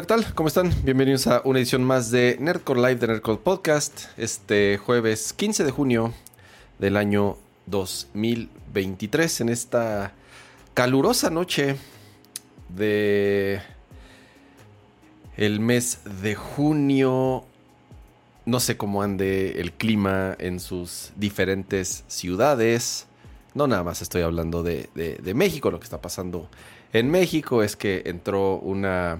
¿qué tal? ¿Cómo están? Bienvenidos a una edición más de Nerdcore Live de Nerdcore Podcast. Este jueves 15 de junio del año 2023, en esta calurosa noche de el mes de junio. No sé cómo ande el clima en sus diferentes ciudades. No nada más estoy hablando de- de México. Lo que está pasando en México es que entró una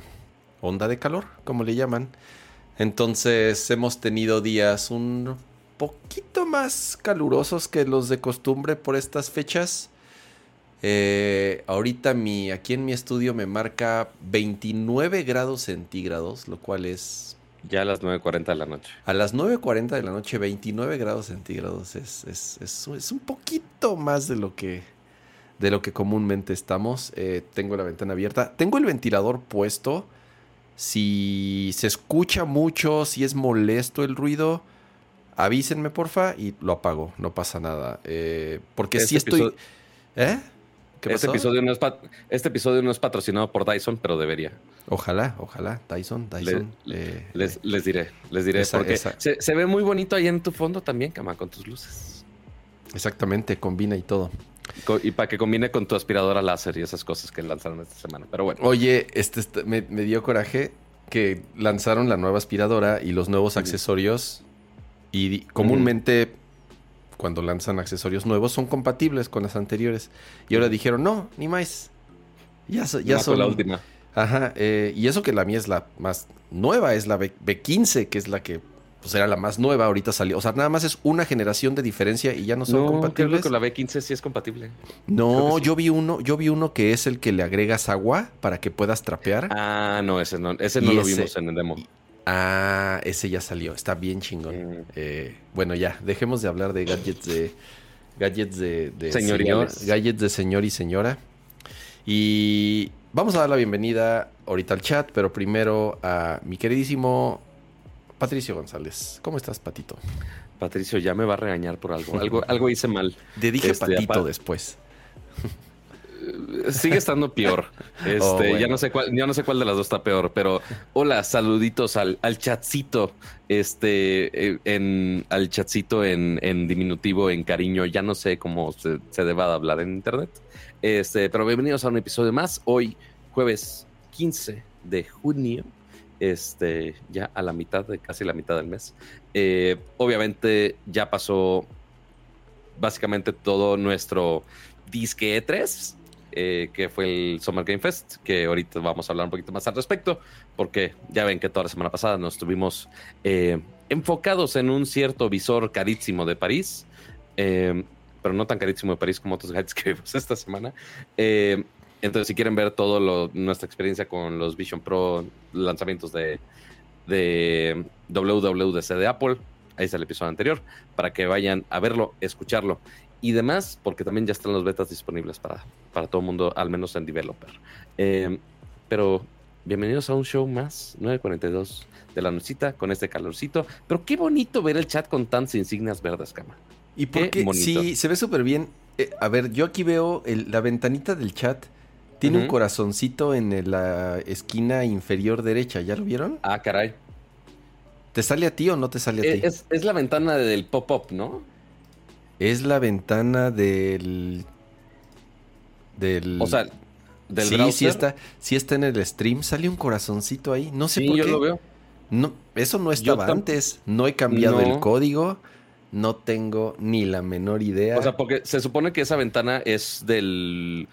onda de calor, como le llaman. Entonces hemos tenido días un poquito más calurosos que los de costumbre por estas fechas. Eh, ahorita mi, aquí en mi estudio me marca 29 grados centígrados, lo cual es Ya a las 9.40 de la noche. a las 9.40 de la noche, 29 grados centígrados. Es, es, es- es un poquito más de lo que, de lo que comúnmente estamos. Eh, tengo la ventana abierta. Tengo el ventilador puesto. Si se escucha mucho, si es molesto el ruido, avísenme porfa y lo apago. No pasa nada. Eh, porque Este si estoy... episodio- ¿Eh? ¿Qué Este pasó? episodio, no es pat- este episodio no es patrocinado por Dyson, pero debería. Ojalá, ojalá. Dyson, Dyson. Le- eh, Les, les diré, les diré. Esa- porque esa- Se, se ve muy bonito ahí en tu fondo también, Cama, con tus luces. exactamente, combina y todo. Y para que combine con tu aspiradora láser y esas cosas que lanzaron esta semana. Pero bueno, Oye, este, este- me, me dio coraje que lanzaron la nueva aspiradora y los nuevos accesorios. Y comúnmente, cuando lanzan accesorios nuevos, son compatibles con las anteriores. Y ahora dijeron, no, ni más. Ya, so- ya son. la última. Ajá, eh, y eso que la mía es la más nueva, es la B, 15 que es la que pues era la más nueva, ahorita salió. O sea, nada más es una generación de diferencia y ya no son No, creo compatibles. que con la B15 sí es compatible. No, creo sí. yo vi uno, yo vi uno que es el que le agregas agua para que puedas trapear. Ah, no, ese no, ese Y no lo ese- vimos en el demo. y- Ah, ese ya salió. Está bien chingón. Mm. Eh, bueno, ya, dejemos de hablar de gadgets de. Gadgets de, de Señoriales. señor- gadgets de señor y señora. Y vamos a dar la bienvenida ahorita al chat, pero primero a mi queridísimo Patricio González. ¿Cómo estás, Patito? Patricio ya me va a regañar por algo. Algo, algo hice mal. Te dije Este, Patito apa- después. Sigue estando peor. Este, Oh, bueno. ya no sé cuál, ya no sé cuál de las dos está peor, pero hola, saluditos al, al chatcito, este, eh, en, al chatcito en, en diminutivo, en cariño, ya no sé cómo se, se deba de hablar en internet. Este, pero bienvenidos a un episodio más. Hoy, jueves 15 de junio, este, ya a la mitad de casi la mitad del mes. Eh, obviamente ya pasó básicamente todo nuestro disque E3, eh, que fue el Summer Game Fest, que ahorita vamos a hablar un poquito más al respecto, porque ya ven que toda la semana pasada nos estuvimos eh, enfocados en un cierto visor carísimo de París, pero no tan carísimo de París como otros gadgets que vimos esta semana. Entonces, si quieren ver todo lo, nuestra experiencia con los Vision Pro lanzamientos de, de WWDC de Apple, ahí está el episodio anterior, para que vayan a verlo, escucharlo y demás, porque también ya están los betas disponibles para, para todo el mundo, al menos en developer. Eh, pero bienvenidos a un show más, 9.42 de la nochita, con este calorcito. Pero qué bonito ver el chat con tantas insignias verdes, cama. ¿Y por Qué qué? bonito. Sí, se ve súper bien. Eh, a ver, yo aquí veo el- la ventanita del chat. Tiene un corazoncito en la esquina inferior derecha. ¿Ya lo vieron? Ah, caray. ¿Te sale a ti o no te sale a Eh, ti? Es, es la ventana del pop-up, ¿no? Es la ventana del. Del. O sea, del sí, browser. sí está, sí está en el stream. Sale un corazoncito ahí. No sé Sí, por yo qué. lo veo. No, eso no estaba antes. No he cambiado No. el código. No tengo ni la menor idea. O sea, porque se supone que esa ventana es del.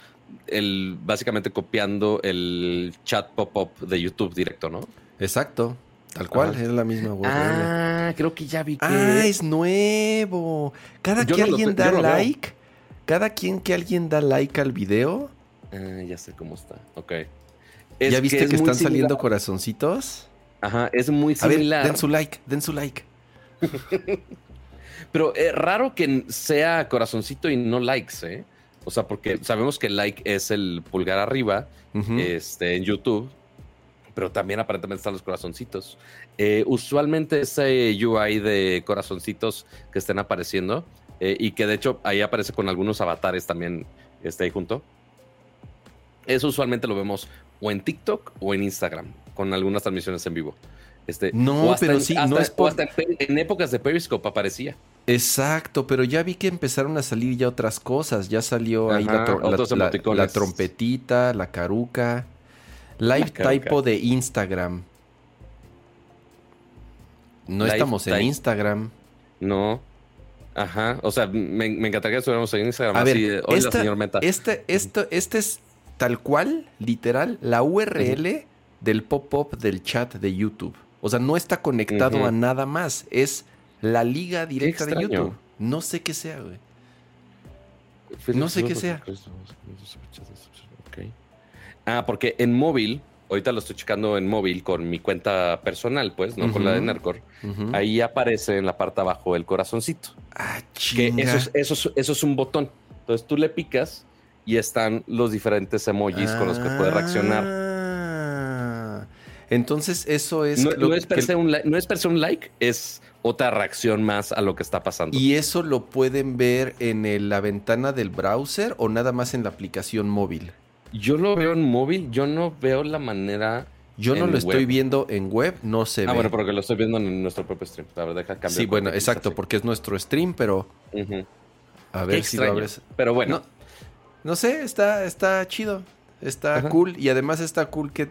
El, básicamente copiando el chat pop-up de YouTube directo, ¿no? Exacto. Tal cual, Ajá. es la misma URL. Ah, creo que ya vi que. Ah, es nuevo. Cada Yo que no alguien te- da like, cada quien que alguien da like al video, Ah, ya sé cómo está. Ok. ¿ya viste que, es están similar. saliendo corazoncitos? Ajá, es muy A ver, similar. den su like, den su like. Pero es raro que sea corazoncito y no likes, ¿eh? O sea, porque sabemos que like es el pulgar arriba Ujú. este, en YouTube, pero también aparentemente están los corazoncitos. Eh, usualmente ese UI de corazoncitos que estén apareciendo eh, y que de hecho ahí aparece con algunos avatares también este, ahí junto. Eso usualmente lo vemos o en TikTok o en Instagram. con algunas transmisiones en vivo. Este, no, pero sí, no es por... en, épocas de Periscope aparecía. Exacto, pero ya vi que empezaron a salir ya otras cosas. Ya salió ahí la, trompetita, la caruca, live typo de Instagram. No estamos en Instagram. No. Ajá. O sea, me, encantaría que estuviéramos en Instagram. A ver, esta, señor Meta. Este, esto, este es tal cual, literal, la URL del pop-up del chat de YouTube. O sea, no está conectado a nada más. Es la liga directa de YouTube. No sé qué sea, güey. No sé qué sea. Ah, porque en móvil, ahorita lo estoy checando en móvil con mi cuenta personal, pues, no con la de Nercor. Ahí aparece en la parte abajo el corazoncito. Ah, Que eso eso, eso es un botón. Entonces tú le picas y están los diferentes emojis con los que puedes reaccionar. Ah. Entonces, eso es. No, es per se un no es un like, es otra reacción más a lo que está pasando. ¿Y eso lo pueden ver en la ventana del browser o nada más en la aplicación móvil? Yo lo veo en móvil, yo no veo la manera. Yo no lo estoy viendo en web, no se ve. Ah, bueno, porque lo estoy viendo en nuestro propio stream. A ver, deja cambiar. Sí, bueno, exacto, porque es nuestro stream, pero. A ver si lo abres. Pero bueno. No, sé, está, está chido. Está cool. Y además está cool que,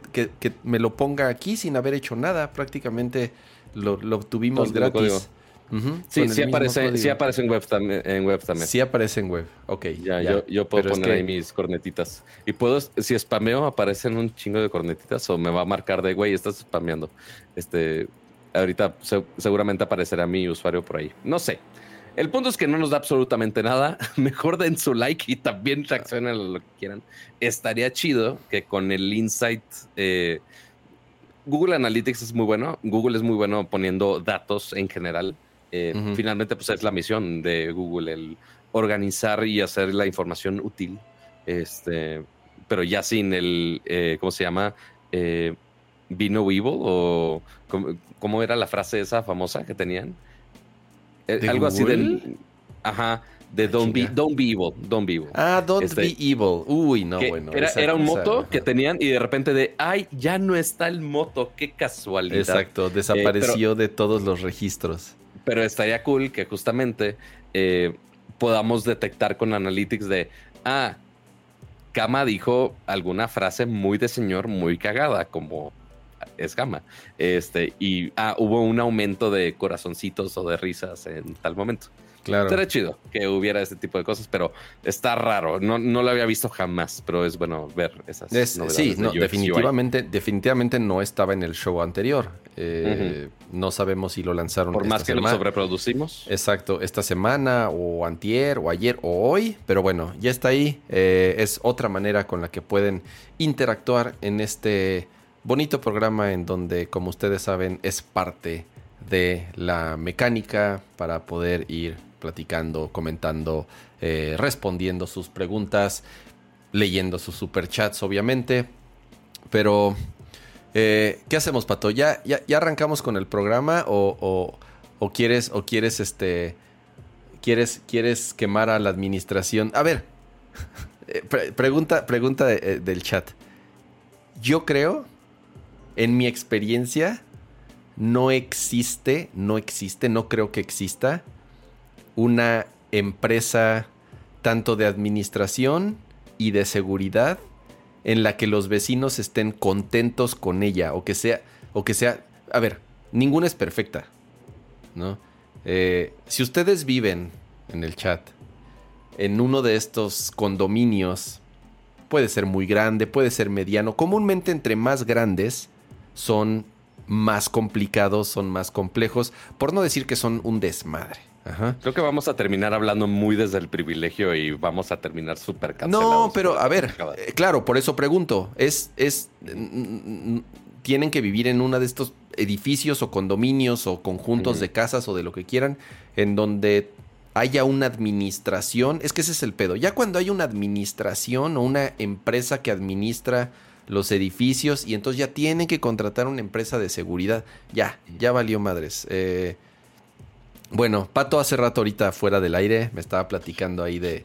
me lo ponga aquí sin haber hecho nada. Prácticamente lo, lo obtuvimos gratis. Sí, sí aparece, sí aparece en web, también, en web también. Sí aparece en web, ok. Ya, Yo, puedo poner ahí mis cornetitas. Y puedo, si spameo, aparecen un chingo de cornetitas o me va a marcar de, güey, estás spameando. Este, ahorita seguramente aparecerá mi usuario por ahí. No sé. El punto es que no nos da absolutamente nada. Mejor den su like y también reaccionen a lo que quieran. Estaría chido que con el insight... Eh, Google Analytics es muy bueno. Google es muy bueno poniendo datos en general. Eh, finalmente, pues es la misión de Google, el organizar y hacer la información útil. Este, pero ya sin el, eh, ¿cómo se llama? Eh, Vino Evil o ¿cómo, era la frase esa famosa que tenían? algo así del... Ajá. De ah, don't be, don't be evil, don't be evil. Ah, don't este, be evil. Uy, no, bueno. Era, un moto que tenían y de repente de, ay, ya no está el moto, qué casualidad. Exacto, desapareció de todos los registros. Pero estaría cool que justamente eh, podamos detectar con Analytics de, ah, Kama dijo alguna frase muy de señor, muy cagada, como es Kama. Este, y ah, hubo un aumento de corazoncitos o de risas en tal momento. Claro. Sería chido que hubiera este tipo de cosas, pero está raro. No, no lo había visto jamás, pero es bueno ver esas Sí, definitivamente, definitivamente no estaba en el show anterior. Eh, no sabemos si lo lanzaron. Por más que lo sobreproducimos. Exacto, esta semana o antier o ayer o hoy, pero bueno, ya está ahí. Eh, es otra manera con la que pueden interactuar en este bonito programa en donde, como ustedes saben, es parte de la mecánica para poder ir platicando, comentando, eh, respondiendo sus preguntas, leyendo sus superchats, obviamente. Pero, eh, ¿qué hacemos, Pato? ¿Ya, ya, arrancamos con el programa o, o, quieres, o quieres, este, quieres, quieres quemar a la administración? A ver, eh, pregunta, pregunta del chat. Yo creo, en mi experiencia, no existe, no existe, no creo que exista una empresa tanto de administración y de seguridad en la que los vecinos estén contentos con ella o que sea, o que sea, a ver, ninguna es perfecta, ¿no? Eh, si ustedes viven en el chat en uno de estos condominios, puede ser muy grande, puede ser mediano, comúnmente entre más grandes son más complicados, son más complejos, por no decir que son un desmadre. Creo que vamos a terminar hablando muy desde el privilegio y vamos a terminar súper. No, pero a ver, eh, claro, por eso pregunto. Es, es, tienen que vivir en uno de estos edificios o condominios o conjuntos de casas o de lo que quieran, en donde haya una administración. Es que ese es el pedo. Ya cuando hay una administración o una empresa que administra los edificios y entonces ya tienen que contratar una empresa de seguridad. Ya, ya valió madres. Eh, bueno, Pato hace rato ahorita fuera del aire me estaba platicando ahí de...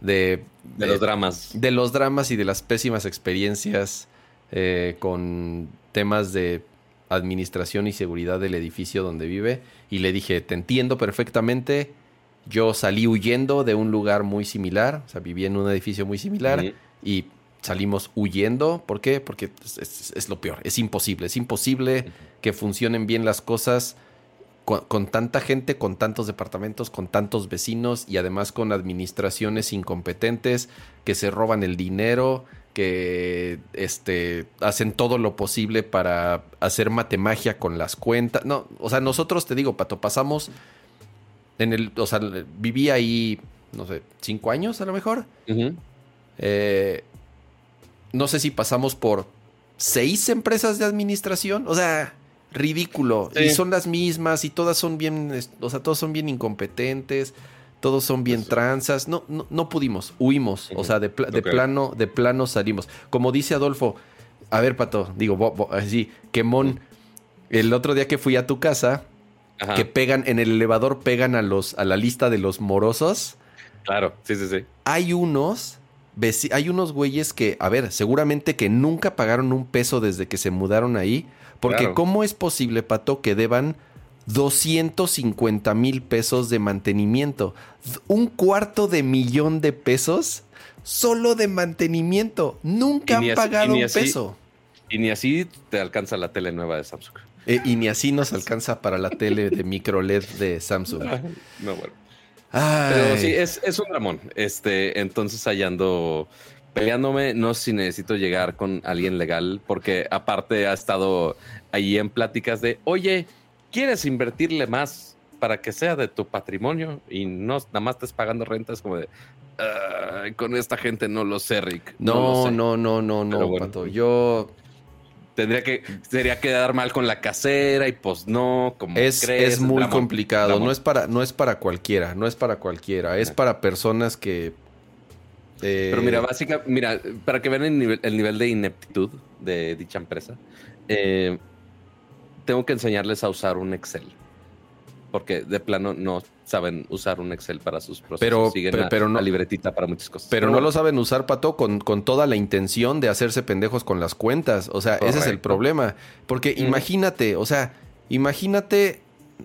De, los dramas. De los dramas y de las pésimas experiencias eh, con temas de administración y seguridad del edificio donde vive y le dije, te entiendo perfectamente, yo salí huyendo de un lugar muy similar, o sea, vivía en un edificio muy similar y salimos huyendo. ¿Por qué? Porque es, lo peor, es imposible, es imposible que funcionen bien las cosas con, tanta gente, con tantos departamentos, con tantos vecinos y además con administraciones incompetentes que se roban el dinero, que este, hacen todo lo posible para hacer matemagia con las cuentas. No, o sea, nosotros te digo, Pato, pasamos en el, o sea, viví ahí, no sé, cinco años a lo mejor. eh, no sé si pasamos por seis empresas de administración. O sea, ridículo. Y son las mismas y todas son bien, o sea, todos son bien incompetentes. Todos son bien tranzas. No, no, no pudimos, huimos. O sea, de, plano, de plano salimos. Como dice Adolfo, a ver, Pato, digo, así, quemón. El otro día que fui a tu casa, que pegan, en el elevador pegan a los, a la lista de los morosos. Claro, sí, sí, sí. Hay unos hay unos güeyes que, a ver, seguramente que nunca pagaron un peso desde que se mudaron ahí. Porque ¿cómo es posible, Pato, que deban 250 mil pesos de mantenimiento? Un cuarto de millón de pesos solo de mantenimiento. Nunca han pagado un peso. Y ni así te alcanza la tele nueva de Samsung. Eh, y ni así nos alcanza para la tele de micro LED de Samsung. no, bueno. Pero sí, es, es, un ramón. Este, entonces allá ando peleándome. No sé si necesito llegar con alguien legal, porque aparte ha estado ahí en pláticas de, oye, ¿quieres invertirle más para que sea de tu patrimonio y no nada más estés pagando rentas como de, con esta gente no lo sé, Rick. No, no, no, no, no, no, Pato. Yo tendría que sería quedar mal con la casera y pues no como es, es muy complicado no es para no es para cualquiera no es para cualquiera es para personas que eh, pero mira básicamente mira para que vean el nivel, el nivel de ineptitud de dicha empresa eh, tengo que enseñarles a usar un Excel porque de plano no saben usar un Excel para sus procesos. Pero, Siguen pero, la, no, libretita para muchas cosas. Pero, no lo saben usar, Pato, con, con, toda la intención de hacerse pendejos con las cuentas. O sea, ese es el problema. Porque imagínate, o sea, imagínate,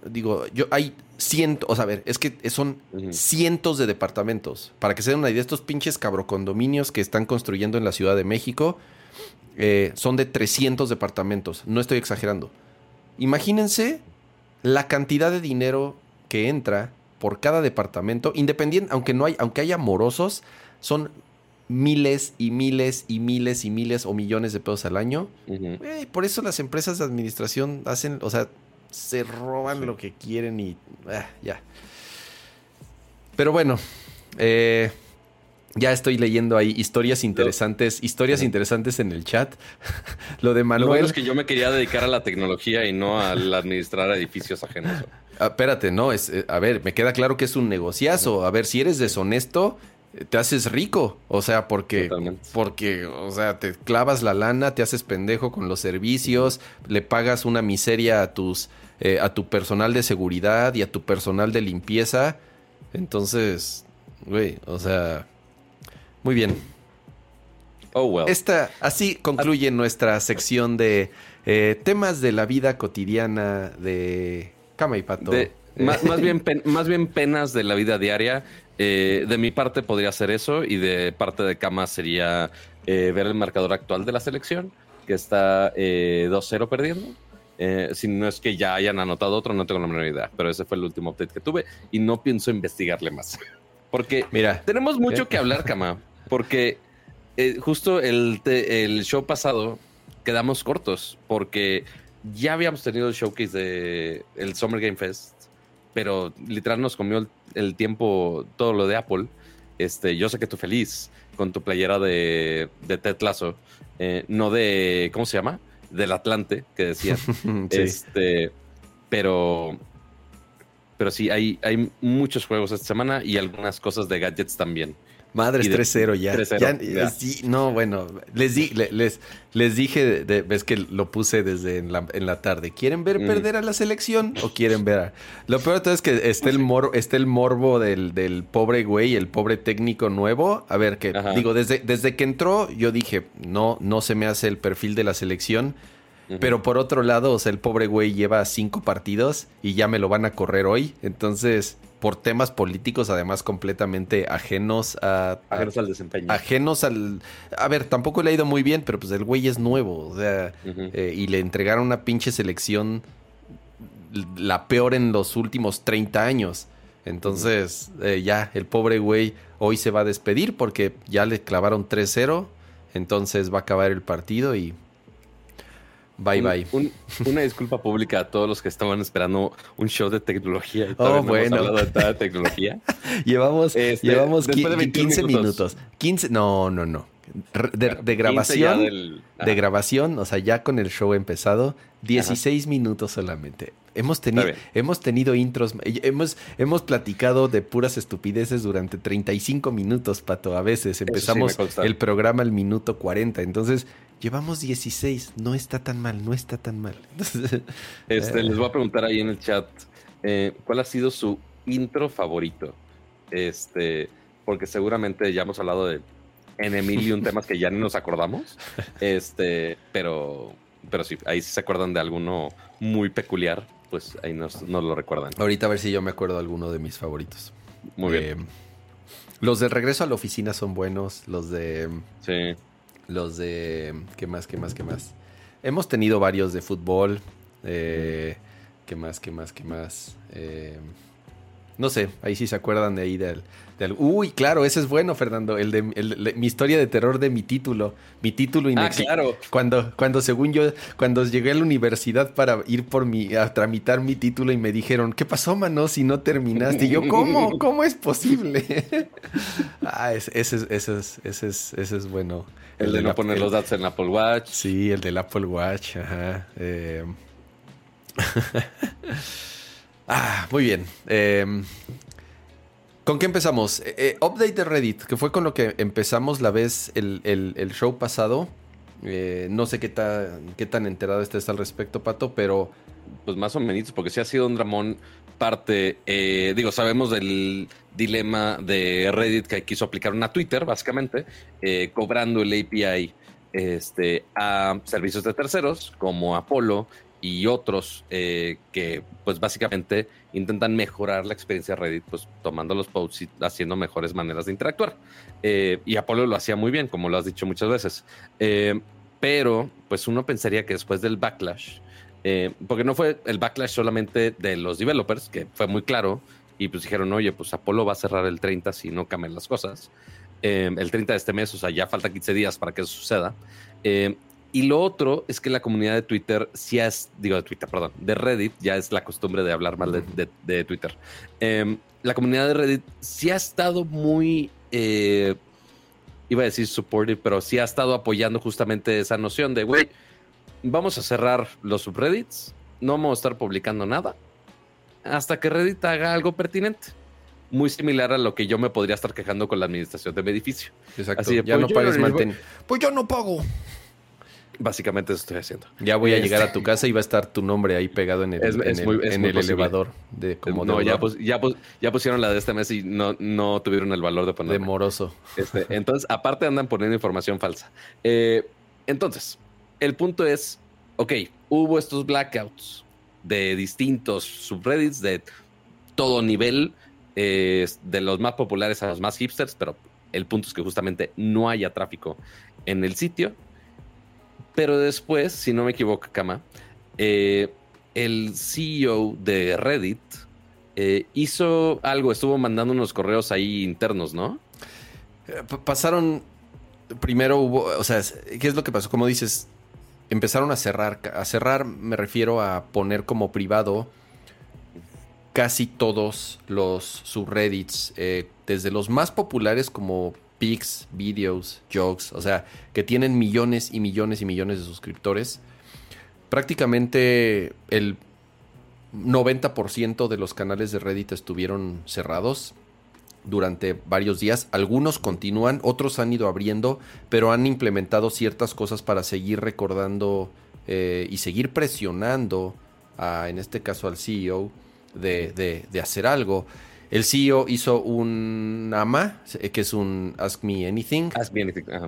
digo, yo hay cientos, o sea, a ver, es que son cientos de departamentos. Para que se den una idea, estos pinches cabrocondominios que están construyendo en la Ciudad de México eh, son de 300 departamentos. No estoy exagerando. Imagínense la cantidad de dinero que entra por cada departamento, independiente, aunque no hay, aunque haya morosos, son miles y miles y miles y miles o millones de pesos al año. por eso las empresas de administración hacen, o sea, se roban lo que quieren y ah, ya. Pero bueno, eh, ya estoy leyendo ahí historias interesantes, historias interesantes en el chat. Lo de Manuel. Lo bueno es que yo me quería dedicar a la tecnología y no al administrar edificios ajenos. Ah, espérate, no, es, eh, a ver, me queda claro que es un negociazo. A ver, si eres deshonesto, te haces rico. O sea, porque, porque, o sea, te clavas la lana, te haces pendejo con los servicios, le pagas una miseria a tus, eh, a tu personal de seguridad y a tu personal de limpieza. Entonces, güey, o sea, muy bien. Oh, well. Esta, así concluye nuestra sección de eh, temas de la vida cotidiana de Cama y Pato. Más, bien más bien penas de la vida diaria. Eh, de mi parte podría ser eso y de parte de Cama sería eh, ver el marcador actual de la selección, que está 2-0 perdiendo. si no es que ya hayan anotado otro, no tengo la menor idea, pero ese fue el último update que tuve y no pienso investigarle más. Porque Mira, tenemos mucho que hablar, Cama. Porque eh, justo el, el show pasado quedamos cortos porque ya habíamos tenido el showcase de el Summer Game Fest, pero literal nos comió el, tiempo todo lo de Apple. Este, yo sé que tú feliz con tu playera de, de Ted Lasso, eh, no de, ¿cómo se llama? Del Atlante, que decía. Este, pero, pero sí, hay, hay muchos juegos esta semana y algunas cosas de gadgets también. Madres Y de- 3-0 ya. 3-0, Ya, ya. sí, no, bueno, les, di- le- les, les dije, de- de- ves que lo puse desde en la, en la tarde. ¿Quieren ver Mm. perder a la selección o quieren ver a...? Lo peor de todo es que está el, mor, está el morbo del, del pobre güey, el pobre técnico nuevo. A ver, que Ajá. digo, desde, desde que entró yo dije, no, no se me hace el perfil de la selección. Pero por otro lado, o sea, el pobre güey lleva cinco partidos y ya me lo van a correr hoy. Entonces, por temas políticos, además completamente ajenos a, a- Ajenos al desempeño. ajenos al... A ver, tampoco le ha ido muy bien, pero pues el güey es nuevo. O sea, eh, y le entregaron una pinche selección la peor en los últimos 30 años. Entonces, eh, ya, el pobre güey hoy se va a despedir porque ya le clavaron 3-0. Entonces va a acabar el partido y... Bye Un- bye. un- una disculpa pública a todos los que estaban esperando un show de tecnología. Y Oh, todavía no hemos bueno. hablado de tecnología. Llevamos, Este, llevamos de qui- 21 15 minutos. minutos. 15, no, no, no. De, Bueno, de 15 grabación, del- de grabación, o sea, ya con el show empezado, 16 minutos solamente. Hemos, teni- Está bien. hemos tenido intros, hemos, hemos platicado de puras estupideces durante 35 minutos, Pato, a veces. Empezamos el programa al minuto 40, entonces llevamos 16, no está tan mal, no está tan mal. Este, Eh. les voy a preguntar ahí en el chat eh, cuál ha sido su intro favorito. Este, porque seguramente ya hemos hablado de en mil y un temas que ya ni nos acordamos. Este, pero, pero sí, ahí si se acuerdan de alguno muy peculiar, pues ahí nos, nos lo recuerdan. Ahorita a ver si yo me acuerdo de alguno de mis favoritos. Muy bien. Eh, los de regreso a la oficina son buenos. Los de. Sí. Los de. ¿Qué más? ¿Qué más? ¿Qué más? Hemos tenido varios de fútbol. eh, ¿Qué más? ¿Qué más? ¿Qué más? Eh, no sé, ahí sí se acuerdan de ahí del, Uy, claro, ese es bueno, Fernando. El de el- mi historia de terror de mi título. Mi título Ah, inexistente. claro. Cuando, cuando según yo, cuando llegué a la universidad para ir por mi, a tramitar mi título y me dijeron, ¿qué pasó, mano, si no terminaste? Y yo, ¿cómo? ¿Cómo es posible? ah, ese, ese, es- ese, es, ese, es, ese es bueno. El de no la- poner el- los datos en Apple Watch. Sí, el del Apple Watch, ajá. eh. ah, muy bien. Eh, ¿Con qué empezamos? Eh, eh, update de Reddit, que fue con lo que empezamos la vez el, el- el show pasado. Eh, no sé qué tan, qué tan enterado estés al respecto, Pato, pero Pues más o menos, porque sí ha sido un dramón parte. digo, sabemos del dilema de Reddit que quiso aplicar una Twitter, básicamente, eh, cobrando el API este, a servicios de terceros como Apollo y otros que, pues básicamente intentan mejorar la experiencia de Reddit, pues tomando los posts y haciendo mejores maneras de interactuar. Eh, y Apollo lo hacía muy bien, como lo has dicho muchas veces. Eh, pero, pues uno pensaría que después del backlash, eh, porque no fue el backlash solamente de los developers, que fue muy claro, y pues dijeron, oye, pues Apolo va a cerrar el 30 si no cambian las cosas. El 30 de este mes, o sea, ya falta 15 días para que eso suceda. Y lo otro es que la comunidad de Twitter, sí es, digo de Twitter, perdón, de Reddit, ya es la costumbre de hablar mal de, de- de Twitter. Eh, la comunidad de Reddit sí ha estado muy, eh, iba a decir supportive, pero sí ha estado apoyando justamente esa noción de, güey, vamos a cerrar los subreddits, no vamos a estar publicando nada hasta que Reddit haga algo pertinente. Muy similar a lo que yo me podría estar quejando con la administración de mi edificio. exacto, Así de, ya pues, no yo pagues no les voy- manten- Pues yo no pago. Básicamente eso estoy haciendo. Ya voy a Este- llegar a tu casa y va a estar tu nombre ahí pegado en el, Es- en es el- muy- es en muy el posible. elevador de como no, ya, deudor, pus- ya, pus- ya pusieron la de este mes y no, no tuvieron el valor de de poner. moroso. Este, entonces, aparte andan poniendo información falsa. Eh, entonces, el punto es, ok, hubo estos blackouts de distintos subreddits de todo nivel, eh, de los más populares a los más hipsters, pero el punto es que justamente no haya tráfico en el sitio. Pero después, si no me equivoco, Kama, eh, el CEO de Reddit eh, hizo algo, estuvo mandando unos correos ahí internos, ¿no? Eh, pa- Pasaron. Primero hubo. O sea, ¿qué es lo que pasó? Como dices, empezaron a cerrar. A cerrar me refiero a poner como privado casi todos los subreddits. desde los más populares como pics, videos, jokes. O sea, que tienen millones y millones y millones de suscriptores. Prácticamente el 90% de los canales de Reddit estuvieron cerrados. durante varios días. Algunos continúan, otros han ido abriendo, pero han implementado ciertas cosas para seguir recordando eh, y seguir presionando, a, en este caso al CEO, de, de hacer algo. El CEO hizo un AMA, eh, que es un Ask Me Anything,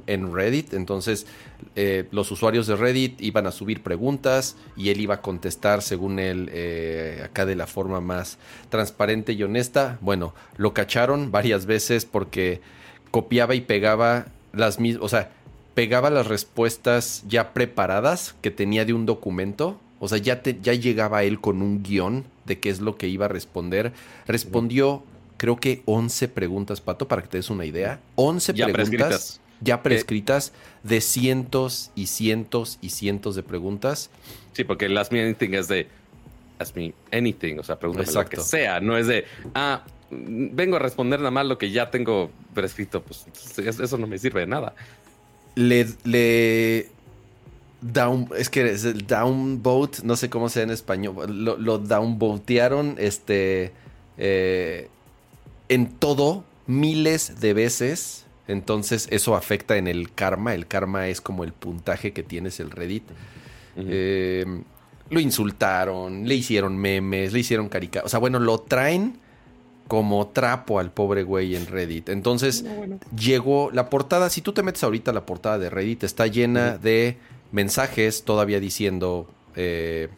en Reddit. Entonces, eh, los usuarios de Reddit iban a subir preguntas y él iba a contestar según él, eh, acá de la forma más transparente y honesta. Bueno, lo cacharon varias veces porque copiaba y pegaba las mismas, o sea, pegaba las respuestas ya preparadas que tenía de un documento. O sea, ya, ya llegaba él con un guion de qué es lo que iba a responder. Respondió, creo que 11 preguntas, Pato, para que te des una idea. 11 preguntas ya prescritas de cientos y cientos y cientos de preguntas. Sí, porque el Ask Me Anything es de Ask Me Anything, o sea, pregúntame lo que sea, no es de, ah, vengo a responder nada más lo que ya tengo prescrito, pues eso no me sirve de nada. Le, le down, es que es el downvote, no sé cómo sea en español, lo, lo downvotearon este, eh, en todo miles de veces. Entonces eso afecta en el karma. El karma es como el puntaje que tienes el Reddit. Em, lo insultaron, le hicieron memes, le hicieron caricaturas. O sea, bueno, lo traen como trapo al pobre güey en Reddit. Entonces llegó la portada. Si tú te metes ahorita la portada de Reddit, está llena de mensajes todavía diciendo eh,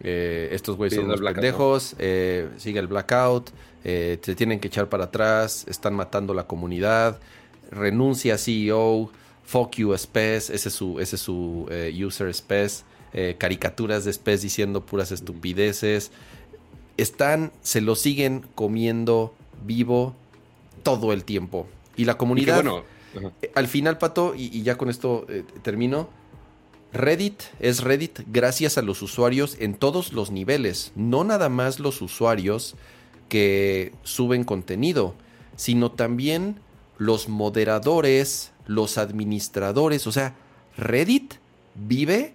eh, estos güeyes son los pendejos, eh, sigue el blackout, se tienen que echar para atrás, están matando la comunidad, renuncia CEO, fuck you Spes, ese es su, ese es su user Spes, caricaturas de Spes diciendo puras estupideces, están, se lo siguen comiendo vivo todo el tiempo. Y la comunidad, bueno, al final, Pato, y, y ya con esto termino, Reddit es Reddit gracias a los usuarios en todos los niveles, no nada más los usuarios que suben contenido, sino también los moderadores, los administradores, o sea, Reddit vive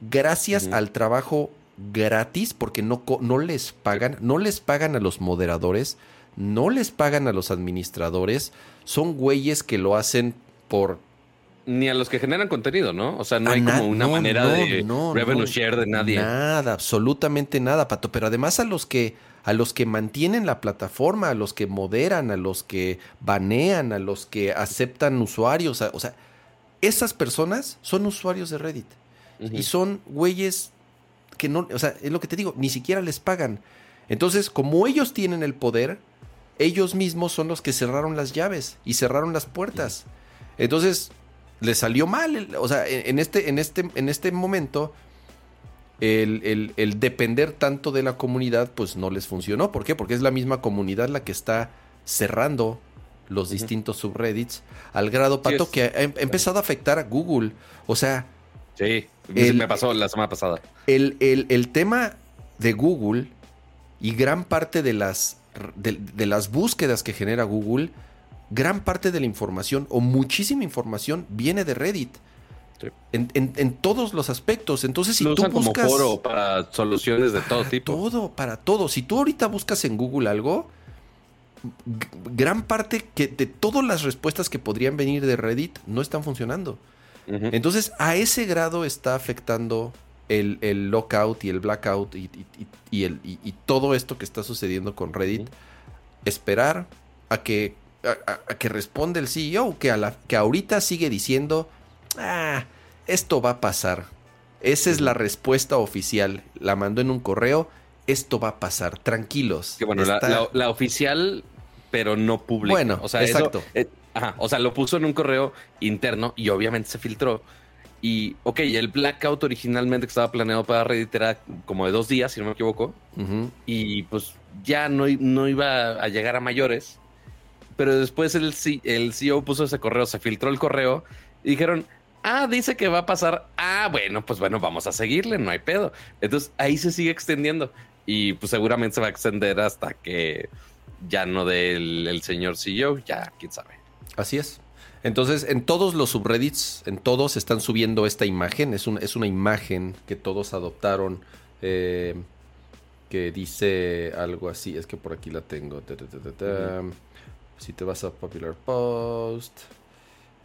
gracias al trabajo gratis porque no, no les pagan, no les pagan a los moderadores, no les pagan a los administradores, son güeyes que lo hacen por ni a los que generan contenido, ¿no? O sea, no hay como una manera de revenue share de nadie. Nada, absolutamente nada, Pato. Pero además a los que a los que mantienen la plataforma, a los que moderan, a los que banean, a los que aceptan usuarios, o sea, esas personas son usuarios de Reddit. Y son güeyes que no, o sea, es lo que te digo, ni siquiera les pagan. Entonces, como ellos tienen el poder, ellos mismos son los que cerraron las llaves y cerraron las puertas. Entonces, le salió mal. O sea, en este, en este, en este momento, el, depender tanto de la comunidad, pues no les funcionó. ¿Por qué? Porque es la misma comunidad la que está cerrando los distintos subreddits al grado, Pato, que ha em, empezado a afectar a Google. O sea... Sí, me pasó la semana pasada. El, el, tema de Google y gran parte de las, de las búsquedas que genera Google gran parte de la información o muchísima información viene de Reddit. En, todos los aspectos. Entonces, si tú buscas. como foro para soluciones de todo tipo. Todo, para todo. Si tú ahorita buscas en Google algo, gran parte que de todas las respuestas que podrían venir de Reddit no están funcionando. Entonces, a ese grado está afectando el, lockout y el blackout y, el, y, todo esto que está sucediendo con Reddit. Esperar a que a, que responde el CEO, que, a la, que ahorita sigue diciendo, ah, esto va a pasar. Esa es la respuesta oficial. La mandó en un correo, esto va a pasar, tranquilos. Que bueno, la, oficial, pero no pública. Bueno, o sea, exacto. Eh, o sea, lo puso en un correo interno y obviamente se filtró. Y, ok, el blackout originalmente que estaba planeado para Reddit era como de dos días, si no me equivoco. Y pues ya no, no iba a llegar a mayores pero después el, el CEO puso ese correo, se filtró el correo y dijeron, ah, dice que va a pasar, ah, bueno, pues bueno, vamos a seguirle, no hay pedo. Entonces ahí se sigue extendiendo y pues seguramente se va a extender hasta que ya no del el señor CEO, ya quién sabe. Así es. Entonces, en todos los subreddits, en todos están subiendo esta imagen. Es, un, es una imagen que todos adoptaron. Eh, que dice algo así. Es que por aquí la tengo. Si te vas a Popular Post.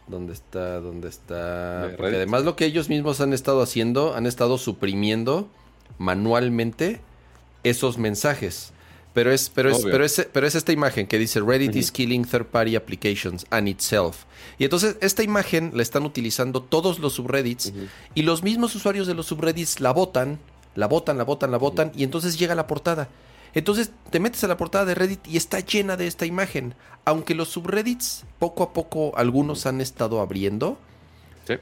¿Dónde está? ¿Dónde está? Porque además lo que ellos mismos han estado haciendo, han estado suprimiendo manualmente esos mensajes. Pero es, pero es, pero es, pero es esta imagen que dice Reddit is killing third party applications and itself. Y entonces esta imagen la están utilizando todos los subreddits y los mismos usuarios de los subreddits la botan, la botan, la botan, la botan y entonces llega la portada. Entonces te metes a la portada de Reddit y está llena de esta imagen. Aunque los subreddits poco a poco algunos han estado abriendo,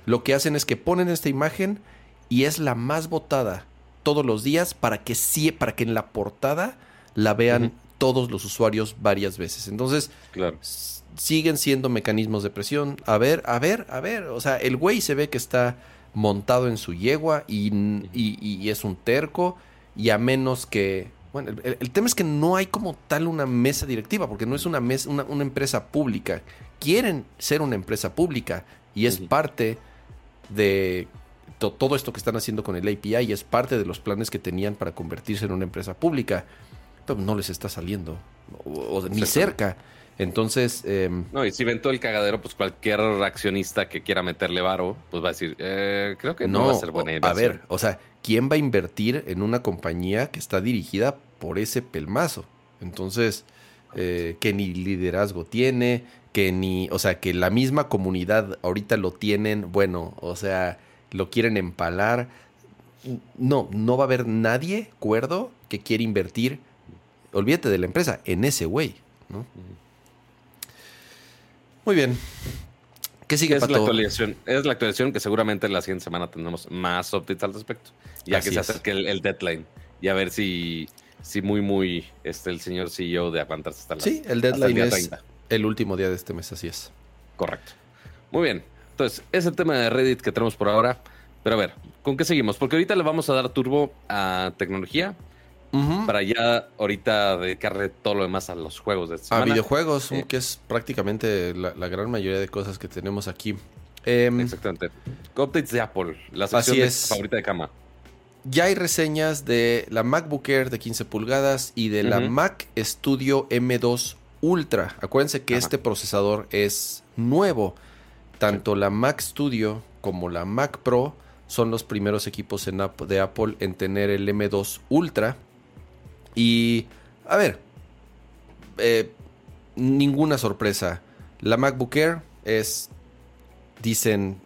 lo que hacen es que ponen esta imagen y es la más votada todos los días para que sí, para que en la portada la vean todos los usuarios varias veces. Entonces, siguen siendo mecanismos de presión. A ver, a ver, a ver. O sea, el güey se ve que está montado en su yegua y, y, es un terco. Y a menos que. Bueno, el, tema es que no hay como tal una mesa directiva, porque no es una, mesa, una, empresa pública. Quieren ser una empresa pública y es parte de todo esto que están haciendo con el API y es parte de los planes que tenían para convertirse en una empresa pública no les está saliendo, o, ni cerca. Entonces. Em, no, y si ven todo el cagadero, pues cualquier accionista que quiera meterle varo, pues va a decir, eh, creo que no, va a ser buena idea. A ver, o sea, ¿quién va a invertir en una compañía que está dirigida por ese pelmazo? Entonces, eh, que ni liderazgo tiene, que ni. O sea, que la misma comunidad ahorita lo tienen, bueno, o sea, lo quieren empalar. No, no va a haber nadie cuerdo que quiera invertir olvídate de la empresa, en ese güey, ¿no? Muy bien. ¿Qué sigue, es la actualización Es la actualización que seguramente la siguiente semana tendremos más updates al respecto. Ya que se acerque el, deadline. Y a ver si, si muy, muy este, el señor CEO de aguantarse hasta la Sí, el deadline es el último día de este mes, así es. Correcto. Muy bien. Entonces, ese el tema de Reddit que tenemos por ahora. Pero a ver, ¿con qué seguimos? Porque ahorita le vamos a dar turbo a tecnología, para ya ahorita dedicarle todo lo demás a los juegos de A videojuegos, que es prácticamente la, gran mayoría de cosas que tenemos aquí. Em, Exactamente. Updates de Apple, la sección es. favorita de cama. Ya hay reseñas de la MacBook Air de 15 pulgadas y de la Mac Studio M2 Ultra. Acuérdense que este procesador es nuevo. Tanto la Mac Studio como la Mac Pro son los primeros equipos en de Apple en tener el M2 Ultra y, a ver, eh, ninguna sorpresa. La MacBook Air es, dicen,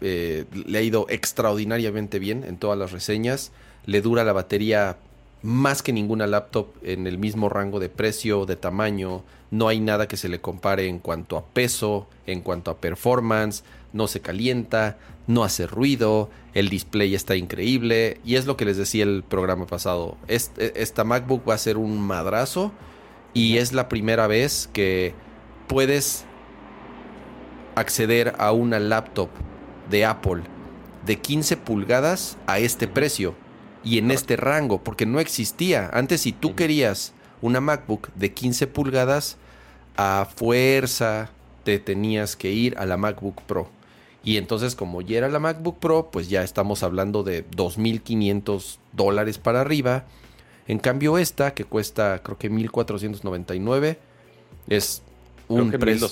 eh, le ha ido extraordinariamente bien en todas las reseñas. Le dura la batería más que ninguna laptop en el mismo rango de precio, de tamaño. No hay nada que se le compare en cuanto a peso, en cuanto a performance. No se calienta, no hace ruido, el display está increíble y es lo que les decía el programa pasado. E, esta MacBook va a ser un madrazo y es la primera vez que puedes acceder a una laptop de Apple de 15 pulgadas a este precio y en este rango, porque no existía. Antes si tú querías una MacBook de 15 pulgadas, a fuerza te tenías que ir a la MacBook Pro. Y entonces como ya era la MacBook Pro, pues ya estamos hablando de 2.500 dólares para arriba. En cambio esta, que cuesta creo que 1.499, es un precio...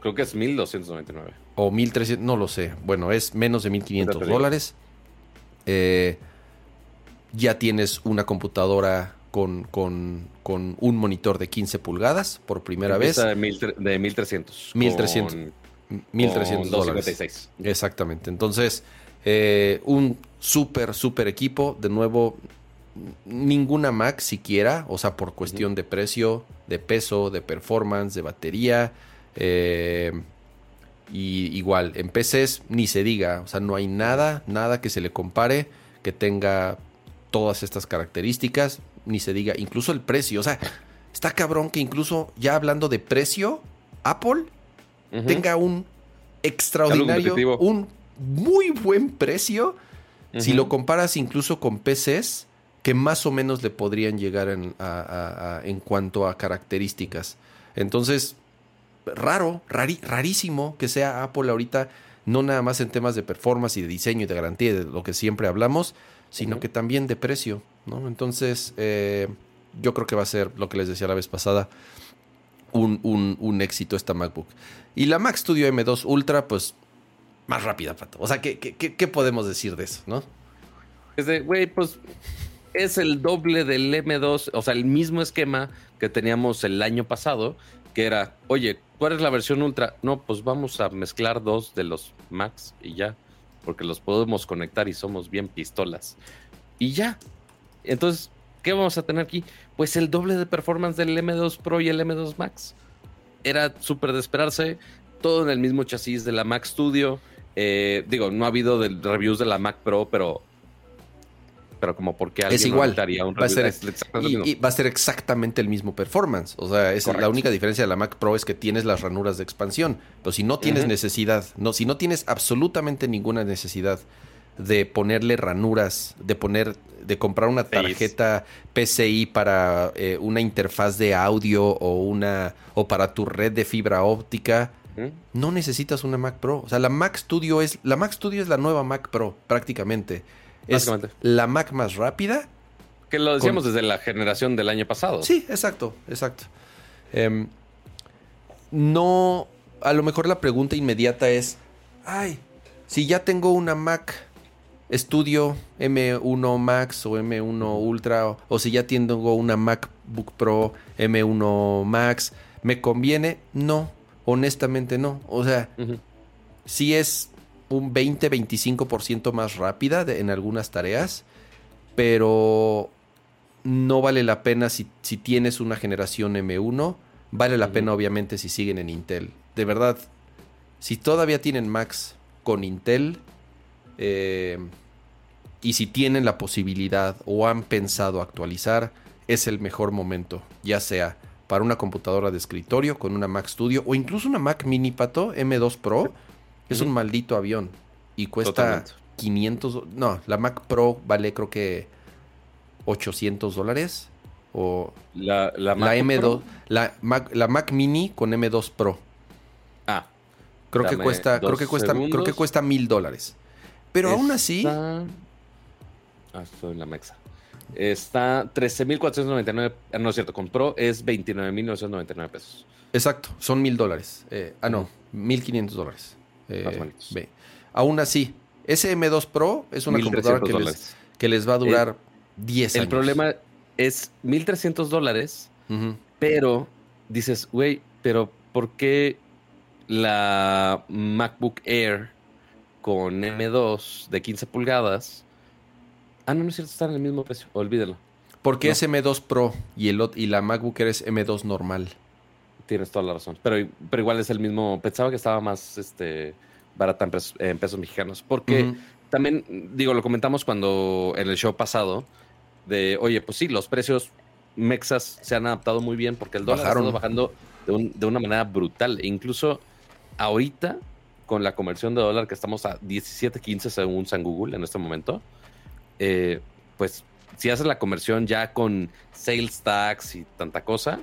Creo que es 1.299. O 1.300, no lo sé. Bueno, es menos de 1.500 dólares. Eh, ya tienes una computadora con, con, con, un monitor de 15 pulgadas por primera vez. De, mil, de 1300. 1300. 1300 dólares. Exactamente. Entonces, eh, un súper, súper equipo. De nuevo, ninguna Mac siquiera, o sea, por cuestión de precio, de peso, de performance, de batería. Eh, y igual, en PCs ni se diga, o sea, no hay nada, nada que se le compare que tenga todas estas características, ni se diga, incluso el precio, o sea, está cabrón que incluso ya hablando de precio, Apple tenga un extraordinario, un muy buen precio, si lo comparas incluso con PCs que más o menos le podrían llegar en, en cuanto a características. Entonces, raro, rarísimo que sea Apple ahorita, no nada más en temas de performance y de diseño y de garantía, de lo que siempre hablamos, sino que también de precio, ¿no? Entonces, eh, yo creo que va a ser lo que les decía la vez pasada, un, un, éxito esta MacBook. Y la Mac Studio M2 Ultra, pues más rápida, Pato. O sea, ¿qué, qué, qué podemos decir de eso, no? Es de, güey, pues es el doble del M2, o sea, el mismo esquema que teníamos el año pasado, que era, oye, ¿cuál es la versión Ultra? No, pues vamos a mezclar dos de los Max y ya, porque los podemos conectar y somos bien pistolas. Y ya. Entonces, ¿qué vamos a tener aquí? Pues el doble de performance del M2 Pro y el M2 Max. Era súper de esperarse, todo en el mismo chasis de la Mac Studio. Eh, digo, no ha habido reviews de la Mac Pro, pero pero como porque alguien es igual. Un va, a ser, y, va a ser exactamente el mismo performance. O sea, es la única diferencia de la Mac Pro es que tienes las ranuras de expansión. Pero si no tienes necesidad, no, si no tienes absolutamente ninguna necesidad de ponerle ranuras, de poner, de comprar una tarjeta PCI para eh, una interfaz de audio o una o para tu red de fibra óptica, no necesitas una Mac Pro. O sea, la Mac Studio es la Mac Studio es la nueva Mac Pro prácticamente. Es la Mac más rápida. Que lo decíamos desde la generación del año pasado. Sí, exacto, exacto. Em, no, a lo mejor la pregunta inmediata es, ay, si ya tengo una Mac Studio M1 Max o M1 Ultra, o, si ya tengo una MacBook Pro M1 Max, ¿me conviene? No, honestamente no. O sea, si es un 20-25% más rápida en algunas tareas, pero no vale la pena si, si tienes una generación M1, vale la pena obviamente si siguen en Intel. De verdad, si todavía tienen Max con Intel eh, y si tienen la posibilidad o han pensado actualizar, es el mejor momento, ya sea para una computadora de escritorio con una Mac Studio o incluso una Mac Mini Pato M2 Pro es un maldito avión y cuesta 500. No, la Mac Pro vale creo que 800 dólares. O la, la, M2, la Mac, la Mac Mini con M2 Pro. Ah. Creo que cuesta, creo que cuesta, creo que cuesta mil dólares. Pero aún así. Ah, estoy en la Mexa. Está 13.499. Ah, no es cierto, con Pro es 29.999 pesos. Exacto, son mil dólares. Eh, ah, no, 1.500 dólares. Eh, Aún así, ese M2 Pro es una computadora que les, va a durar 10 años. El problema es 1300 dólares, pero dices, güey, pero ¿por qué la MacBook Air con M2 de 15 pulgadas? Ah, no, no es cierto, están en el mismo precio, olvídelo. Porque es M2 Pro y, el, y la MacBook Air es M2 normal. Tienes toda la razón. Pero, pero igual es el mismo. Pensaba que estaba más este, barata en pesos, mexicanos. Porque también, digo, lo comentamos cuando en el show pasado. De, oye, pues sí, los precios mexas se han adaptado muy bien porque el dólar ha estado bajando de, una manera brutal. E incluso ahorita, con la conversión de dólar que estamos a 17.15 según San Google en este momento, eh, pues si haces la conversión ya con sales tax y tanta cosa,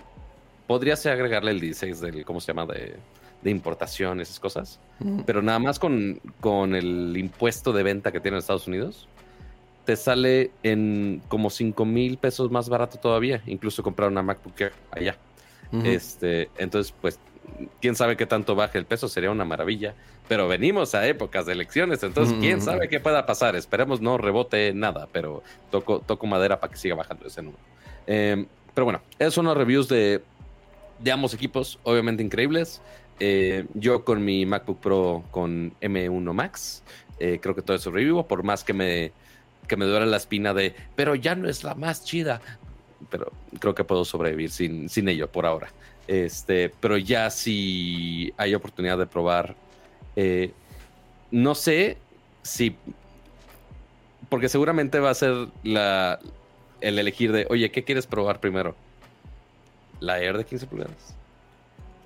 podría ser agregarle el 16 del, ¿cómo se llama? De, de importación, esas cosas. Pero nada más con, con el impuesto de venta que tiene Estados Unidos, te sale en como 5 mil pesos más barato todavía, incluso comprar una MacBook Air allá. este, entonces, pues, quién sabe qué tanto baje el peso, sería una maravilla. Pero venimos a épocas de elecciones, entonces quién sabe qué pueda pasar. Esperemos no rebote nada, pero toco, toco madera para que siga bajando ese número. Em, pero bueno, esos son los reviews de, de ambos equipos, obviamente increíbles. Eh, yo con mi MacBook Pro con M1 Max, eh, creo que todo eso revivo, por más que me, que me duele la espina de, pero ya no es la más chida. Pero creo que puedo sobrevivir sin, sin ello por ahora. Este, pero ya si hay oportunidad de probar, eh, no sé si, porque seguramente va a ser la, el elegir de, oye, ¿qué quieres probar primero? ¿La Air de 15 pulgadas?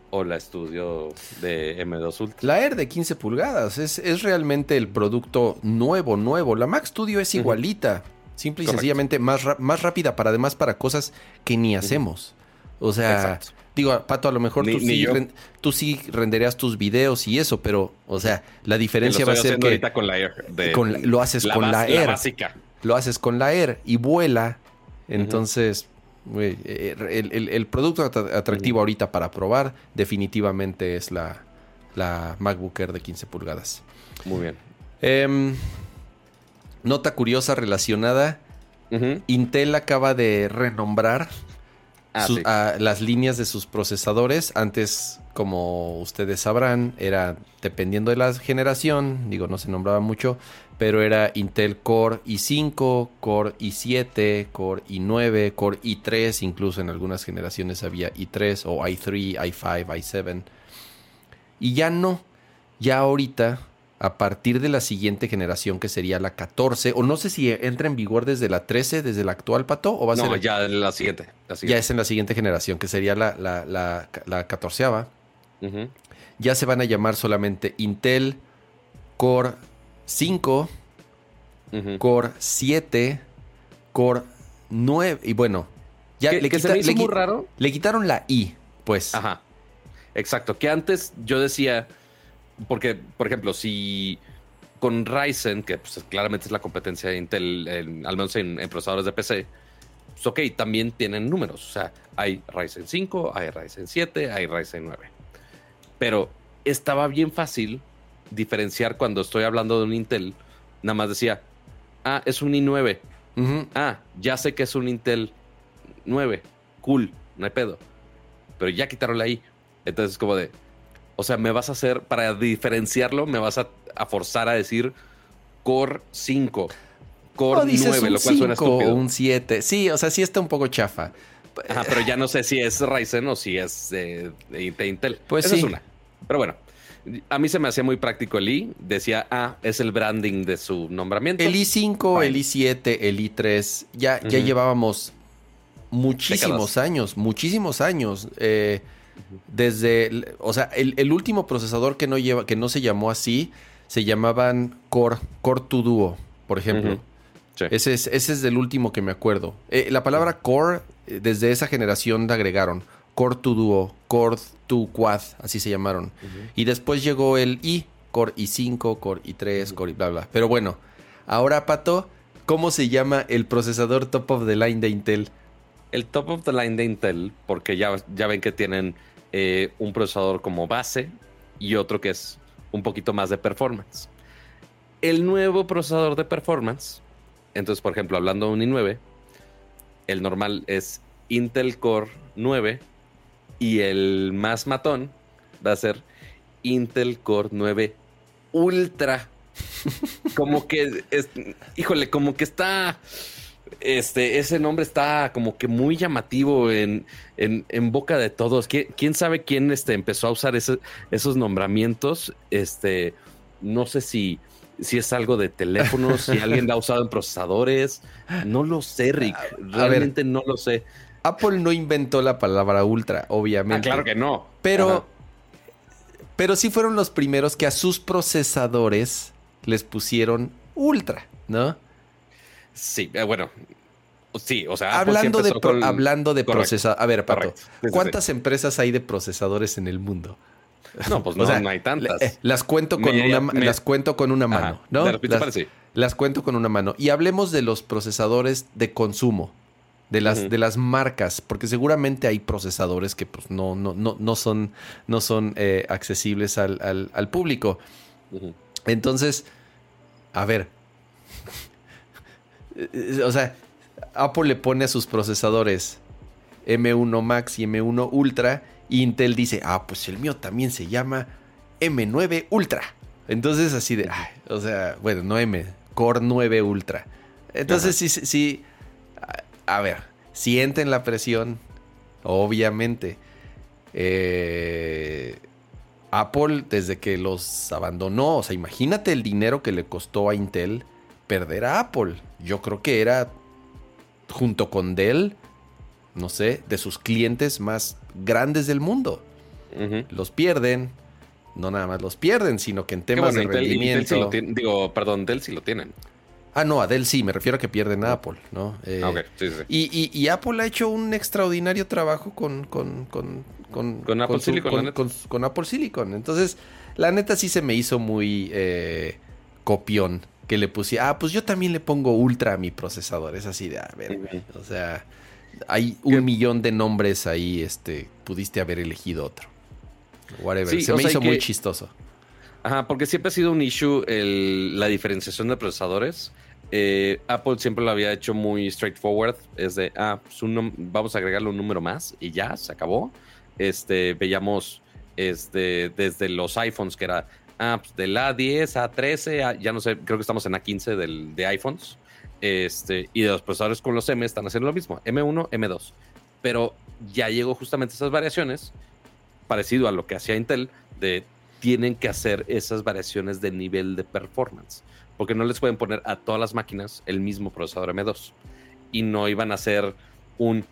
o la estudio de M2 Ultra. La Air de 15 pulgadas es, realmente el producto nuevo, nuevo. La Mac Studio es igualita, simple y sencillamente más, más rápida para además para cosas que ni hacemos. O sea, digo, Pato, a lo mejor tú, sí tú, sí renderías tus videos y eso, pero, o sea, la diferencia va a ser que con la Air lo haces con la Air. Lo haces con la Air y vuela. Entonces, Eh, el, producto atractivo ahorita para probar definitivamente es la, la MacBook Air de 15 pulgadas. Muy bien. Em, nota curiosa relacionada. Intel acaba de renombrar ah, las líneas de sus procesadores. Antes, como ustedes sabrán, era dependiendo de la generación, digo, no se nombraba mucho, pero era Intel Core i5, Core i7, Core i9, Core i3, incluso en algunas generaciones había i3 o i3, i5, i7. Y ya no, ya ahorita, a partir de la siguiente generación que sería la 14, o no sé si entra en vigor desde la 13, desde la actual pato, o va a no, ser... ya la siguiente, la siguiente. Ya es en la siguiente generación, que sería la, la, la, 14 Ya se van a llamar solamente Intel Core 5, Core 7, Core 9. Y bueno, ya le, muy raro. le quitaron la I, pues. Ajá. Exacto. Que antes yo decía, porque, por ejemplo, si con Ryzen, que pues, claramente es la competencia de Intel, al menos en, procesadores de PC, pues ok, también tienen números. O sea, hay Ryzen 5, hay Ryzen 7, hay Ryzen 9. Pero estaba bien fácil diferenciar cuando estoy hablando de un Intel. Nada más decía, ah, es un i9. Ah, ya sé que es un Intel 9. Cool, no hay pedo. Pero ya quitaron la I. Entonces, como de, o sea, me vas a hacer, para diferenciarlo, me vas a, forzar a decir Core 5. Core 9, lo cual suena estúpido. un 7. Sí, o sea, sí está un poco chafa. Ajá, pero ya no sé si es Ryzen o si es de, Intel. Pues Esa es una. Pero bueno, a mí se me hacía muy práctico el i. Decía, ah, es el branding de su nombramiento. El i5, el i7, el i3, ya, ya llevábamos muchísimos años, muchísimos años. Eh, desde, o sea, el, último procesador que no, lleva, que no se llamó así, se llamaban Core, Core 2 Duo, por ejemplo. ese, es, ese es del último que me acuerdo. Eh, la palabra Core, eh, desde esa generación la agregaron. Core 2 Duo, Core 2 Quad, así se llamaron. Y después llegó el i, Core i5, Core i3, Core y bla bla. Pero bueno, ahora Pato, ¿cómo se llama el procesador top of the line de Intel? El top of the line de Intel, porque ya, ya ven que tienen eh, un procesador como base y otro que es un poquito más de performance. El nuevo procesador de performance, entonces por ejemplo hablando de un i9, el normal es Intel Core 9 y el más matón va a ser Intel Core 9 Ultra. como que, es, híjole, como que está, este, ese nombre está como que muy llamativo en, en, boca de todos. ¿Quién, sabe quién este, empezó a usar esos nombramientos? Este, no sé si, si es algo de teléfonos, si alguien lo ha usado en procesadores. No lo sé, Rick. Realmente no lo sé. Apple no inventó la palabra ultra, obviamente. Ah, claro que no. Pero, pero sí fueron los primeros que a sus procesadores les pusieron ultra, ¿no? Sí, eh, bueno, Sí, o sea, hablando de, hablando de procesadores. A ver, Pato, ¿cuántas empresas hay de procesadores en el mundo? No, pues no, no hay tantas. Eh, las cuento con una, las cuento con una mano, ¿no? De repente las, las, cuento con una mano. Y hablemos de los procesadores de consumo de las, de las marcas, porque seguramente hay procesadores que pues, no, no, no, no son, no son eh, accesibles al, al, público. Entonces, a ver, o sea, Apple le pone a sus procesadores M1 Max y M1 Ultra, y Intel dice, ah, pues el mío también se llama M9 Ultra. Entonces, así de, o sea, bueno, no M, Core 9 Ultra. Entonces, sí, sí, a ver, sienten la presión, obviamente. Eh, Apple, desde que los abandonó, o sea, imagínate el dinero que le costó a Intel perder a Apple. Yo creo que era, junto con Dell, no sé, de sus clientes más grandes del mundo. Los pierden. No nada más los pierden, sino que en temas de rendimiento. digo, perdón, Dell sí lo tienen. Ah, no, Adel sí, me refiero a que pierden a Apple, ¿no? Eh, ah, sí, sí. Y, Apple ha hecho un extraordinario trabajo con, con, con, con, Apple Silicon. Con, Apple Silicon. Entonces, la neta sí se me hizo muy eh, copión que le puse. Ah, pues yo también le pongo ultra a mi procesador. Es así de, a ver, o sea, hay un millón de nombres ahí, este, pudiste haber elegido otro. Whatever. Se me hizo muy chistoso. Ajá, porque siempre ha sido un issue la diferenciación de procesadores. Eh, Apple siempre lo había hecho muy straightforward. Es de, ah, pues vamos a agregarle un número más y ya, se acabó. Este, veíamos este, desde los iPhones que era, ah, pues del A10 A13, ya no sé, creo que estamos en A15 del, de iPhones. Este, y de los procesadores con los M están haciendo lo mismo, M1, M2. Pero ya llegó justamente esas variaciones, parecido a lo que hacía Intel, de tienen que hacer esas variaciones de nivel de performance, porque no les pueden poner a todas las máquinas el mismo procesador M2 y no iban a hacer un,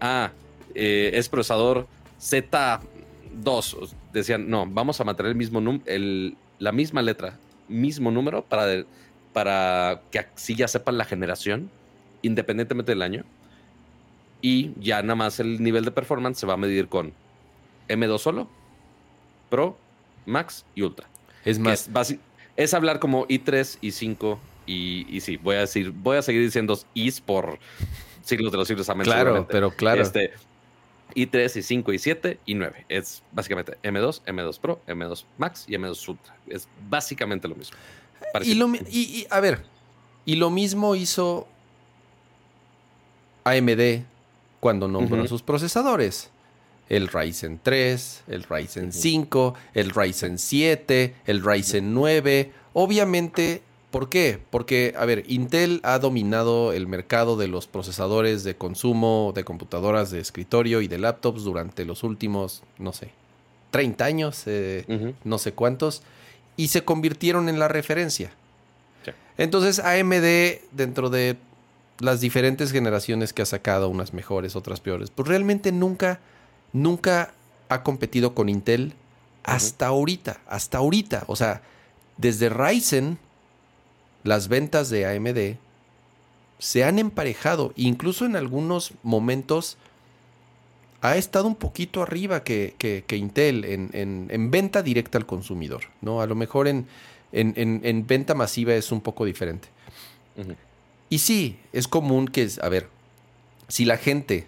ah, eh, es procesador Z2. Decían, no, vamos a mantener el mismo el, la misma letra, mismo número para, para que así ya sepan la generación, independientemente del año. Y ya nada más el nivel de performance se va a medir con M2 solo, Pro, Max y Ultra. Es más. Es, hablar como i3, i5 y, y sí, voy a decir, voy a seguir diciendo is por siglos de los siglos. Claro, pero claro. Este, i3, i5, i7 y 9. Es básicamente M2, M2 Pro, M2 Max y M2 Ultra. Es básicamente lo mismo. Y, a ver, y lo mismo hizo AMD cuando nombró sus procesadores el Ryzen 3, el Ryzen 5, el Ryzen 7, el Ryzen 9. Obviamente, ¿por qué? Porque, a ver, Intel ha dominado el mercado de los procesadores de consumo de computadoras de escritorio y de laptops durante los últimos, no sé, 30 años, eh, no sé cuántos, y se convirtieron en la referencia. Entonces, AMD, dentro de las diferentes generaciones que ha sacado, unas mejores, otras peores, pues realmente nunca nunca ha competido con Intel hasta ahorita, hasta ahorita. O sea, desde Ryzen, las ventas de AMD se han emparejado, incluso en algunos momentos ha estado un poquito arriba que, Intel en, venta directa al consumidor. ¿no? A lo mejor en, en venta masiva es un poco diferente. Y sí, es común que, a ver, si la gente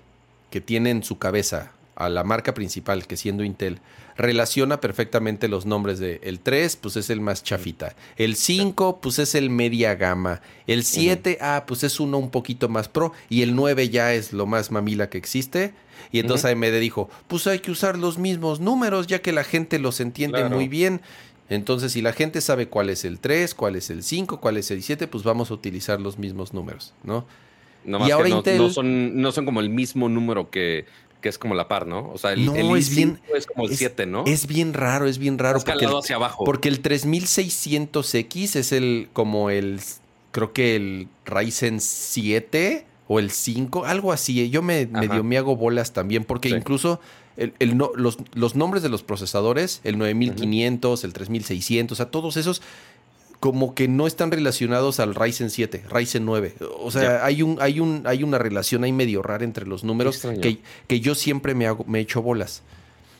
que tiene en su cabeza a la marca principal, que siendo Intel, relaciona perfectamente los nombres de el 3, pues es el más chafita. El 5, pues es el media gama. El 7, ah, pues es uno un poquito más pro. Y el 9 ya es lo más mamila que existe. Y entonces AMD dijo, pues hay que usar los mismos números, ya que la gente los entiende muy bien. Entonces, si la gente sabe cuál es el 3, cuál es el 5, cuál es el 7, pues vamos a utilizar los mismos números, ¿no? y ahora Intel... no, son, no son como el mismo número que que es como la par, ¿no? O sea, el, no, es, bien, es como el 7, ¿no? Es bien raro, es bien raro. porque el, hacia abajo. Porque el 3600X es el, como el, creo que el Ryzen 7 o el 5, algo así. Yo me, medio me hago bolas también, porque incluso el, los, los, nombres de los procesadores, el 9500, el 3600, o sea, todos esos como que no están relacionados al Ryzen 7, Ryzen 9. O sea, hay, un, hay, un, hay una relación ahí medio rara entre los números que, que, yo siempre me, hago, me echo bolas.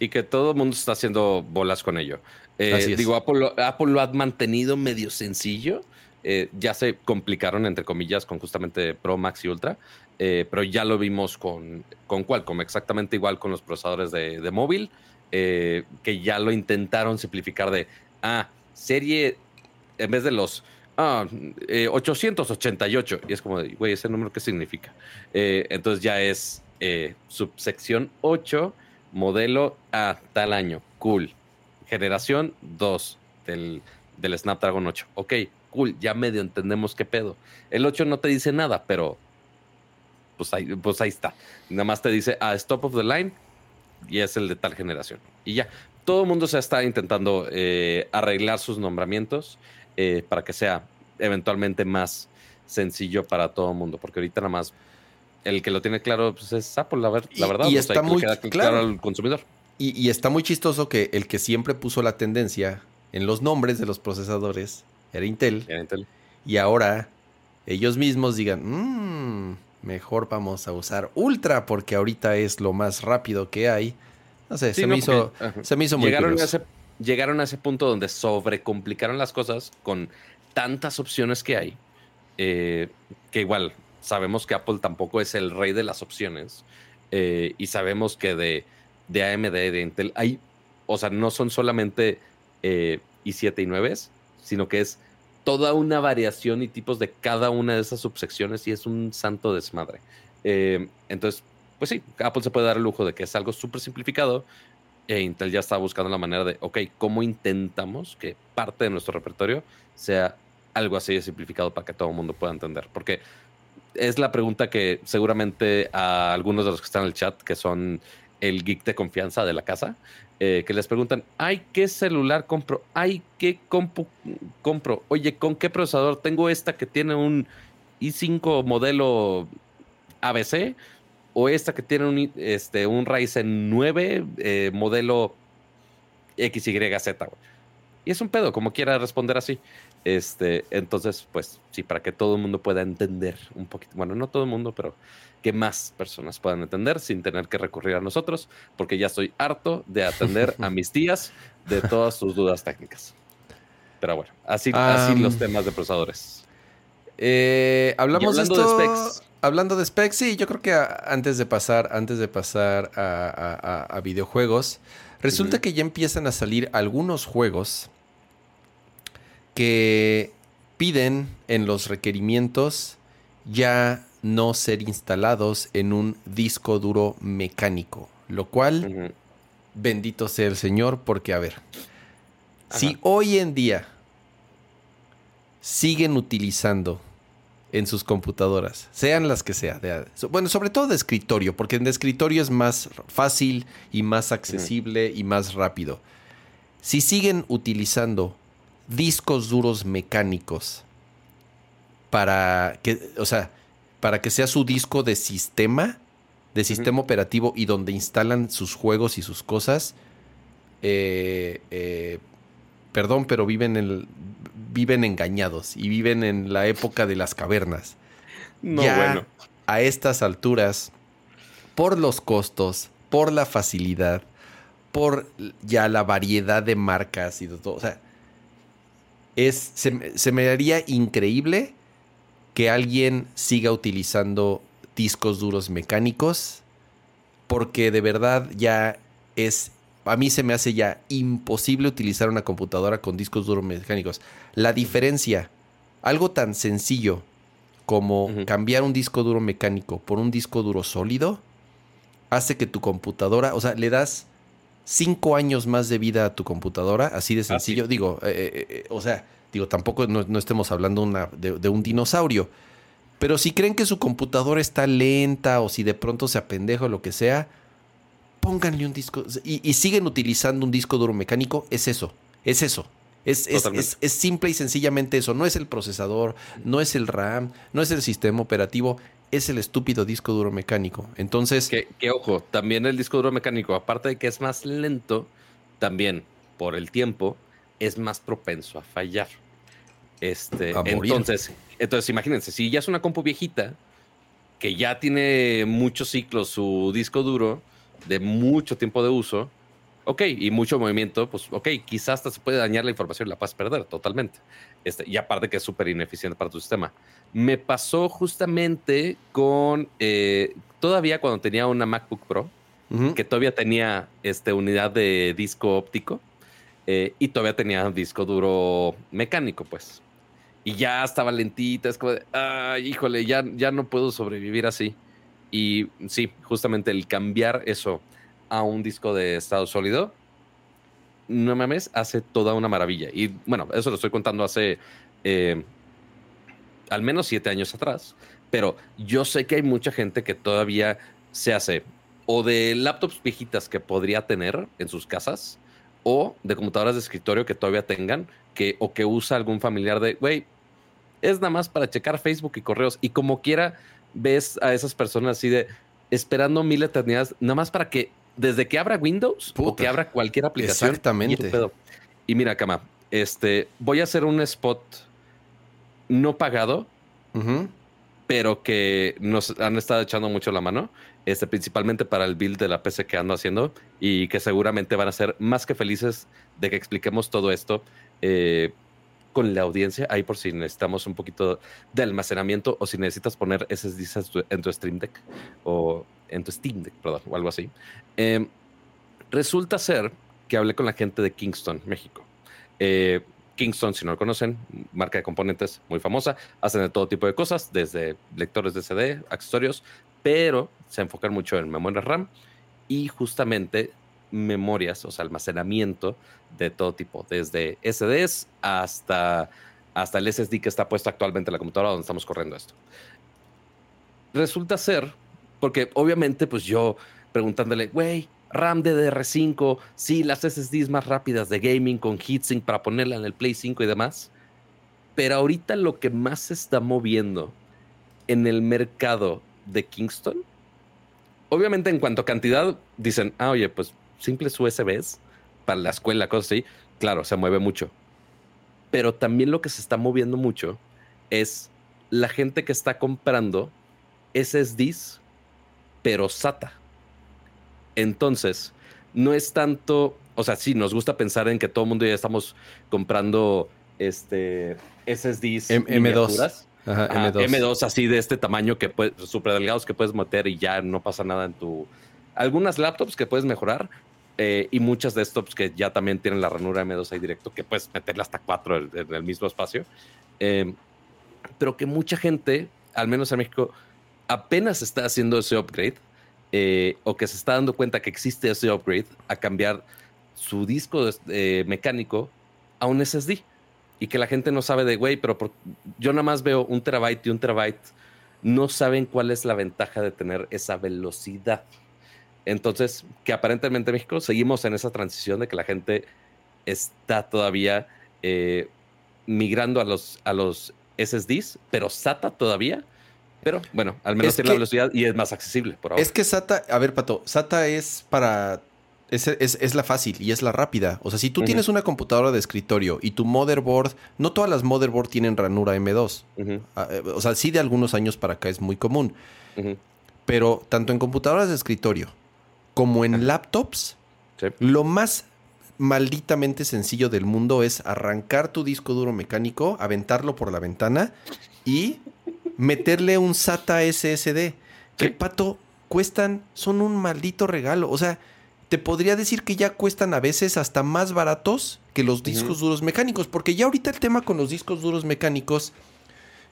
Y que todo el mundo está haciendo bolas con ello. Eh, digo, Apple, Apple, lo ha mantenido medio sencillo. Eh, ya se complicaron, entre comillas, con justamente Pro, Max y Ultra. Eh, pero ya lo vimos con, con Qualcomm, exactamente igual con los procesadores de, de móvil, que ya lo intentaron simplificar de, ah, serie en vez de los 888, ah, eh, y es como, güey, ese número, ¿qué significa? Eh, entonces ya es eh, subsección 8, modelo a tal año, cool. Generación 2 del, del Snapdragon 8. Ok, cool, ya medio entendemos qué pedo. El 8 no te dice nada, pero pues ahí, pues ahí está. Nada más te dice ah, stop of the line y es el de tal generación. Y ya, todo el mundo se está intentando arreglar sus nombramientos. Eh, para que sea eventualmente más sencillo para todo el mundo, porque ahorita nada más el que lo tiene claro pues, es Apple, la, verdad. Y, está muy claro, al consumidor. Y, está muy chistoso que el que siempre puso la tendencia en los nombres de los procesadores era Intel. Y ahora ellos mismos digan, mmm, mejor vamos a usar Ultra porque ahorita es lo más rápido que hay. No sé, se, me hizo, se me hizo muy Llegaron llegaron a ese punto donde sobrecomplicaron las cosas con tantas opciones que hay, eh, que igual sabemos que Apple tampoco es el rey de las opciones eh, y sabemos que de, de AMD, de Intel, hay, o sea, no son solamente eh, i7 y 9, sino que es toda una variación y tipos de cada una de esas subsecciones y es un santo desmadre. Entonces, pues sí, Apple se puede dar el lujo de que es algo súper simplificado e Intel ya está buscando la manera de, ok, ¿cómo intentamos que parte de nuestro repertorio sea algo así de simplificado para que todo el mundo pueda entender? Porque es la pregunta que seguramente a algunos de los que están en el chat, que son el geek de confianza de la casa, eh, que les preguntan, ay, ¿qué celular compro? Ay, ¿qué compu compro? Oye, ¿con qué procesador? Tengo esta que tiene un i5 modelo ABC o esta que tiene un, este, un Ryzen 9 eh, modelo XYZ. Y es un pedo, como quiera responder así. Este, entonces, pues sí, para que todo el mundo pueda entender un poquito, bueno, no todo el mundo, pero que más personas puedan entender sin tener que recurrir a nosotros, porque ya estoy harto de atender a mis tías de todas sus dudas técnicas. Pero bueno, así, así los temas de procesadores. Eh, hablamos de, specs. Hablando de specs, sí, yo creo que antes de pasar, antes de pasar a, videojuegos, resulta que ya empiezan a salir algunos juegos que piden en los requerimientos ya no ser instalados en un disco duro mecánico, lo cual, bendito sea el Señor, porque a ver, si hoy en día siguen utilizando en sus computadoras, sean las que sean. bueno, sobre todo de escritorio, porque en de escritorio es más fácil y más accesible y más rápido. Si siguen utilizando discos duros mecánicos para que, o sea, para que sea su disco de sistema, de sistema operativo y donde instalan sus juegos y sus cosas. Eh, eh, perdón, pero viven, viven engañados y viven en la época de las cavernas. No, bueno. A estas alturas, por los costos, por la facilidad, por ya la variedad de marcas y de todo. O sea, es, se, me haría increíble que alguien siga utilizando discos duros mecánicos, porque de verdad ya es, a mí se me hace ya imposible utilizar una computadora con discos duros mecánicos. La diferencia, algo tan sencillo como cambiar un disco duro mecánico por un disco duro sólido, hace que tu computadora, o sea, le das cinco años más de vida a tu computadora, así de sencillo. Digo, eh, eh, eh, o sea, digo, tampoco no, estemos hablando una, de, un dinosaurio. Pero si creen que su computadora está lenta o si de pronto se apendeja o lo que sea, pónganle un disco. Y, siguen utilizando un disco duro mecánico, es eso. Es eso. Es, es, es, simple y sencillamente eso. No es el procesador, no es el RAM, no es el sistema operativo, es el estúpido disco duro mecánico. Entonces. Que, ojo, también el disco duro mecánico, aparte de que es más lento, también por el tiempo, es más propenso a fallar. Este, entonces, entonces, imagínense, si ya es una compu viejita, que ya tiene muchos ciclos su disco duro, de mucho tiempo de uso, ok, y mucho movimiento, pues ok, quizás hasta se puede dañar la información y la puedes perder totalmente. Este, y aparte que es súper ineficiente para tu sistema. Me pasó justamente con, eh, todavía cuando tenía una MacBook Pro, que todavía tenía este, unidad de disco óptico eh, y todavía tenía un disco duro mecánico, pues. Y ya estaba lentita, es como de, ay, híjole, ya, ya no puedo sobrevivir así. Y sí, justamente el cambiar eso a un disco de estado sólido, no mames, hace toda una maravilla. Y bueno, eso lo estoy contando hace eh, al menos siete años atrás. Pero yo sé que hay mucha gente que todavía se hace o de laptops viejitas que podría tener en sus casas o de computadoras de escritorio que todavía tengan que o que usa algún familiar de, güey, es nada más para checar Facebook y correos y como quiera ves a esas personas así de esperando mil eternidades nada más para que desde que abra Windows o que abra cualquier aplicación. Exactamente. Y, mira, Kama, este, voy a hacer un spot no pagado, pero que nos han estado echando mucho la mano, este, principalmente para el build de la PC que ando haciendo y que seguramente van a ser más que felices de que expliquemos todo esto. Eh, con la audiencia, ahí por si necesitamos un poquito de almacenamiento o si necesitas poner SSDs en tu Stream Deck o en tu Steam Deck, perdón, o algo así. Em, resulta ser que hablé con la gente de Kingston, México. Eh, Kingston, si no lo conocen, marca de componentes muy famosa, hacen de todo tipo de cosas, desde lectores de CD, accesorios, pero se enfocan mucho en memoria RAM y justamente memorias, o sea, almacenamiento de todo tipo, desde SDs hasta, hasta el SSD que está puesto actualmente en la computadora donde estamos corriendo esto. Resulta ser, porque obviamente pues yo preguntándole, güey, RAM DDR5, sí, las SSDs más rápidas de gaming con heatsink para ponerla en el Play 5 y demás. Pero ahorita lo que más se está moviendo en el mercado de Kingston, obviamente en cuanto a cantidad, dicen, ah, oye, pues simples USBs para la escuela, cosas así, claro, se mueve mucho. Pero también lo que se está moviendo mucho es la gente que está comprando SSDs, pero SATA. Entonces, no es tanto, o sea, sí, nos gusta pensar en que todo el mundo ya estamos comprando este SSDs M2. M2. así de este tamaño que puedes, súper delgados que puedes meter y ya no pasa nada en tu. Algunas laptops que puedes mejorar eh, y muchas desktops que ya también tienen la ranura M2 ahí directo que puedes meterle hasta cuatro en, el mismo espacio. Em, pero que mucha gente, al menos en México, apenas está haciendo ese upgrade eh, o que se está dando cuenta que existe ese upgrade a cambiar su disco eh, mecánico a un SSD y que la gente no sabe de, güey, pero yo nada más veo un terabyte y un terabyte, no saben cuál es la ventaja de tener esa velocidad. Entonces, que aparentemente en México seguimos en esa transición de que la gente está todavía eh, migrando a los, a los SSDs, pero SATA todavía pero bueno, al menos tiene la velocidad y es más accesible por ahora. Es que SATA, a ver, Pato, SATA es para. Es, la fácil y es la rápida. O sea, si tú tienes una computadora de escritorio y tu motherboard, no todas las motherboard tienen ranura M2. Ah, eh, o sea, sí de algunos años para acá es muy común. Pero tanto en computadoras de escritorio como en laptops, lo más malditamente sencillo del mundo es arrancar tu disco duro mecánico, aventarlo por la ventana y meterle un SATA SSD. Que pato, cuestan, son un maldito regalo. O sea, te podría decir que ya cuestan a veces hasta más baratos que los discos duros mecánicos. Porque ya ahorita el tema con los discos duros mecánicos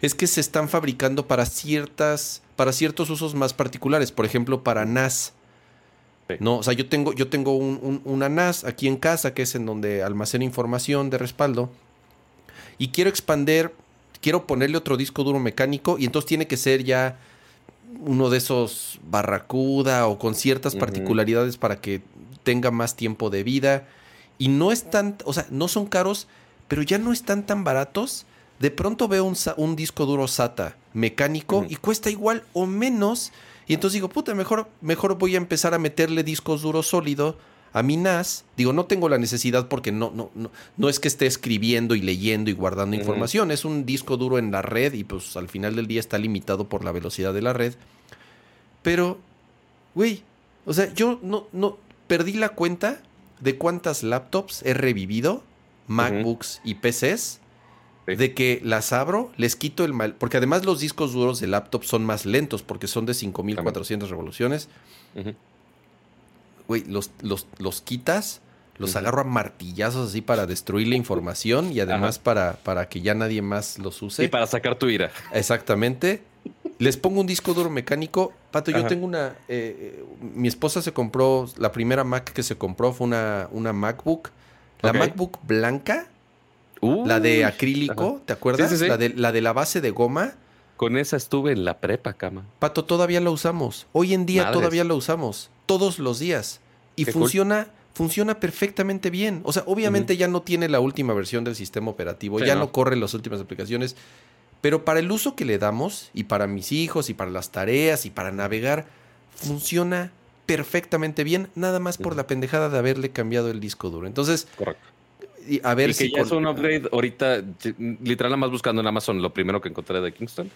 es que se están fabricando para ciertas, para ciertos usos más particulares. Por ejemplo, para NAS. No, o sea, yo tengo, yo tengo un, una NAS aquí en casa, que es en donde almaceno información de respaldo. Y quiero expander quiero ponerle otro disco duro mecánico y entonces tiene que ser ya uno de esos barracuda o con ciertas particularidades para que tenga más tiempo de vida. Y no están, o sea, no son caros, pero ya no están tan baratos. De pronto veo un, disco duro SATA mecánico y cuesta igual o menos. Y entonces digo, puta, mejor, mejor voy a empezar a meterle discos duros sólido a mi NAS, digo, no tengo la necesidad porque no, no, no, no es que esté escribiendo y leyendo y guardando información, es un disco duro en la red y pues al final del día está limitado por la velocidad de la red. Pero, güey, o sea, yo no, no, perdí la cuenta de cuántas laptops he revivido, MacBooks y PCs, de que las abro, les quito el mal, porque además los discos duros de laptop son más lentos porque son de 5400 revoluciones güey, los, los, quitas, los agarro a martillazos así para destruir la información y además para, para que ya nadie más los use. Y para sacar tu ira. Exactamente. Les pongo un disco duro mecánico. Pato, yo tengo una. Eh, eh, mi esposa se compró. La primera Mac que se compró fue una, una MacBook. La MacBook blanca. La de acrílico, ¿te acuerdas? La, de, la de la base de goma. Con esa estuve en la prepa, cama. Pato, todavía la usamos. Hoy en día todavía la usamos. Todos los días. Y funciona, funciona perfectamente bien. O sea, obviamente ya no tiene la última versión del sistema operativo, ya no. corre las últimas aplicaciones. Pero para el uso que le damos, y para mis hijos, y para las tareas, y para navegar, funciona perfectamente bien, nada más por la pendejada de haberle cambiado el disco duro. Entonces, Correcto. Y a ver si. Que ya es un upgrade ahorita, literal, nada más buscando en Amazon lo primero que encontré de Kingston,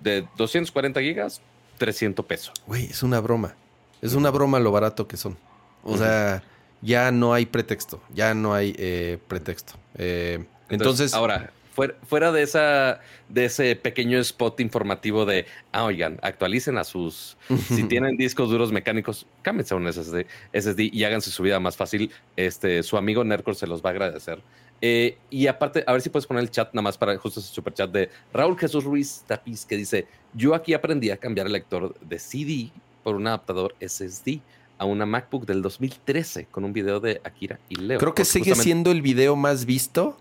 de 240 gigas, 300 pesos. Güey, es una broma. Es una broma lo barato que son. O sea, ya no hay pretexto, ya no hay eh, pretexto. Eh, Entonces, ahora, fuera, de esa de ese pequeño spot informativo de ah, oigan, actualicen a sus si tienen discos duros mecánicos, cámbiense a un SSD, SSD y háganse su vida más fácil. Este, su amigo Nercor se los va a agradecer. Eh, y aparte, a ver si puedes poner el chat nada más para justo ese super chat de Raúl Jesús Ruiz Tapiz que dice: Yo aquí aprendí a cambiar el lector de CD por un adaptador SSD a una MacBook del 2013 con un video de Akira y Leo. Creo que sigue siendo el video más visto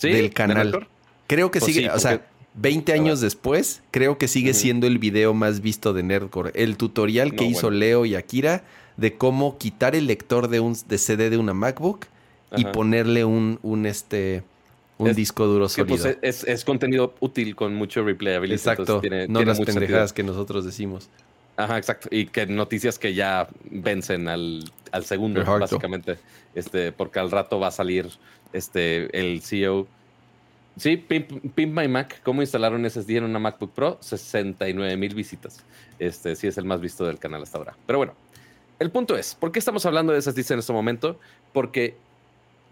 del canal. creo que pues sigue, o sea, 20 años después, creo que sigue siendo el video más visto de Nerdcore. El tutorial que hizo Leo y Akira de cómo quitar el lector de un de CD de una MacBook y ponerle un, un este un disco duro pues, sólido. es, contenido útil con mucho replayability. Exacto. no las pendejadas que nosotros decimos. Ajá, exacto. Y que noticias que ya vencen al, al segundo, básicamente. Este, porque al rato va a salir este, el CEO. Sí, Pimp, My Mac, cómo instalar un SSD en una MacBook Pro, 69 mil visitas. Este sí es el más visto del canal hasta ahora. Pero bueno, el punto es, ¿por qué estamos hablando de SSDs en este momento? Porque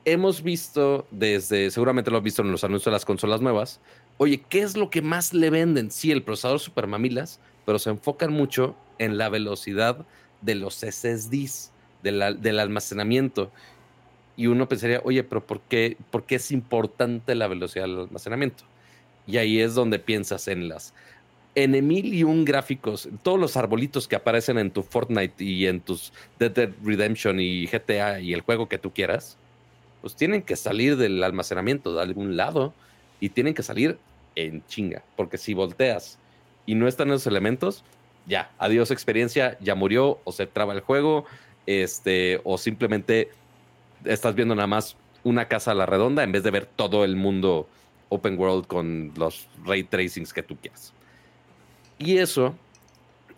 hemos visto desde, seguramente lo has visto en los anuncios de las consolas nuevas, oye, ¿qué es lo que más le venden? Sí, el procesador super mamilas, pero se enfocan mucho en la velocidad de los SSDs, del almacenamiento. Y uno pensaría, oye, pero ¿por qué, ¿por qué es importante la velocidad del almacenamiento? Y ahí es donde piensas en las en mil y un gráficos, todos los arbolitos que aparecen en tu Fortnite y en tus Dead Dead Redemption y GTA y el juego que tú quieras, pues tienen que salir del almacenamiento de algún lado y tienen que salir en chinga, porque si volteas y no están esos elementos, ya, adiós experiencia, ya murió o se traba el juego, este, o simplemente estás viendo nada más una casa a la redonda en vez de ver todo el mundo open world con los ray tracings que tú quieras. Y eso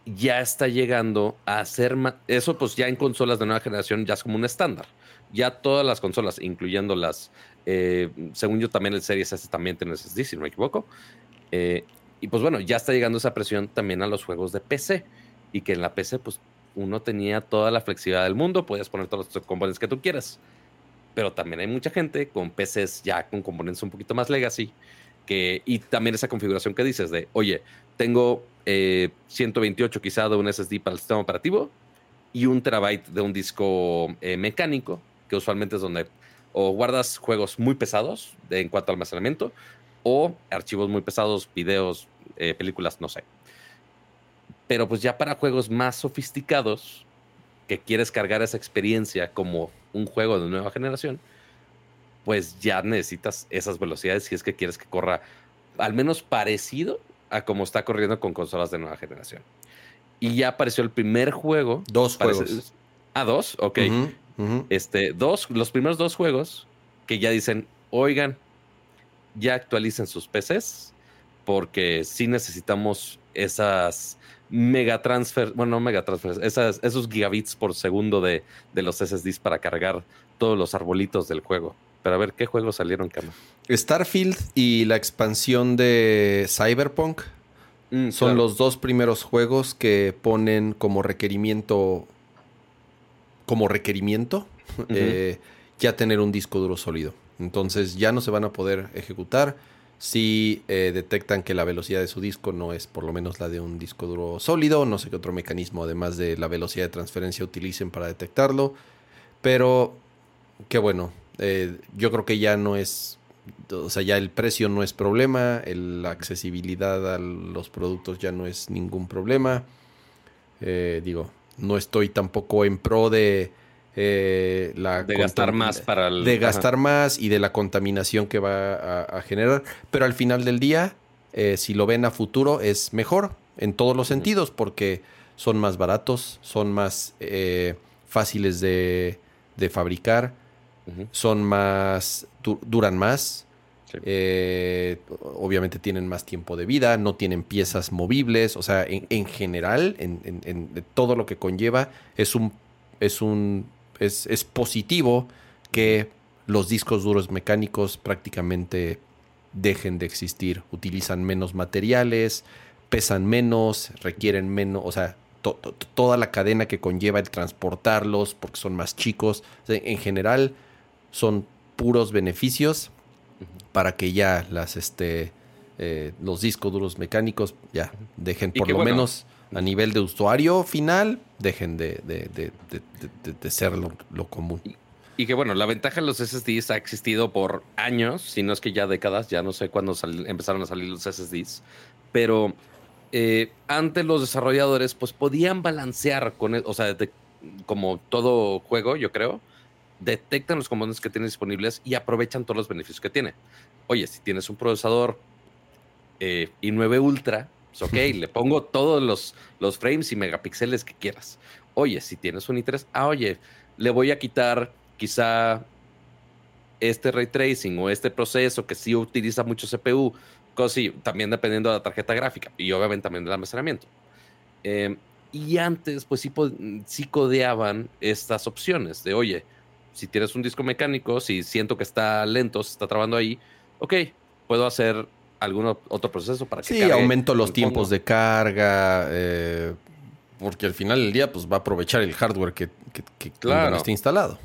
ya está llegando a ser eso pues ya en consolas de nueva generación ya es como un estándar. Ya todas las consolas, incluyendo las, eh, según yo también el Series S también tiene SSD, si no me equivoco, eh, y pues bueno, ya está llegando esa presión también a los juegos de PC. Y que en la PC, pues uno tenía toda la flexibilidad del mundo, podías poner todos los componentes que tú quieras. Pero también hay mucha gente con PCs ya con componentes un poquito más legacy. Que, y también esa configuración que dices de, oye, tengo 128 eh, quizá de un SSD para el sistema operativo y un terabyte de un disco eh, mecánico, que usualmente es donde o guardas juegos muy pesados en cuanto a almacenamiento o archivos muy pesados, videos, eh, películas, no sé. Pero pues ya para juegos más sofisticados, que quieres cargar esa experiencia como un juego de nueva generación, pues ya necesitas esas velocidades si es que quieres que corra al menos parecido a como está corriendo con consolas de nueva generación. Y ya apareció el primer juego. Dos juegos. Ah, dos, ok. Este, dos, los primeros dos juegos que ya dicen, oigan, ya actualicen sus PCs porque sí necesitamos esas mega transfer, bueno, no mega transfer, esas, esos gigabits por segundo de, los SSDs para cargar todos los arbolitos del juego. Pero a ver, ¿qué juegos salieron, Cama? Starfield y la expansión de Cyberpunk mm, son los dos primeros juegos que ponen como requerimiento, como requerimiento, eh, ya tener un disco duro sólido. Entonces ya no se van a poder ejecutar si eh, detectan que la velocidad de su disco no es por lo menos la de un disco duro sólido. No sé qué otro mecanismo además de la velocidad de transferencia utilicen para detectarlo. Pero qué bueno. Eh, yo creo que ya no es o sea, ya el precio no es problema, la accesibilidad a los productos ya no es ningún problema. Eh, digo, no estoy tampoco en pro de eh, la de gastar más para el... de gastar más y de la contaminación que va a, generar. Pero al final del día eh, si lo ven a futuro es mejor en todos los sentidos porque son más baratos son más eh, fáciles de, fabricar son más duran más obviamente tienen más tiempo de vida, no tienen piezas movibles, o sea, en, general, en, en, todo lo que conlleva, es un, es un es, positivo que los discos duros mecánicos prácticamente dejen de existir. Utilizan menos materiales, pesan menos, requieren menos, o sea, toda la cadena que conlleva el transportarlos porque son más chicos. en general, son puros beneficios para que ya las, este, eh, los discos duros mecánicos ya dejen, Y por lo bueno. menos a nivel de usuario final, dejen de, de- de- de- ser lo, lo común. Y que bueno, la ventaja de los SSDs ha existido por años, si no es que ya décadas, ya no sé cuándo empezaron a salir los SSDs, pero eh, antes los desarrolladores pues podían balancear con, el- o sea, como todo juego, yo creo, detectan los componentes que tienen disponibles y aprovechan todos los beneficios que tiene. Oye, si tienes un procesador eh, i9 Ultra, pues, ok, le pongo todos los, los frames y megapíxeles que quieras. Oye, si tienes un i3, ah, oye, le voy a quitar quizá este ray tracing o este proceso que sí utiliza mucho CPU, así, también dependiendo de la tarjeta gráfica y obviamente también del almacenamiento. Eh, y antes, pues sí, sí codeaban estas opciones de, oye, si tienes un disco mecánico, si siento que está lento, se está trabando ahí, ok, puedo hacer algún otro proceso para que Sí, cargue aumento los tiempos de carga, eh, porque al final del día pues va a aprovechar el hardware que, que, que Claro. esté instalado.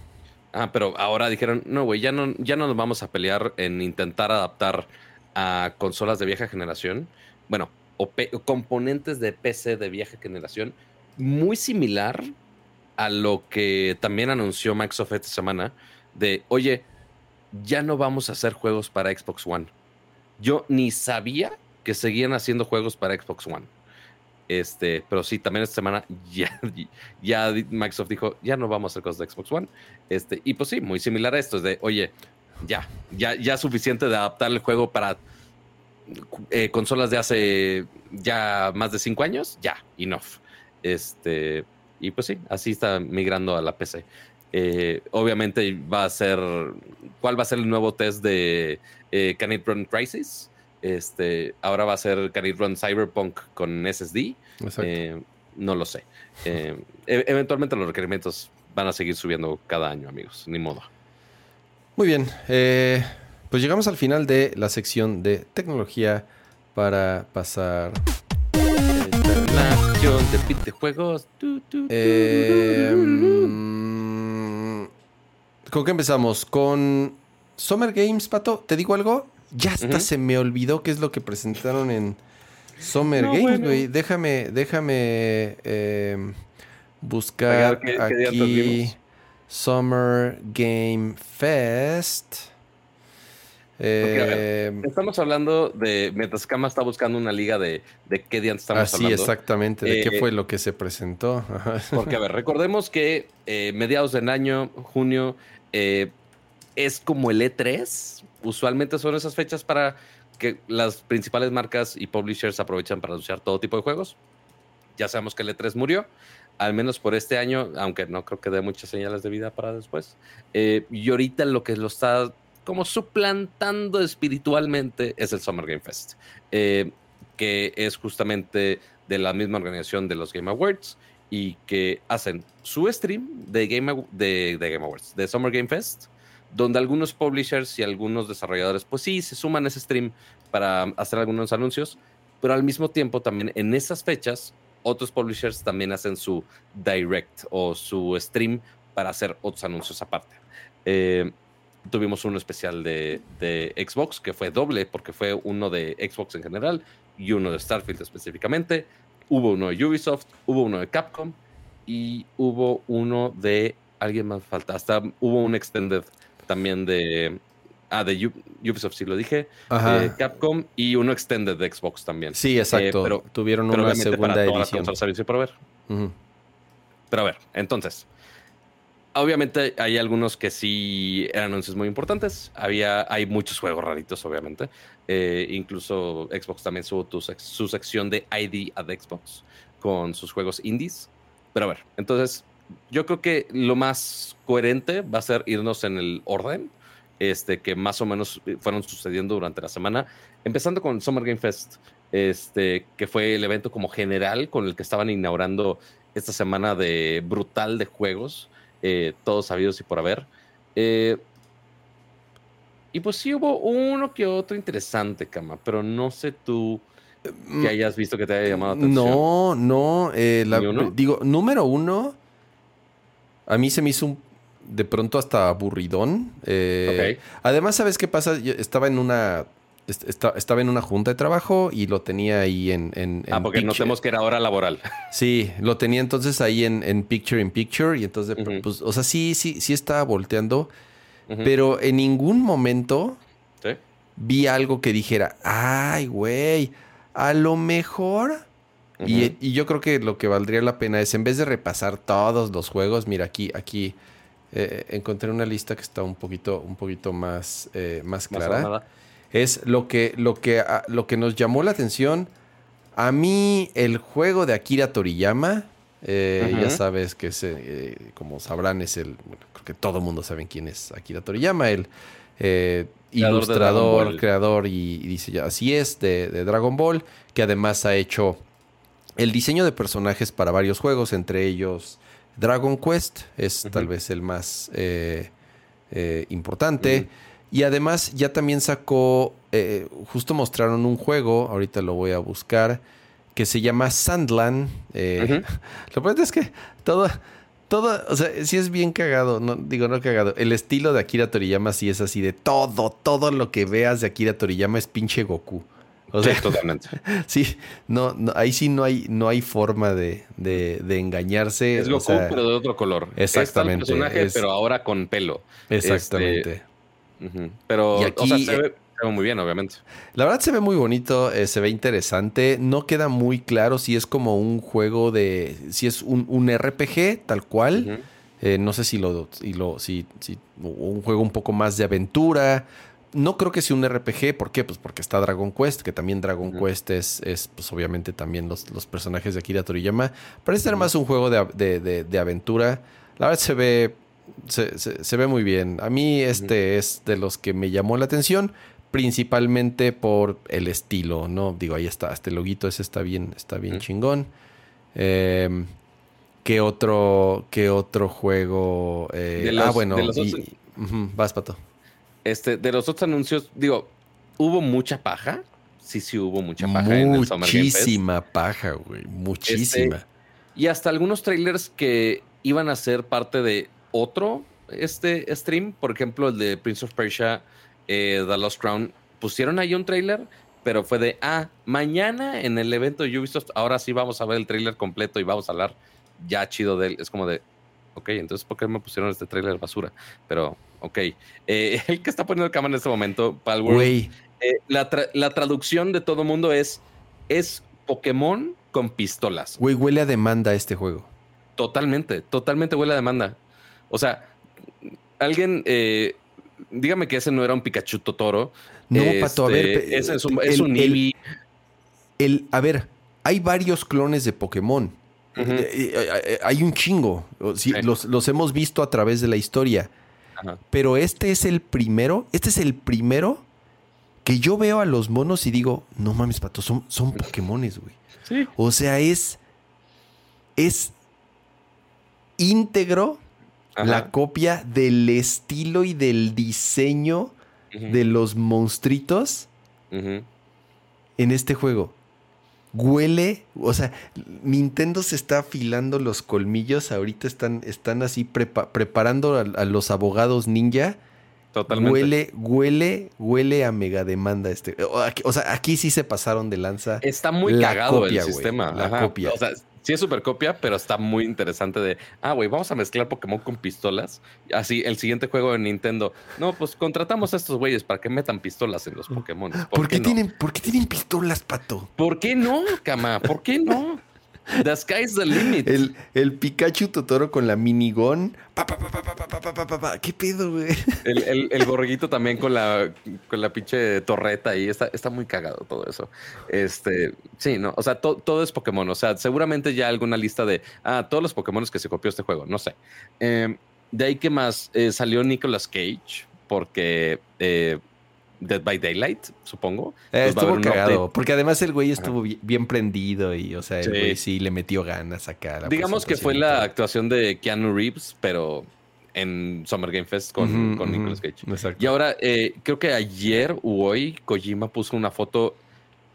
Ah, pero ahora dijeron, no, güey, ya no, ya no nos vamos a pelear en intentar adaptar a consolas de vieja generación. Bueno, o componentes de PC de vieja generación, muy similar a lo que también anunció Microsoft esta semana, de, oye, ya no vamos a hacer juegos para Xbox One. Yo ni sabía que seguían haciendo juegos para Xbox One. Este, pero sí, también esta semana ya, ya Microsoft dijo, ya no vamos a hacer cosas de Xbox One. Este, y pues sí, muy similar a esto, es de, oye, ya, ya, ya suficiente de adaptar el juego para eh, consolas de hace ya más de cinco años, ya, enough. Este, y pues sí, así está migrando a la PC. Eh, obviamente va a ser, ¿cuál va a ser el nuevo test de eh, Can It Run Crisis? Este, ahora va a ser Can It Run Cyberpunk con SSD. Exacto. Eh, no lo sé. Eh, e- eventualmente los requerimientos van a seguir subiendo cada año, amigos. Ni modo. Muy bien, eh, pues llegamos al final de la sección de tecnología para pasar... La sección de videojuegos. Eh, mm, ¿Con qué empezamos? ¿Con Summer Games, Pato? ¿Te digo algo? Ya hasta se me olvidó qué es lo que presentaron en Summer No, Games, bueno. güey. Déjame, déjame eh, buscar Oiga, ¿qué- qué día aquí? Summer Game Fest. Porque, a ver, Eh, Estamos hablando de. Mientras Kama está buscando una liga de, de qué día estamos así hablando. exactamente. ¿De qué Eh, fue lo que se presentó? Porque, a ver, recordemos que eh, mediados del año, junio, eh, es como el E3. Usualmente son esas fechas para que las principales marcas y publishers aprovechan para anunciar todo tipo de juegos. Ya sabemos que el E3 murió, al menos por este año, aunque no creo que dé muchas señales de vida para después. Eh, y ahorita lo que lo está como suplantando espiritualmente es el Summer Game Fest, eh, que es justamente de la misma organización de los Game Awards y que hacen su stream de Game, de, de Game Awards, de Summer Game Fest, donde algunos publishers y algunos desarrolladores, pues sí, se suman a ese stream para hacer algunos anuncios, pero al mismo tiempo también en esas fechas, otros publishers también hacen su direct o su stream para hacer otros anuncios aparte. Eh, tuvimos uno especial de, de Xbox, que fue doble, porque fue uno de Xbox en general y uno de Starfield específicamente. Hubo uno de Ubisoft, hubo uno de Capcom y hubo uno de. Alguien más falta. Hasta hubo un extended también de. Ah, de Ubisoft, sí lo dije. Ajá. de Capcom y uno extended de Xbox también. Sí, exacto. Eh, pero- Tuvieron Pero una segunda para todas las edición. por ver. Ujú. Pero a ver, entonces. Obviamente hay algunos que sí eran anuncios muy importantes. Había, hay muchos juegos raritos, obviamente. Eh, incluso Xbox también tuvo tu su sección de ID at Xbox con sus juegos indies. Pero a ver, entonces yo creo que lo más coherente va a ser irnos en el orden este, que más o menos fueron sucediendo durante la semana. Empezando con Summer Game Fest, este, que fue el evento como general con el que estaban inaugurando esta semana de brutal de juegos, eh, todos sabidos y por haber. Eh, y pues sí hubo uno que otro interesante, Cama, pero no sé tú que hayas visto que te haya llamado la atención. Mm, No, no. eh, la- ¿Ni uno? digo, número uno, a mí se me hizo un, de pronto hasta aburridón. Eh, además, ¿sabes qué pasa? Yo estaba en una estaba en una junta de trabajo y lo tenía ahí en... en, ah, porque notemos que era hora laboral. Sí, lo tenía entonces ahí en, en Picture in Picture y entonces, pues, o sea, sí, sí, sí estaba volteando, pero en ningún momento vi algo que dijera, ay, güey, a lo mejor... y, yo creo que lo que valdría la pena es, en vez de repasar todos los juegos, mira, aquí, aquí eh, encontré una lista que está un poquito, un poquito más, eh, más clara. es lo que, lo que, ah, lo que nos llamó la atención. A mí, el juego de Akira Toriyama, eh, ya sabes que, eh, como sabrán, es el. creo que todo el mundo sabe quién es Akira Toriyama, el eh, ilustrador, creador y, dice ya, así es, de, Dragon Ball, que además ha hecho el diseño de personajes para varios juegos, entre ellos Dragon Quest, es tal vez el más importante. Y además ya también sacó, justo mostraron un juego, ahorita lo voy a buscar, que se llama Sandland. Eh, lo peor es que todo, todo, o sea, sí es bien cagado, no, digo no cagado. El estilo de Akira Toriyama sí es así de todo, todo lo que veas de Akira Toriyama es pinche Goku. O sea, sí, totalmente. Sí, no, no, ahí sí no hay, no hay forma de, de, engañarse. Es Goku, pero de otro color. Exactamente. Es personaje, pero ahora con pelo. Exactamente. Este, pero, o sea, se ve, muy bien, obviamente. La verdad se ve muy bonito, eh, se ve interesante. No queda muy claro si es como un juego de. si es un, RPG tal cual. Eh, no sé si lo. Si lo si, si, un juego un poco más de aventura. No creo que sea un RPG, ¿por qué? Pues porque está Dragon Quest, que también Dragon Quest es, es, pues obviamente también los, los personajes de Akira Toriyama. Parece ser más un juego de, de, de aventura. La verdad se ve se, ve muy bien. A mí este es de los que me llamó la atención, principalmente por el estilo, ¿no? Digo, ahí está, este loguito ese está bien, está bien chingón. Em, ¿Qué otro, qué otro juego? Eh, ah, bueno, vas, Pato. Este, de los otros anuncios, digo, ¿hubo mucha paja? Sí, sí hubo mucha paja en el Summer Muchísima paja, güey. Muchísima. Este, y hasta algunos trailers que iban a ser parte de otro este stream, por ejemplo, el de Prince of Persia, eh, The Lost Crown, pusieron ahí un trailer, pero fue de, ah, mañana en el evento de Ubisoft, ahora sí vamos a ver el trailer completo y vamos a hablar ya chido de él. Es como de, ok, entonces, ¿por qué me pusieron este trailer basura? Pero, ok. Eh, el que está poniendo el cámara en este momento, Palworld, eh, la, la, traducción de todo mundo es, es Pokémon con pistolas. Güey, huele a demanda este juego. Totalmente, totalmente huele a demanda. O sea, alguien, eh, dígame que ese no era un Pikachu Totoro. No, Pato, a ver. Este, ese es un, es un el, a ver, hay varios clones de Pokémon. Eh, eh, hay un chingo. los, hemos visto a través de la historia. Pero este es el primero. Este es el primero que yo veo a los monos y digo, no mames, pato, son, son Pokémones, güey. Sí. O sea, es. Es íntegro la copia del estilo y del diseño de los monstruitos en este juego. Huele, o sea, Nintendo se está afilando los colmillos. Ahorita están, están así preparando a, los abogados ninja. Totalmente. Huele, huele, huele a mega demanda este. O sea, aquí sí se pasaron de lanza. Está muy cagado el sistema. la copia. O sea, sí es super copia, pero está muy interesante de, ah, güey, vamos a mezclar Pokémon con pistolas. Así, el siguiente juego de Nintendo. No, pues contratamos a estos güeyes para que metan pistolas en los Pokémon. ¿Por, qué, tienen, ¿Por qué tienen pistolas, pato? ¿Por qué no, cama? ¿Por qué no? The sky's the limit. El, el Pikachu Totoro con la minigón. Pa, pa, pa, ¿Qué pedo, güey? El, el, el, borreguito también con la, con la pinche torreta y está, está muy cagado todo eso. Este, sí, no, o sea, todo es Pokémon. O sea, seguramente ya alguna lista de, ah, todos los Pokémon que se copió este juego, no sé. Eh, de ahí que más eh, salió Nicolas Cage porque eh, Dead by Daylight, supongo. Eh, estuvo cagado, porque además el güey estuvo bien, prendido y, o sea, el güey sí le metió ganas acá. La Digamos que fue la actuación de Keanu Reeves, pero en Summer Game Fest con, Nicolas Cage. Y ahora, eh, creo que ayer o hoy, Kojima puso una foto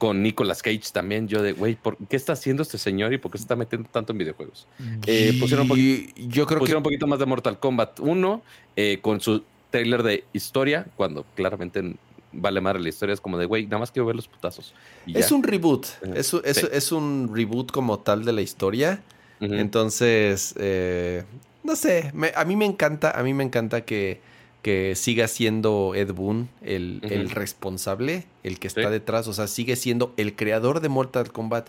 con Nicolas Cage también. Yo de, güey, ¿por qué está haciendo este señor y por qué se está metiendo tanto en videojuegos? Eh, pusieron, un yo creo pusieron que... un poquito más de Mortal Kombat 1 eh, con su trailer de historia, cuando claramente vale madre la historia. Es como de, güey, nada más quiero ver los putazos. Y Es ya. un reboot. Es, un- es- Sí. es un reboot como tal de la historia. Entonces, eh, no sé, me- a mí me encanta, a mí me encanta que, que siga siendo Ed Boon el, el responsable, el que está Sí. detrás, o sea, sigue siendo el creador de Mortal Kombat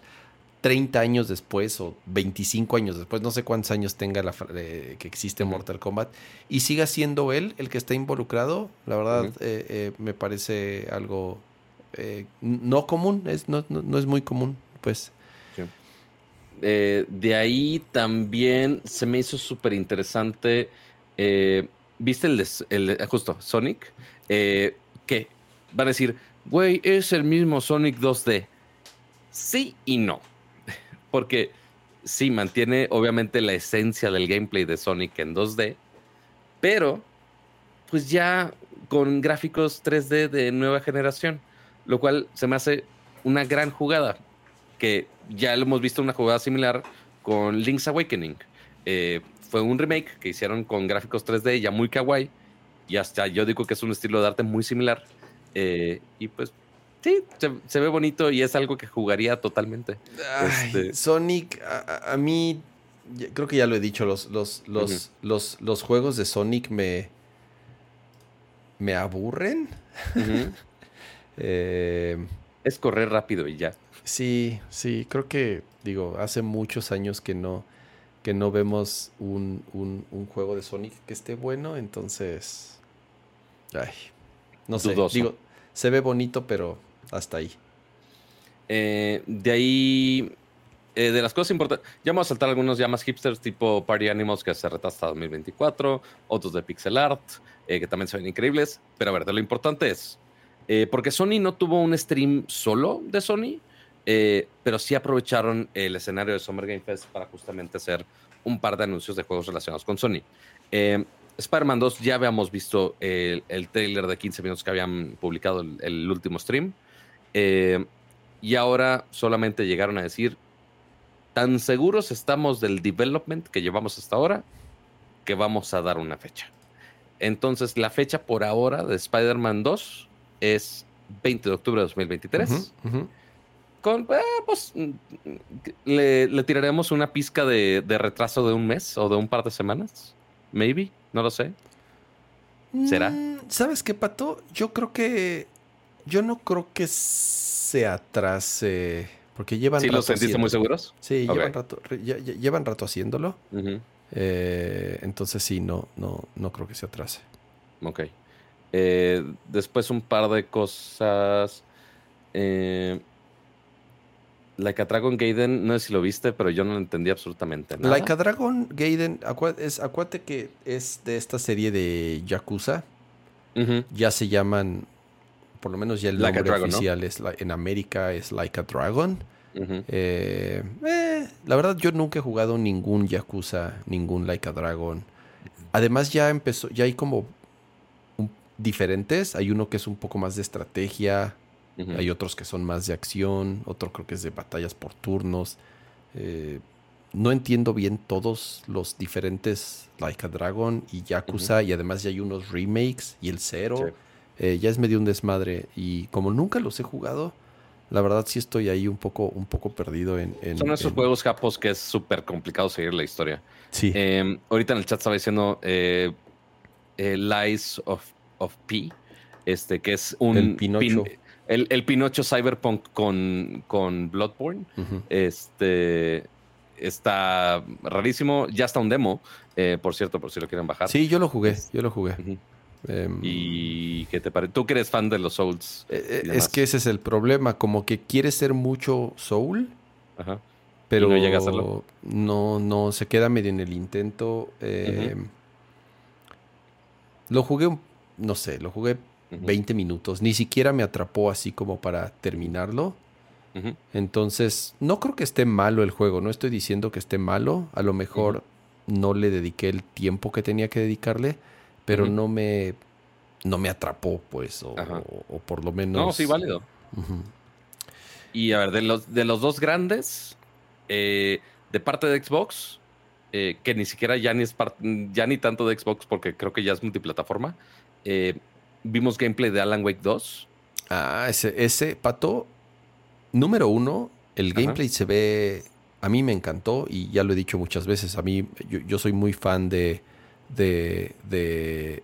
30 años después o 25 años después, no sé cuántos años tenga la, eh, que existe. Mortal Kombat, y siga siendo él el que está involucrado, la verdad eh, eh, me parece algo no común, es, no, no- no es muy común, pues. De ahí también se me hizo súper interesante. ¿Viste el el justo Sonic? Que van a decir, güey, es el mismo Sonic 2D. Sí y no. Porque sí, mantiene obviamente la esencia del gameplay de Sonic en 2D, pero pues ya con gráficos 3D de nueva generación, lo cual se me hace una gran jugada, que ya lo hemos visto una jugada similar con Link's Awakening. Eh, fue un remake que hicieron con gráficos 3D ya muy kawaii, y hasta yo digo que es un estilo de arte muy similar, Eh, y pues sí, se, se ve bonito y es algo que jugaría totalmente. Ay, Este- Sonic, a, mí, creo que ya lo he dicho, los, los, los, los, los juegos de Sonic me, me aburren. Eh, es correr rápido y ya. sí, sí, creo que, digo, hace muchos años que no, que no vemos un, un- un juego de Sonic que esté bueno, entonces, ay, no sé, Dudoso. digo, se ve bonito, pero hasta ahí. Eh, de ahí, eh, de las cosas importantes, ya vamos a saltar algunos ya más hipsters, tipo Party Animals, que se retrasa hasta 2024, otros de pixel art, eh, que también se ven increíbles. Pero a ver, de lo importante es, eh, porque Sony no tuvo un stream solo de Sony, pero sí aprovecharon el escenario de Summer Game Fest para justamente hacer un par de anuncios de juegos relacionados con Sony. Spider-Man 2 ya habíamos visto el, trailer de 15 minutos que habían publicado el último stream. Eh, y ahora solamente llegaron a decir, tan seguros estamos del development que llevamos hasta ahora que vamos a dar una fecha. Entonces, la fecha por ahora de Spider-Man 2 es 20 de octubre de 2023. Ujú, ujú. Con, eh, pues, mm, le, le tiraremos una pizca de, de retraso de un mes o de un par de semanas. Maybe, no lo sé. ¿Será? Mm, ¿Sabes qué, Pato? Yo creo que. Yo no creo que se atrase. Porque llevan ¿Sí rato. lo sentiste muy seguros? Sí, Ok. llevan rato, re- ya- ya- llevan rato haciéndolo. Eh, entonces sí, no, no, no creo que se atrase. Ok. Eh, después un par de cosas. Eh, like a Dragon Gaiden, no sé si lo viste, pero yo no entendí absolutamente nada. Like a Dragon Gaiden, es, acuérdate que es de esta serie de Yakuza. Ya se llaman, por lo menos ya el Like nombre Dragon, ¿no? oficial es la- en América es Like a Dragon. Eh, eh, la verdad, yo nunca he jugado ningún Yakuza, ningún Like a Dragon. Además, ya empezó, ya hay como un- diferentes. Hay uno que es un poco más de estrategia, hay otros que son más de acción, otro creo que es de batallas por turnos. Eh, no entiendo bien todos los diferentes Like a Dragon y Yakuza, y además ya hay unos remakes y el cero. Sí. Eh, ya es medio un desmadre. Y como nunca los he jugado, la verdad sí estoy ahí un poco, un poco perdido en. en- Son esos en- juegos japos que es súper complicado seguir la historia. Sí. Eh, ahorita en el chat estaba diciendo eh, eh, Lies of, of P, este, que es un... El Pinocho. pin- el, el Pinocho Cyberpunk con, con Bloodborne. Este está rarísimo. Ya está un demo, eh, por cierto, por si lo quieren bajar. Sí, yo lo jugué, yo lo jugué. Em, ¿Y qué te parece? Tú que eres fan de los Souls. eh, eh, es que ese es el problema, como que quiere ser mucho Soul, Ajá. pero no llega a serlo. no, no, se queda medio en el intento. eh, Lo jugué, no sé, lo jugué Ujú. 20 minutos, ni siquiera me atrapó así como para terminarlo. Entonces, no creo que esté malo el juego, no estoy diciendo que esté malo, a lo mejor no le dediqué el tiempo que tenía que dedicarle, pero no me no me atrapó, pues, o, Ajá. o- o por lo menos... No, sí, válido. Y a ver, de los, de los dos grandes, eh, de parte de Xbox, eh, que ni siquiera ya ni, es ya ni tanto de Xbox porque creo que ya es multiplataforma, eh, vimos gameplay de Alan Wake 2. Ah, ese, ese pato, número uno, el gameplay se ve, a mí me encantó y ya lo he dicho muchas veces, a mí yo, soy muy fan de, de, de,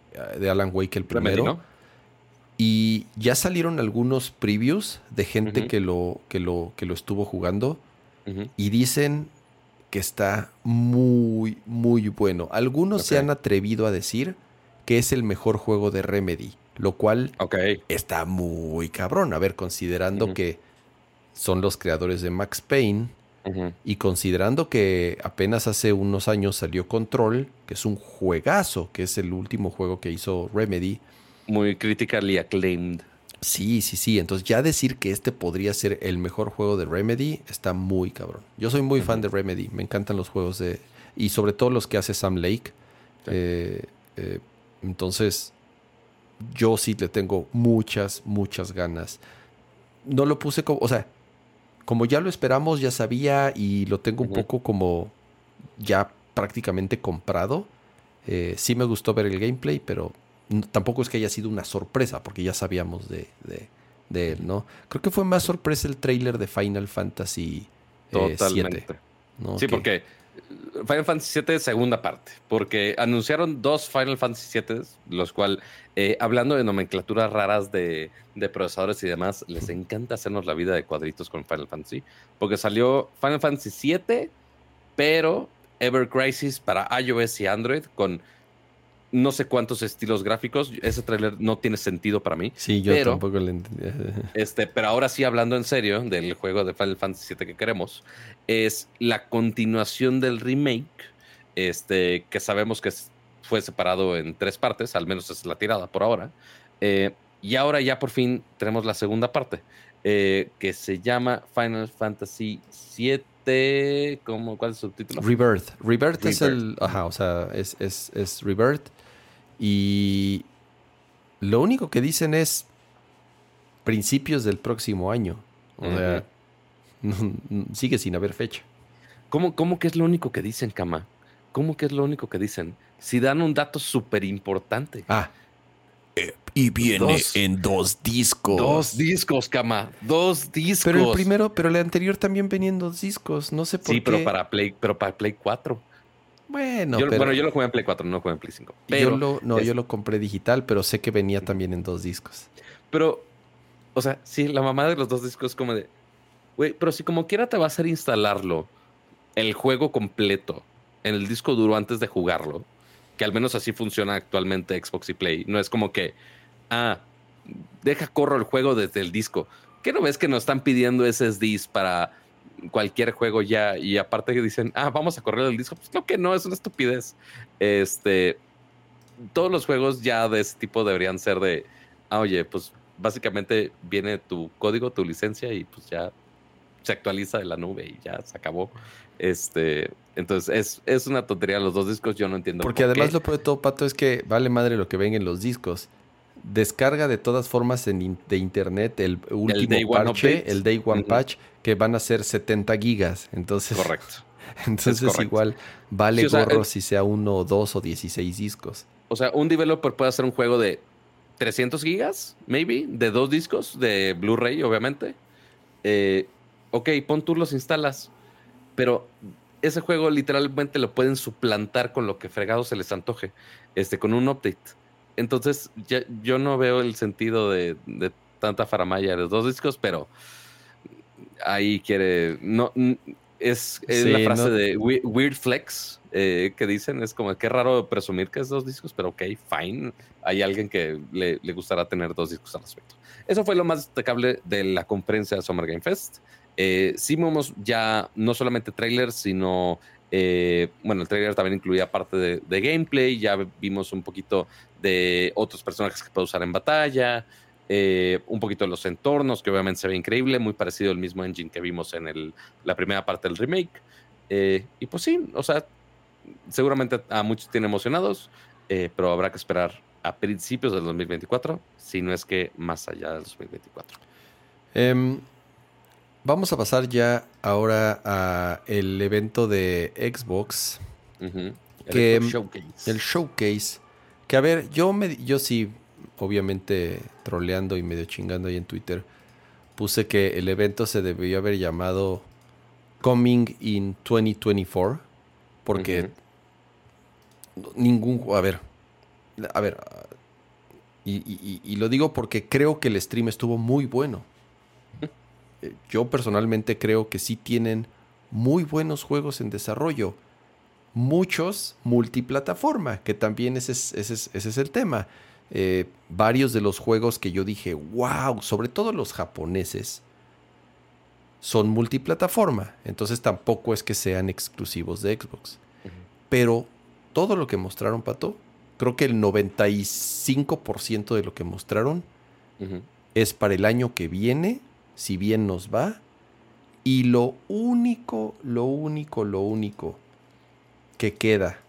Alan Wake el primero. Y ya salieron algunos previews de gente que, lo, que, lo, que lo estuvo jugando. Y dicen que está muy, muy bueno. Algunos se han atrevido a decir que es el mejor juego de Remedy, lo cual está muy cabrón. A ver, considerando que son los creadores de Max Payne y considerando que apenas hace unos años salió Control, que es un juegazo, que es el último juego que hizo Remedy. Muy critically acclaimed. Sí, sí, sí. Entonces ya decir que este podría ser el mejor juego de Remedy está muy cabrón. Yo soy muy fan de Remedy. Me encantan los juegos de... Y sobre todo los que hace Sam Lake. Eh, eh, entonces, yo sí le tengo muchas, muchas ganas. No lo puse como... O sea, como ya lo esperamos, ya sabía y lo tengo un poco como ya prácticamente comprado. Eh, sí me gustó ver el gameplay, pero tampoco es que haya sido una sorpresa, porque ya sabíamos de, de, él, ¿no? Creo que fue más sorpresa el trailer de Final Fantasy eh, Totalmente. Sí, porque Final Fantasy VII segunda parte, porque anunciaron dos Final Fantasy VII, los cuales, eh, hablando de nomenclaturas raras de, de, procesadores y demás, les encanta hacernos la vida de cuadritos con Final Fantasy, porque salió Final Fantasy VII, pero Ever Crisis para iOS y Android con no sé cuántos estilos gráficos. Ese tráiler no tiene sentido para mí. Sí, yo tampoco lo entendí. Este, pero ahora sí, hablando en serio del juego de Final Fantasy VII que queremos, es la continuación del remake, este, que sabemos que fue separado en tres partes, al menos es la tirada por ahora. Eh, y ahora ya por fin tenemos la segunda parte, eh, que se llama Final Fantasy VII. ¿Cómo, ¿Cuál es su título? Rebirth. Rebirth. es el. Ajá, o sea, es, es, es Rebirth. Y lo único que dicen es principios del próximo año. O sea, sigue sin haber fecha. ¿Cómo, ¿Cómo que es lo único que dicen, Kama? ¿Cómo que es lo único que dicen? Si dan un dato súper importante. Ah. Y viene en dos discos. Dos discos, Kama. Dos discos. Pero el primero, pero el anterior también venía en dos discos. No sé por qué. Sí, pero para Play, pero para Play 4. Bueno, yo, bueno, yo lo jugué en Play 4, no lo jugué en Play 5. Pero yo lo, no, yo lo compré digital, pero sé que venía también en dos discos. Pero, o sea, sí, la mamá de los dos discos es como de, güey, pero si como quiera te va a hacer instalarlo, el juego completo, en el disco duro antes de jugarlo, que al menos así funciona actualmente Xbox y Play. No es como que, ah, deja corro el juego desde el disco. ¿Qué no ves que nos están pidiendo SSDs para cualquier juego ya y aparte que dicen, ah, vamos a correr el disco, pues lo que no, es una estupidez. Este, todos los juegos ya de ese tipo deberían ser de, ah, oye, pues básicamente viene tu código, tu licencia y pues ya se actualiza de la nube y ya se acabó. Este, entonces es, es una tontería los dos discos, yo no entiendo. Porque además lo peor de todo, Pato, es que vale madre lo que ven en los discos descarga de todas formas de internet el último parche, el Day One Patch, que van a ser 70 gigas. Entonces, correcto. Entonces igual vale gorro si sea uno, dos o 16 discos. O sea, un developer puede hacer un juego de 300 gigas, maybe, de dos discos, de Blu-ray, obviamente. Eh, ok, pon tú los instalas, pero ese juego literalmente lo pueden suplantar con lo que fregado se les antoje, este, con un update. Entonces, yo no veo el sentido de, tanta faramaya de los dos discos, pero ahí quiere. No, es, la frase de Weird Flex eh, que dicen: es como que raro presumir que es dos discos, pero ok, fine. Hay alguien que le, gustará tener dos discos al respecto. Eso fue lo más destacable de la conferencia de Summer Game Fest. Eh, sí vimos ya no solamente trailers, sino eh, bueno, el trailer también incluía parte de, gameplay, ya vimos un poquito de otros personajes que puede usar en batalla, eh, un poquito de los entornos, que obviamente se ve increíble, muy parecido al mismo engine que vimos en la primera parte del remake. Eh, y pues sí, o sea, seguramente a muchos tienen emocionados, pero habrá que esperar a principios del 2024, si no es que más allá del 2024. Em, vamos a pasar ya ahora a el evento de Xbox. Que, el showcase. El showcase. Que a ver, yo, me, yo sí, obviamente troleando y medio chingando ahí en Twitter, puse que el evento se debió haber llamado Coming in 2024. Porque ningún... A ver, a ver, y, lo digo porque creo que el stream estuvo muy bueno. Eh, yo personalmente creo que sí tienen muy buenos juegos en desarrollo. Muchos multiplataforma, que también ese es, ese es, el tema. Eh, varios de los juegos que yo dije, wow, sobre todo los japoneses, son multiplataforma. Entonces tampoco es que sean exclusivos de Xbox. Pero todo lo que mostraron, Pato, creo que el 95% de lo que mostraron es para el año que viene, si bien nos va. Y lo único, lo único, lo único que queda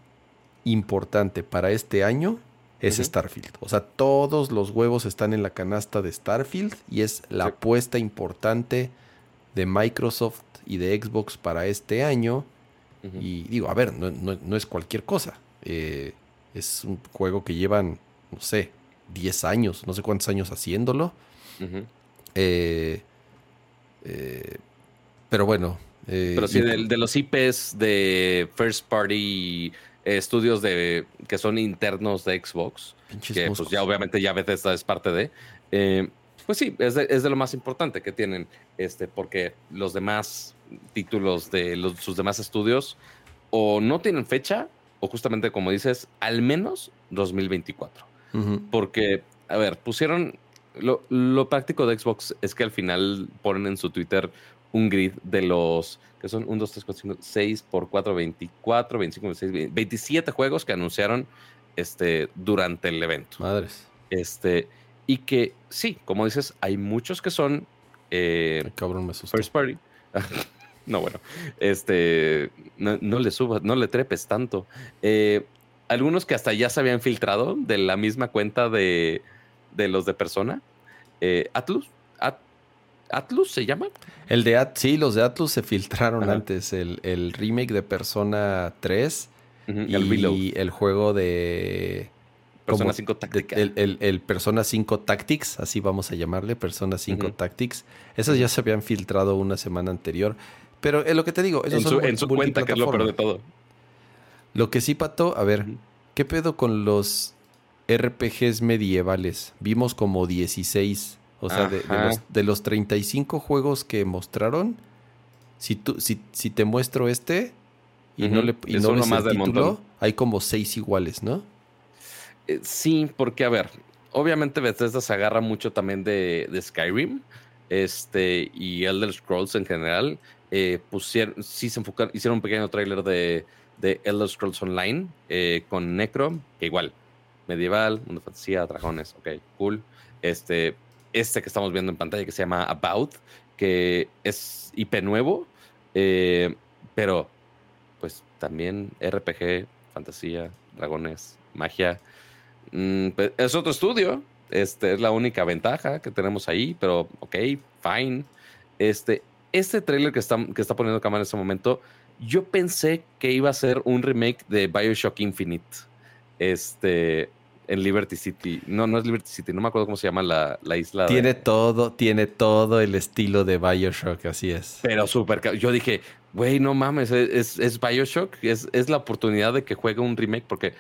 importante para este año es Starfield. O sea, todos los huevos están en la canasta de Starfield y es la apuesta importante de Microsoft y de Xbox para este año. Y digo, a ver, no, es cualquier cosa. Eh, es un juego que llevan, no sé, 10 años, no sé cuántos años haciéndolo. Eh, eh, pero bueno. Eh, pero sí, de, los IPs de First Party estudios de que son internos de Xbox, que pues ya obviamente ya Bethesda es parte de, pues sí, es de, lo más importante que tienen, este, porque los demás títulos de sus demás estudios o no tienen fecha o justamente como dices, al menos 2024. Porque, a ver, pusieron, lo, práctico de Xbox es que al final ponen en su Twitter un grid de los que son 1, 2, 3, 4, 5, 6 por 4, 24, 25, 26, 27 juegos que anunciaron este, durante el evento. Madres. Este, y que sí, como dices, hay muchos que son eh, cabrón, me First party. No, bueno, este, no, le subas, no le trepes tanto. Eh, algunos que hasta ya se habían filtrado de la misma cuenta de, los de persona. Eh, Atlus, ¿Atlus se llama? El de At sí, los de Atlus se filtraron antes. El, remake de Persona 3 y el, juego de Persona 5 Tactics. El, Persona 5 Tactics, así vamos a llamarle, Persona 5 Tactics. Esos ya se habían filtrado una semana anterior. Pero es lo que te digo. en, su, cuenta, que es lo peor de todo. Lo que sí, Pato, a ver, ¿qué pedo con los RPGs medievales? Vimos como 16. O sea, de, los, de, los, 35 juegos que mostraron, si, tú, si, si te muestro este y no le y no más el título, hay como 6 iguales, ¿no? Eh, sí, porque a ver, obviamente Bethesda se agarra mucho también de, de Skyrim este, y Elder Scrolls en general eh, pusieron, sí se enfocaron, hicieron un pequeño tráiler de, de Elder Scrolls Online eh, con Necro, que igual, medieval, mundo fantasía, dragones, ok, cool. Este, este que estamos viendo en pantalla que se llama About, que es IP nuevo, eh, pero pues también RPG, fantasía, dragones, magia. Mm, pues, es otro estudio, este es la única ventaja que tenemos ahí, pero ok, fine. Este, este trailer que está, que está poniendo cámara en este momento, yo pensé que iba a ser un remake de Bioshock Infinite. Este, en Liberty City. No, no es Liberty City, no me acuerdo cómo se llama la, isla. Tiene todo, tiene todo el estilo de Bioshock, así es. Pero súper. Yo dije, güey, no mames, es, es Bioshock, es, es, la oportunidad de que juegue un remake, porque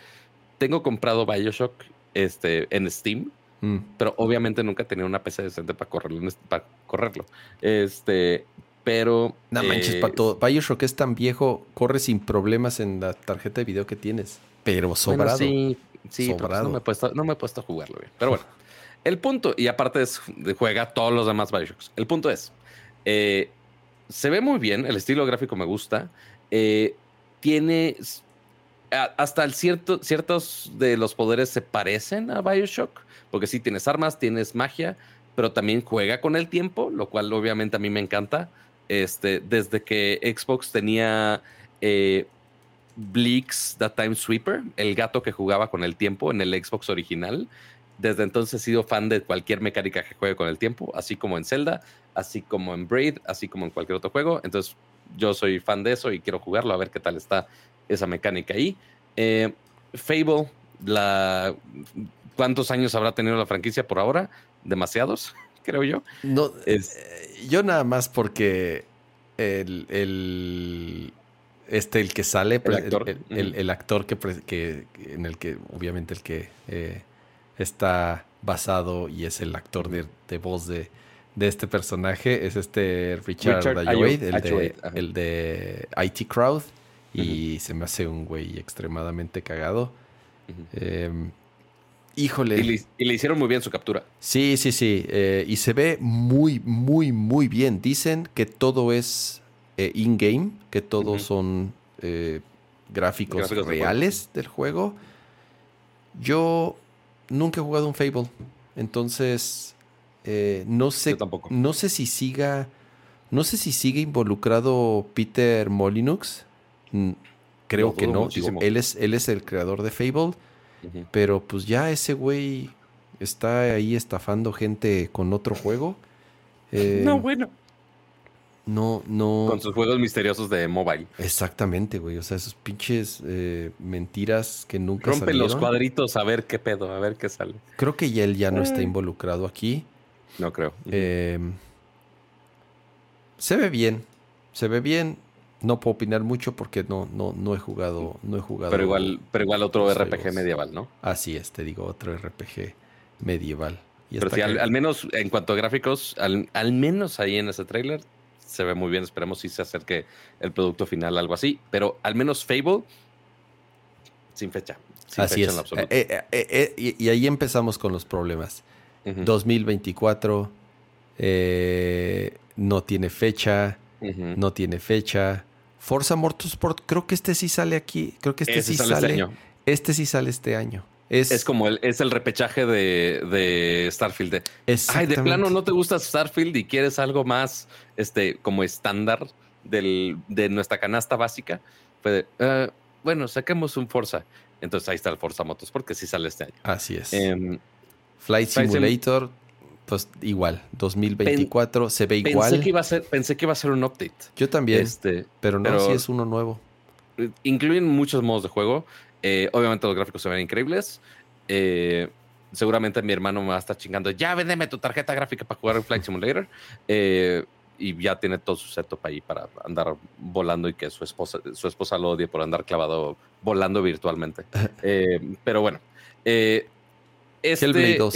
tengo comprado Bioshock este, en Steam Mm. Pero obviamente nunca tenía una PC decente para correrlo. Para correrlo. Este, pero. No manches, eh, pato. Bioshock es tan viejo, corre sin problemas en la tarjeta de video que tienes. Pero sobrado. sí, sí, pues no, me he puesto, no me he puesto a jugarlo bien. Pero bueno, el punto, y aparte es, juega todos los demás Bioshocks. El punto es: eh, se ve muy bien, el estilo gráfico me gusta. Eh, tiene. Hasta el cierto, ciertos de los poderes se parecen a Bioshock porque sí tienes armas, tienes magia, pero también juega con el tiempo, lo cual obviamente a mí me encanta. Este, desde que Xbox tenía eh, Bleaks, The Time Sweeper, el gato que jugaba con el tiempo en el Xbox original, desde entonces he sido fan de cualquier mecánica que juegue con el tiempo, así como en Zelda, así como en Braid, así como en cualquier otro juego. Entonces, yo soy fan de eso y quiero jugarlo, a ver qué tal está esa mecánica ahí. Eh, Fable, la, ¿cuántos años habrá tenido la franquicia por ahora? Demasiados, creo yo. No, es, eh, yo nada más porque el, el, este, el que sale, el actor, el, actor que, que, en el que, obviamente, el que eh, está basado y es el actor de, voz de, de, este personaje, es este Richard, Richard el, de, IT Crowd, y se me hace un güey extremadamente cagado. Em, híjole. Y le, hicieron muy bien su captura. Sí, sí, sí. Eh, y se ve muy, muy, muy bien. Dicen que todo es eh, in-game, que todos son eh, gráficos, reales del juego. Yo nunca he jugado un Fable. Entonces, eh, no sé. No sé si siga. No sé si sigue involucrado Peter Molinux. Creo que no. él, es, él es el creador de Fable. Pero pues ya ese güey está ahí estafando gente con otro juego. no, bueno. No, no. Con sus juegos misteriosos de mobile. Exactamente, güey. O sea, esos pinches eh, mentiras que nunca Rompe los cuadritos a ver qué pedo, a ver qué sale. Creo que ya él ya no está eh. involucrado aquí. No creo. Em, se ve bien. Se ve bien. No puedo opinar mucho porque no, no, no he jugado, no he jugado. Pero igual, pero igual otro RPG medieval, ¿no? Así es, te digo, otro RPG medieval. pero sí, al, menos en cuanto a gráficos, al, al menos ahí en ese tráiler, se ve muy bien. Esperemos si se acerque el producto final, algo así. Pero al menos Fable, sin fecha. así es. Eh, eh, eh, y, ahí empezamos con los problemas. 2024 no tiene fecha, no tiene fecha. Forza Motorsport, creo que este sí sale aquí. Creo que este sí sale. Este, este sí sale este año. Es, como el, es el repechaje de, de Starfield. Ay, de plano no te gusta Starfield y quieres algo más este, como estándar del, de nuestra canasta básica. Ah, bueno, saquemos un Forza. Entonces ahí está el Forza Motos, porque sí sale este año. Así es. Em, Flight Simulator, pues igual, 2024 se ve igual. Pensé que, iba a ser, pensé que iba a ser un update. Yo también, este, pero no, si es uno nuevo. Incluyen muchos modos de juego. Eh, obviamente los gráficos se ven increíbles. Eh, seguramente mi hermano me va a estar chingando. Ya véndeme tu tarjeta gráfica para jugar en Flight Simulator. Eh, y ya tiene todo su setup ahí para andar volando y que su esposa, su esposa lo odie por andar clavado volando virtualmente. pero bueno. Este, Hellblade 2.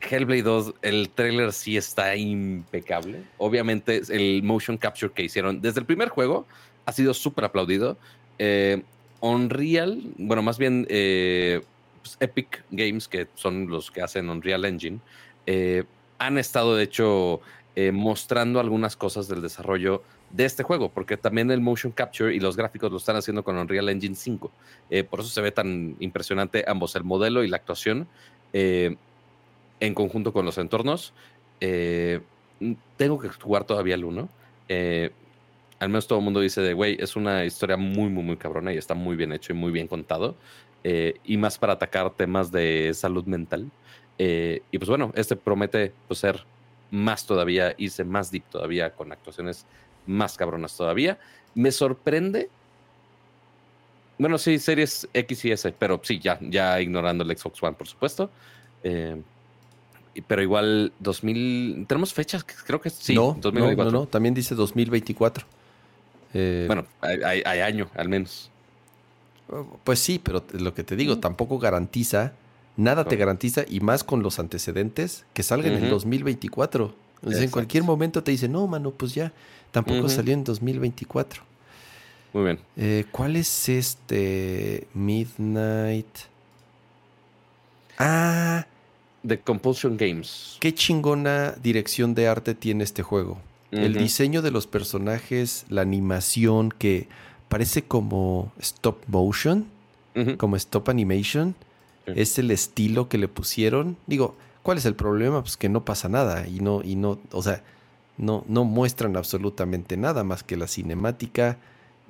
Hellblade 2, el trailer sí está impecable. Obviamente, el motion capture que hicieron desde el primer juego ha sido súper aplaudido. Unreal, bueno, más bien eh, pues, Epic Games, que son los que hacen Unreal Engine, eh, han estado de hecho eh, mostrando algunas cosas del desarrollo de este juego, porque también el motion capture y los gráficos lo están haciendo con Unreal Engine 5. por eso se ve tan impresionante ambos, el modelo y la actuación, en conjunto con los entornos. tengo que jugar todavía el 1 al menos todo el mundo dice de, güey, es una historia muy, muy, muy cabrona y está muy bien hecho y muy bien contado. Eh, y más para atacar temas de salud mental. Eh, y pues bueno, este promete pues, ser más todavía, irse más deep todavía, con actuaciones más cabronas todavía. Me sorprende. Bueno, sí, series X y S, pero sí, ya, ya ignorando el Xbox One, por supuesto. Eh, pero igual 2000. ¿Tenemos fechas? Creo que sí. No, 2024. no, no, también dice 2024. Eh, bueno, hay, año al menos. Pues sí, pero lo que te digo, tampoco garantiza, nada te garantiza, y más con los antecedentes, que salgan en 2024. en cualquier momento te dicen, no, mano, pues ya, tampoco salió en 2024. Muy bien. Eh, ¿Cuál es este Midnight? Ah. The Compulsion Games. Qué chingona dirección de arte tiene este juego. El diseño de los personajes, la animación que parece como stop motion, como stop animation, es el estilo que le pusieron. Digo, ¿cuál es el problema? Pues que no pasa nada y no, y no, o sea, no, no muestran absolutamente nada más que la cinemática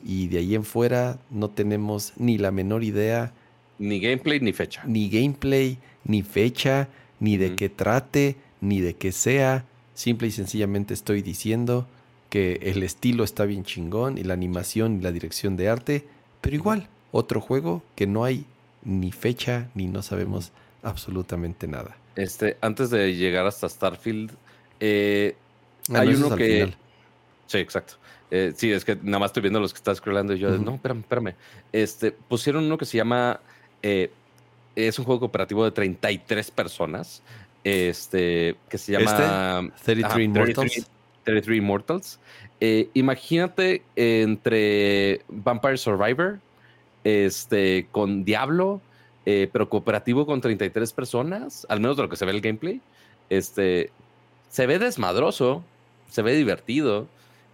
y de ahí en fuera no tenemos ni la menor idea Ni gameplay ni fecha. Ni gameplay, ni fecha, ni de qué trate, ni de qué sea. Simple y sencillamente estoy diciendo que el estilo está bien chingón y la animación y la dirección de arte, pero igual, otro juego que no hay ni fecha ni no sabemos absolutamente nada. Este, antes de llegar hasta Starfield, eh, ah, hay uno que. Sí, exacto. Eh, sí, es que nada más estoy viendo los que estás scrollando y yo, no, espérame, espérame. Este, pusieron uno que se llama. Eh, es un juego cooperativo de 33 personas. Este, que se llama. 33 Immortals. 33 Immortals. imagínate entre Vampire Survivor, este, con Diablo, pero cooperativo con 33 personas, al menos de lo que se ve el gameplay. Este, se ve desmadroso, se ve divertido,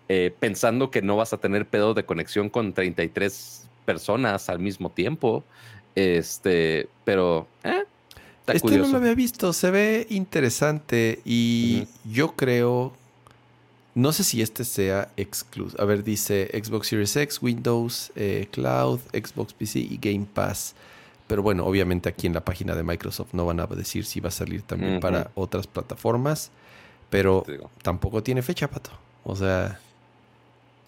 eh, pensando que no vas a tener pedo de conexión con 33 personas al mismo tiempo. Este, pero eh, este no lo había visto, se ve interesante y yo creo, no sé si este sea exclusivo. A ver, dice Xbox Series X, Windows, eh, Cloud, Xbox PC y Game Pass. Pero bueno, obviamente aquí en la página de Microsoft no van a decir si va a salir también para otras plataformas. Pero tampoco tiene fecha, Pato. O sea...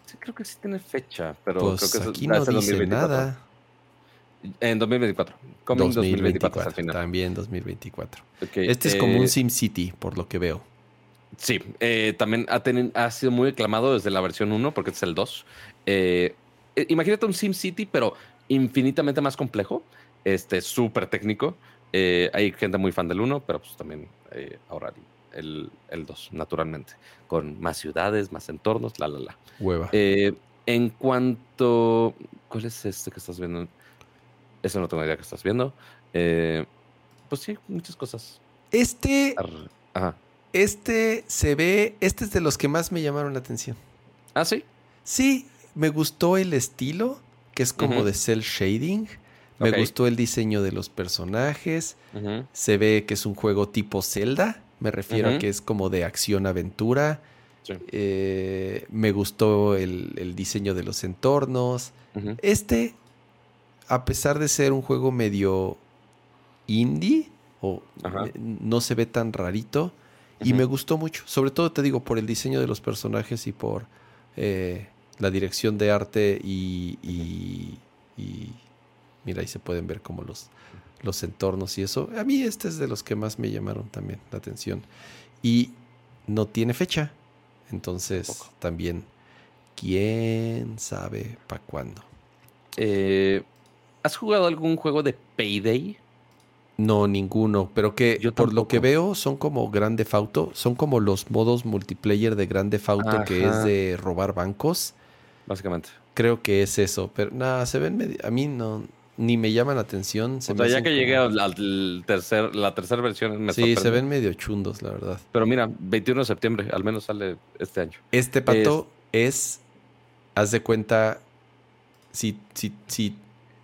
Sí, creo que sí tiene fecha, pero pues creo que aquí no dice nada. En 2024. 2024, También 2024. este es como un eh, Sim City, por lo que veo. Sí, eh, también ha, ha, sido muy aclamado desde la versión 1, porque es el 2. Eh, imagínate un Sim City, pero infinitamente más complejo. Este, súper técnico. hay gente muy fan del 1, pero pues también ahora el, 2, naturalmente, con más ciudades, más entornos, la, la, la. Hueva. En cuanto... ¿Cuál es este que estás viendo? Eso no tengo idea que estás viendo. Eh, pues sí, muchas cosas. Este... Este se ve... Este es de los que más me llamaron la atención. ¿Ah, sí? Sí, me gustó el estilo, que es como de cel shading. Me gustó el diseño de los personajes. Se ve que es un juego tipo Zelda. Me refiero a que es como de acción-aventura. Eh, me gustó el, diseño de los entornos. Este, a pesar de ser un juego medio indie, o no se ve tan rarito, y me gustó mucho. Sobre todo, te digo, por el diseño de los personajes y por eh, la dirección de arte y, y, y, Mira, ahí se pueden ver como los, los entornos y eso. A mí este es de los que más me llamaron también la atención. Y no tiene fecha. Entonces también, ¿quién sabe para cuándo? Eh, ¿Has jugado algún juego de Payday? No, ninguno, pero que Yo por lo que veo son como Grande Fauto, son como los modos multiplayer de Grande Fauto que es de robar bancos. Básicamente. Creo que es eso, pero nada, se ven a mí no ni me llaman la atención. Se o sea, ya que llegué al tercer, la tercera versión me Sí, se ven medio chundos, la verdad. Pero mira, 21 de septiembre, al menos sale este año. Este pato es, haz de cuenta, si, si, si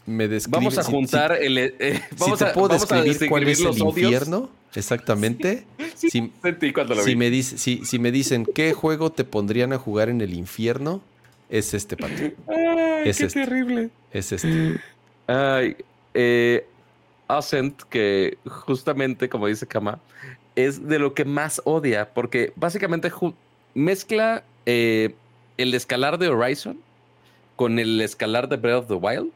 me. Vamos a juntar el... Eh, vamos si te puedo describir cuál es el infierno, exactamente. si, me dice, si, si me dicen qué juego te pondrían a jugar en el infierno, es este pato. es qué este. terrible. Es este. Ay, eh, Ascent, que justamente, como dice Kama, es de lo que más odia, porque básicamente mezcla eh, el escalar de Horizon con el escalar de Breath of the Wild.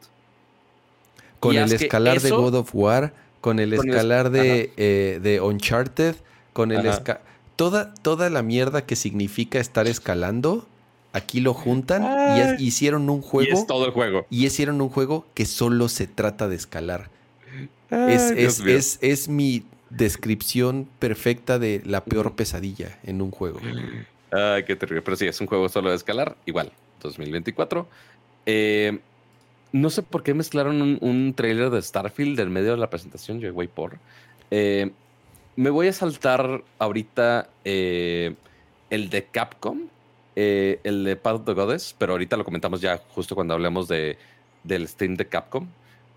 Con el escalar de God of War, con el escalar de, eh, de, Uncharted, con el toda, toda la mierda que significa estar escalando Aquí lo juntan y hicieron un juego. Y es todo el juego. Y hicieron un juego que solo se trata de escalar. es, es, mi descripción perfecta de la peor pesadilla en un juego. Ay, qué terrible. Pero sí, es un juego solo de escalar. Igual, 2024. Eh, no sé por qué mezclaron un, trailer de Starfield en medio de la presentación. Yo, güey, por. Eh, me voy a saltar ahorita eh, el de Capcom eh, el de Path of the Goddess, pero ahorita lo comentamos ya justo cuando hablemos de, del stream de Capcom.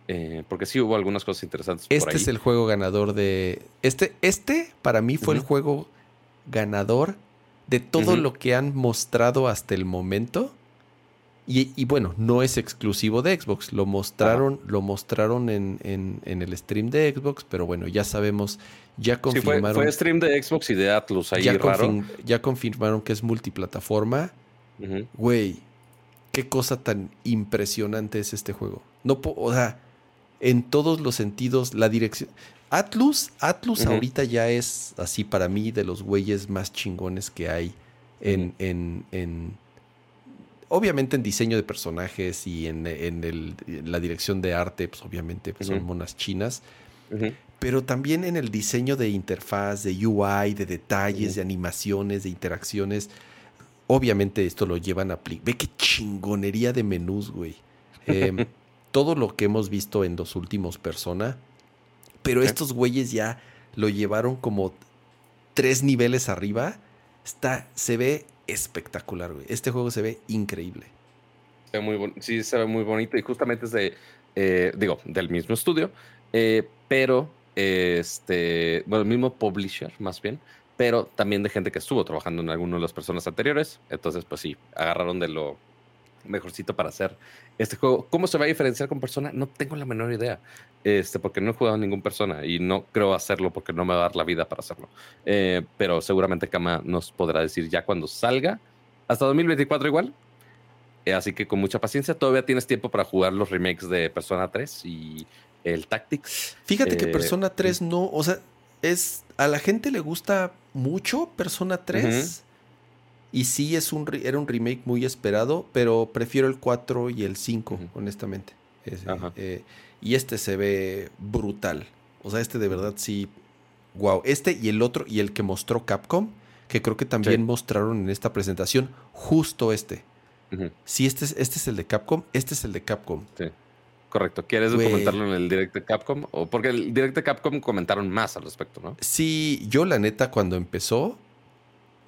Eh, porque sí hubo algunas cosas interesantes. Este es el juego ganador de. Este, este para mí fue el juego ganador de todo lo que han mostrado hasta el momento. Y, bueno, no es exclusivo de Xbox. Lo mostraron, lo mostraron en, en, el stream de Xbox, pero bueno, ya sabemos, ya confirmaron. fue, stream de Xbox y de Atlus ahí ya raro. ya confirmaron que es multiplataforma. Güey, qué cosa tan impresionante es este juego. No, o sea, en todos los sentidos, la dirección. Atlus, Atlus ahorita ya es así para mí de los güeyes más chingones que hay en, en, obviamente en diseño de personajes y en, el, la dirección de arte, pues obviamente pues, son monas chinas, pero también en el diseño de interfaz, de UI, de detalles, de animaciones, de interacciones. Obviamente esto lo llevan a... Ve qué chingonería de menús, güey. Em, todo lo que hemos visto en los últimos Persona, pero estos güeyes ya lo llevaron como tres niveles arriba. Está, se ve espectacular, güey. Este juego se ve increíble. Se ve muy sí, se ve muy bonito y justamente es de, eh, digo, del mismo estudio, eh, pero, este, bueno, el mismo publisher, más bien, pero también de gente que estuvo trabajando en alguno de las personas anteriores. Entonces, pues sí, agarraron de lo mejorcito para hacer este juego. ¿Cómo se va a diferenciar con persona? No tengo la menor idea. Este, porque no he jugado a ningún persona y no creo hacerlo porque no me va a dar la vida para hacerlo. Eh, pero seguramente Kama nos podrá decir ya cuando salga. Hasta 2024 igual. Eh, así que con mucha paciencia, todavía tienes tiempo para jugar los remakes de Persona 3 y el Tactics. Fíjate que eh, Persona 3 no, o sea, es a la gente le gusta mucho Persona 3. Y sí, es un, era un remake muy esperado, pero prefiero el 4 y el 5, honestamente. Eh, y este se ve brutal. O sea, este de verdad sí. Wow. Este y el otro, y el que mostró Capcom, que creo que también mostraron en esta presentación, justo este. Sí, este es, este es el de Capcom, este es el de Capcom. Sí. Correcto. ¿Quieres comentarlo en el direct de Capcom? O porque el direct de Capcom comentaron más al respecto, ¿no? Sí, yo la neta cuando empezó,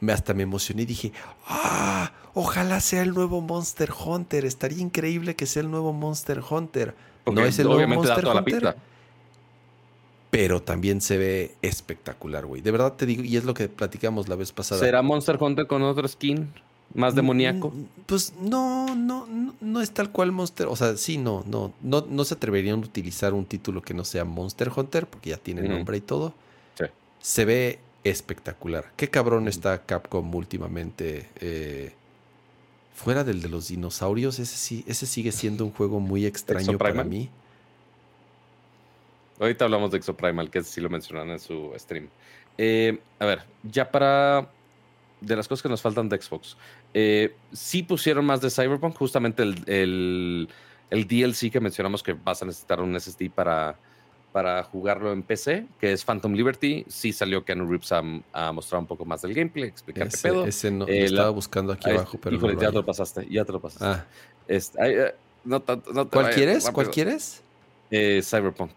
me hasta me emocioné y dije, ah, ojalá sea el nuevo Monster Hunter, estaría increíble que sea el nuevo Monster Hunter. no es el nuevo Monster Hunter. pero también se ve espectacular, güey. De verdad te digo, y es lo que platicamos la vez pasada. ¿Será Monster Hunter con otro skin? ¿Más mm, demoníaco? Pues no, no, no, es tal cual Monster. O sea, sí, no, no, no, no se atreverían a utilizar un título que no sea Monster Hunter, porque ya tiene nombre y todo. Sí. Se ve espectacular. Qué cabrón está Capcom últimamente. Eh, fuera del de los dinosaurios, ese, sí, ese sigue siendo un juego muy extraño para mí. Ahorita hablamos de Exoprimal, que sí lo mencionaron en su stream. Eh, a ver, ya para. De las cosas que nos faltan de Xbox. Eh, sí pusieron más de Cyberpunk, justamente el, el, el DLC que mencionamos que vas a necesitar un SSD para para jugarlo en PC, que es Phantom Liberty. Sí salió Keanu Reeves a, a mostrar un poco más del gameplay, explicar qué pedo. Ese no, eh, estaba buscando aquí abajo, pero ya te lo pasaste, ya te lo pasaste. Ah. Este, no, no ¿Cuál quieres? ¿Cuál quieres? Eh, Cyberpunk.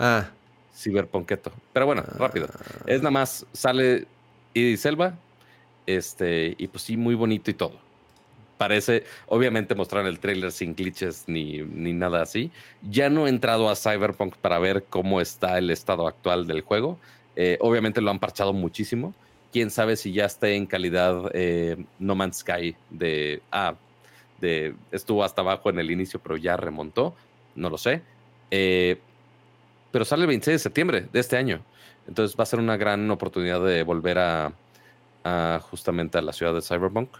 Ah. Cyberpunketo. Pero bueno, ah. rápido. Es nada más, sale y Selva, este, y pues sí, muy bonito y todo parece, obviamente mostraron el trailer sin glitches ni, ni, nada así. Ya no he entrado a Cyberpunk para ver cómo está el estado actual del juego. Eh, obviamente lo han parchado muchísimo. Quién sabe si ya esté en calidad eh, No Man's Sky de, ah, de, estuvo hasta abajo en el inicio, pero ya remontó. No lo sé. Eh, pero sale el 26 de septiembre de este año. Entonces va a ser una gran oportunidad de volver a justamente a la ciudad de Cyberpunk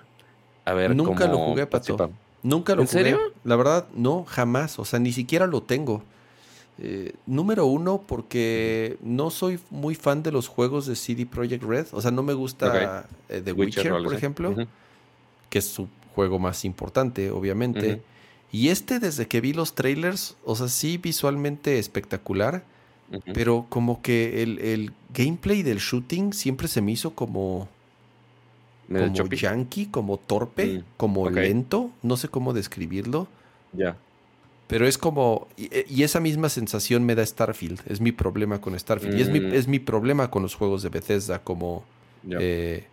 Nunca lo jugué, Pato. Nunca lo ¿En jugué. serio? La verdad, no, jamás. O sea, ni siquiera lo tengo. Eh, número uno, porque no soy muy fan de los juegos de CD Projekt Red. O sea, no me gusta eh, The Witcher, por ejemplo, que es su juego más importante, obviamente. Y este, desde que vi los trailers, o sea, sí visualmente espectacular, pero como que el, el, gameplay del shooting siempre se me hizo como como yankee, como torpe, mm, como lento, no sé cómo describirlo. Ya. Pero es como, y, esa misma sensación me da Starfield, es mi problema con Starfield. Y es mi, mm. es mi problema con los juegos de Bethesda, como... Eh,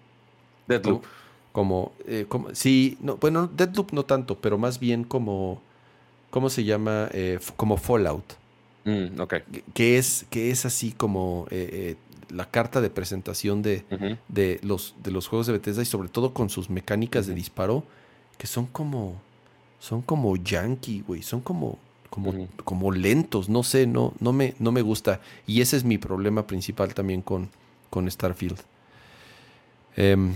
Deadloop. Como, eh, como, sí, no, bueno, Deadloop no tanto, pero más bien como, ¿cómo se llama? Eh, como Fallout. Mm, ok. Que es, que es así como la carta de presentación de, de, los, de los juegos de Bethesda y sobre todo con sus mecánicas de disparo, que son como, son como yankee, güey. Son como, como, como lentos. No sé, no, no, me, no me gusta. Y ese es mi problema principal también con, con Starfield. Em,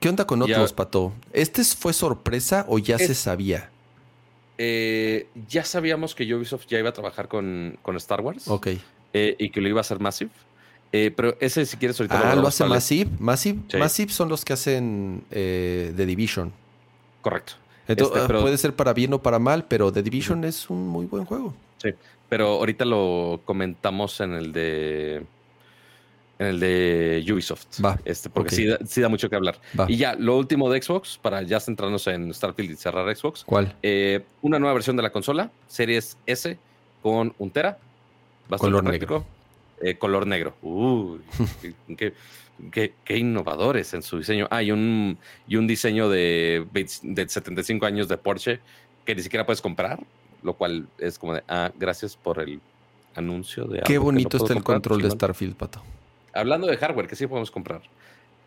¿Qué onda con Ya- otros, Pato? ¿Este es- fue sorpresa o ya se sabía? Eh, ya sabíamos que Ubisoft ya iba a trabajar con, con Star Wars Ok. Eh, y que lo iba a hacer Massive. Eh, pero ese, si quieres, ahorita Ah, lo hace Massive. Massive, Sí. Massive son los que hacen eh, The Division. Correcto. Entonces, Este, pero- puede ser para bien o para mal, pero The Division es un muy buen juego. Pero ahorita lo comentamos en el de. En el de Ubisoft. Va, Este, porque sí, da, sí da mucho que hablar. Va. Y ya, lo último de Xbox, para ya centrarnos en Starfield y cerrar Xbox. ¿Cuál? eh, una nueva versión de la consola, Series S, con un Tera. Bastante Color práctico. Eh, color negro. Uy, qué, qué- qué innovadores en su diseño. Ah, y un, y un diseño de, 20 de 75 años de Porsche que ni siquiera puedes comprar, lo cual es como de, ah, gracias por el anuncio de Qué bonito no está el control de. Starfield, Pato. Hablando de hardware, que sí podemos comprar.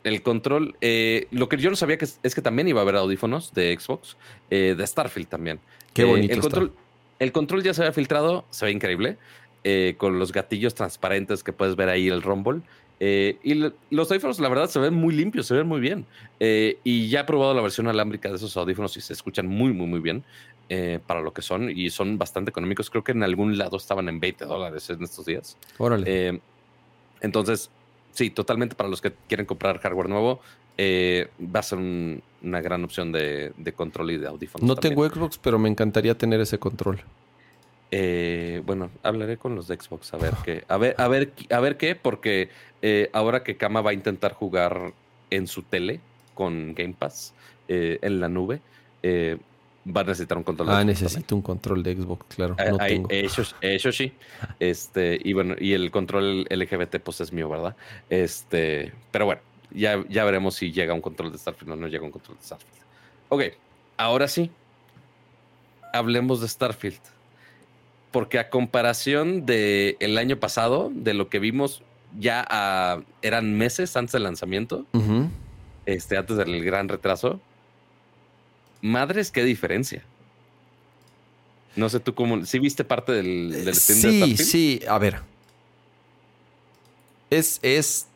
El control, eh, lo que yo no sabía que es, es que también iba a haber audífonos de Xbox, eh, de Starfield también. Qué Eh, bonito el está. control, el control ya se había filtrado, se ve increíble, eh, con los gatillos transparentes que puedes ver ahí el rumble. Eh, y los audífonos, la verdad, se ven muy limpios, se ven muy bien. Eh, y ya he probado la versión alámbrica de esos audífonos y se escuchan muy, muy, muy bien eh, para lo que son. Y son bastante económicos. Creo que en algún lado estaban en 20 dólares en estos días. Órale. Entonces, sí, totalmente para los que quieren comprar hardware nuevo, va a ser un- una gran opción de, de control y de audífonos. no también. tengo Xbox, pero me encantaría tener ese control. Eh, bueno, hablaré con los de Xbox a ver qué, a ver, a ver, a ver qué, porque eh, ahora que Kama va a intentar jugar en su tele con Game Pass eh, en la nube, va a necesitar un control. de Ah, Xbox necesito un control de Xbox, claro. No ahí- tengo. Eso, eso sí. Este, y bueno, y el control LGBT, pues es mío, ¿verdad? Este, pero bueno, ya, ya veremos si llega un control de Starfield o no llega un control de Starfield. Ok, ahora sí. Hablemos de Starfield. Porque a comparación del el año pasado, de lo que vimos ya a- eran meses antes del lanzamiento, este, antes del gran retraso. Madres, qué diferencia. No sé tú cómo. ¿Sí viste parte del, del stream de Sí, sí, a ver. Es, es,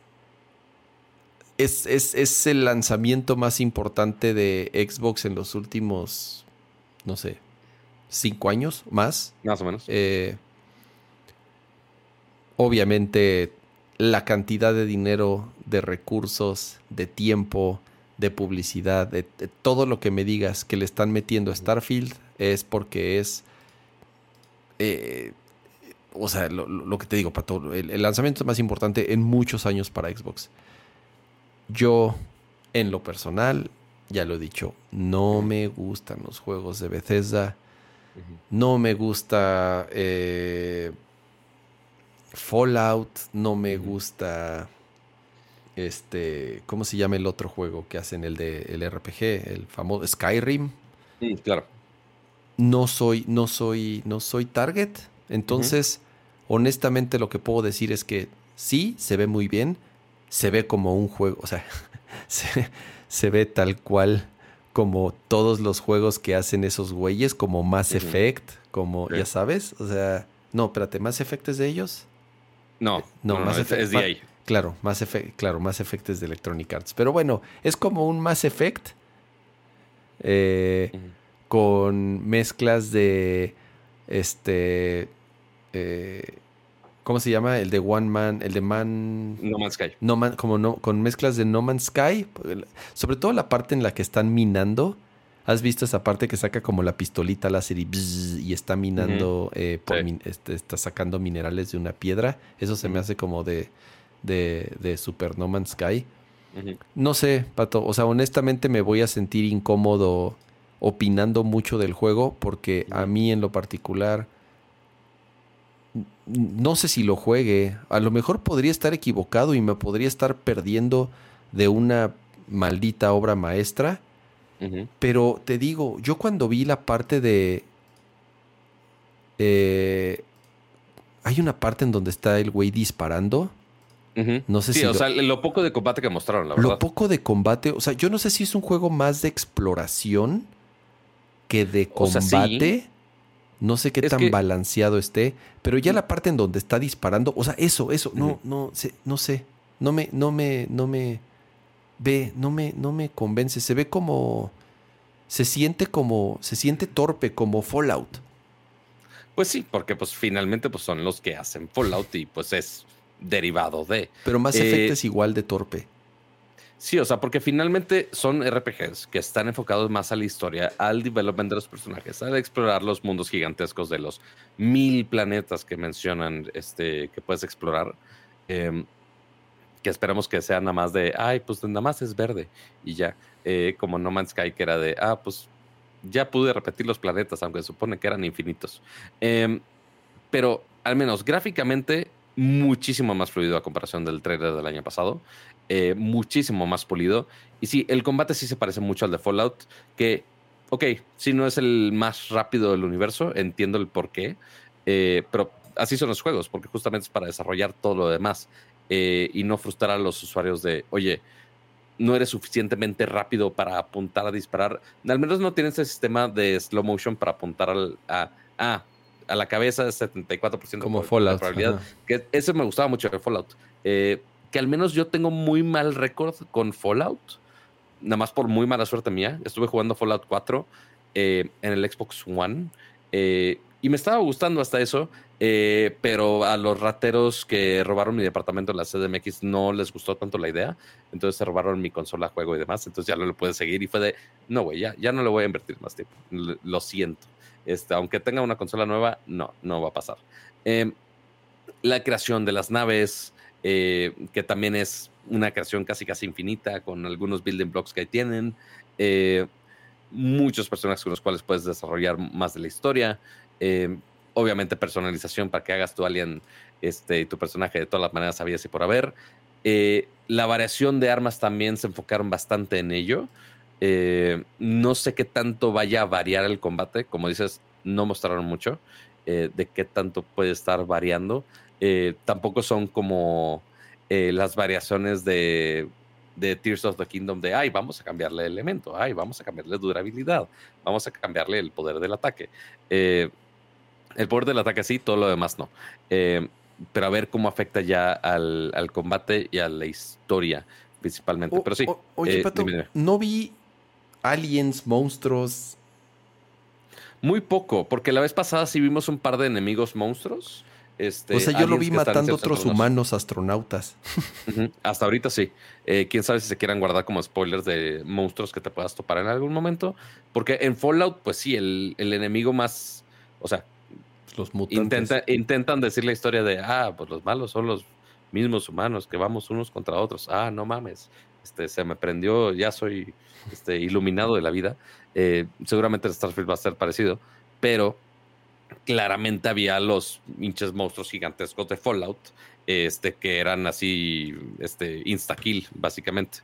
es, es, es el lanzamiento más importante de Xbox en los últimos, no sé, cinco años más. Más o menos. Eh, obviamente, la cantidad de dinero, de recursos, de tiempo, de publicidad, de, de todo lo que me digas que le están metiendo a Starfield es porque es. eh, o sea, lo, lo- que te digo, Pato, el, el lanzamiento más importante en muchos años para Xbox. Yo, en lo personal, ya lo he dicho, no me gustan los juegos de Bethesda. No me gusta eh, Fallout, no me gusta este, ¿cómo se llama el otro juego que hacen el de el RPG, el famoso Skyrim? Mm, claro. No soy no soy no soy target, entonces honestamente lo que puedo decir es que sí se ve muy bien, se ve como un juego, o sea, se, se ve tal cual como todos los juegos que hacen esos güeyes, como Mass. Effect, como, Sí. ya sabes, o sea, no, espérate, ¿Mass Effect es de ellos? No, Eh, No, no, Mass es, Effect- es de ahí. Claro, Mass Effect, claro, Mass Effect es de Electronic Arts, pero bueno, es como un Mass Effect eh, con mezclas de, este, eh, ¿cómo se llama? El de One Man, el de Man... No Man's Sky. No Man- como no, con mezclas de No Man's Sky, sobre todo la parte en la que están minando. ¿Has visto esa parte que saca como la pistolita láser y, bzz, y está minando, eh, por Sí. min- este, está sacando minerales de una piedra? Eso se me hace como de, de, de Super No Man's Sky. No sé, Pato, o sea, honestamente me voy a sentir incómodo opinando mucho del juego porque a mí en lo particular no sé si lo juegue, a lo mejor podría estar equivocado y me podría estar perdiendo de una maldita obra maestra, pero te digo, yo cuando vi la parte de... eh, hay una parte en donde está el güey disparando No sé sí, si. o sea, lo poco de combate que mostraron, la verdad. Lo poco de combate, o sea, yo no sé si es un juego más de exploración que de combate. No sé qué tan balanceado esté, pero ya la parte en donde está disparando, o sea, eso, eso, no, no, sé, no sé, no me, no me, no me ve, no me, no me convence, se ve como, se siente como, se siente torpe, como Fallout. Pues sí, porque pues finalmente pues son los que hacen Fallout y pues es derivado de. Pero más efecto eh, es igual de torpe. Sí, o sea, porque finalmente son RPGs que están enfocados más a la historia, al development de los personajes, al explorar los mundos gigantescos de los mil planetas que mencionan este, que puedes explorar. Em, que esperamos que sea nada más de, ay, pues nada más es verde y ya. Eh, como No Man's Sky, que era de, ah, pues ya pude repetir los planetas, aunque se supone que eran infinitos. Em, pero al menos gráficamente, muchísimo más fluido a comparación del trailer del año pasado. Eh, muchísimo más pulido. Y sí, el combate sí se parece mucho al de Fallout, que, ok, si no es el más rápido del universo, entiendo el por qué, eh, pero así son los juegos, porque justamente es para desarrollar todo lo demás eh, y no frustrar a los usuarios de, oye, no eres suficientemente rápido para apuntar a disparar. Al menos no tienes ese sistema de slow motion para apuntar al, a, a, a la cabeza de 74% Como Fallout. probabilidad. Que eso me gustaba mucho de Fallout. Eh, que al menos yo tengo muy mal récord con Fallout, nada más por muy mala suerte mía. Estuve jugando Fallout 4 eh, en el Xbox One eh, y me estaba gustando hasta eso, eh, pero a los rateros que robaron mi departamento en la CDMX no les gustó tanto la idea, entonces se robaron mi consola, juego y demás, entonces ya no lo pude seguir y fue de, no, güey, ya, ya no le voy a invertir más tiempo, lo siento. Este, aunque tenga una consola nueva, no, no va a pasar. Em, la creación de las naves, eh, que también es una creación casi casi infinita con algunos building blocks que tienen, eh, muchos personajes con los cuales puedes desarrollar más de la historia, eh, obviamente personalización para que hagas tu alien este, y tu personaje de todas las maneras sabías y por haber. la variación de armas también se enfocaron bastante en ello. no sé qué tanto vaya a variar el combate, como dices, no mostraron mucho de qué tanto puede estar variando. Eh, tampoco son como eh, las variaciones de, de, Tears of the Kingdom de, ay, vamos a cambiarle elemento, ay, vamos a cambiarle durabilidad, vamos a cambiarle el poder del ataque. Eh, el poder del ataque sí, todo lo demás no. pero a ver cómo afecta ya al, al, combate y a la historia principalmente. pero sí. oye, Pato, no vi aliens, monstruos. Muy poco, porque la vez pasada sí vimos un par de enemigos monstruos. Este, o sea, yo lo vi matando otros humanos astronautas. Hasta ahorita sí. Eh, quién sabe si se quieran guardar como spoilers de monstruos que te puedas topar en algún momento. Porque en Fallout, pues sí, el, enemigo más. O sea, los mutantes. intentan decir la historia de, ah, pues los malos son los mismos humanos que vamos unos contra otros. Ah, no mames. Este, se me prendió, ya soy este, iluminado de la vida. Eh, seguramente el Starfield va a ser parecido, pero claramente había los hinches monstruos gigantescos de Fallout, este, que eran así, este, insta-kill, básicamente.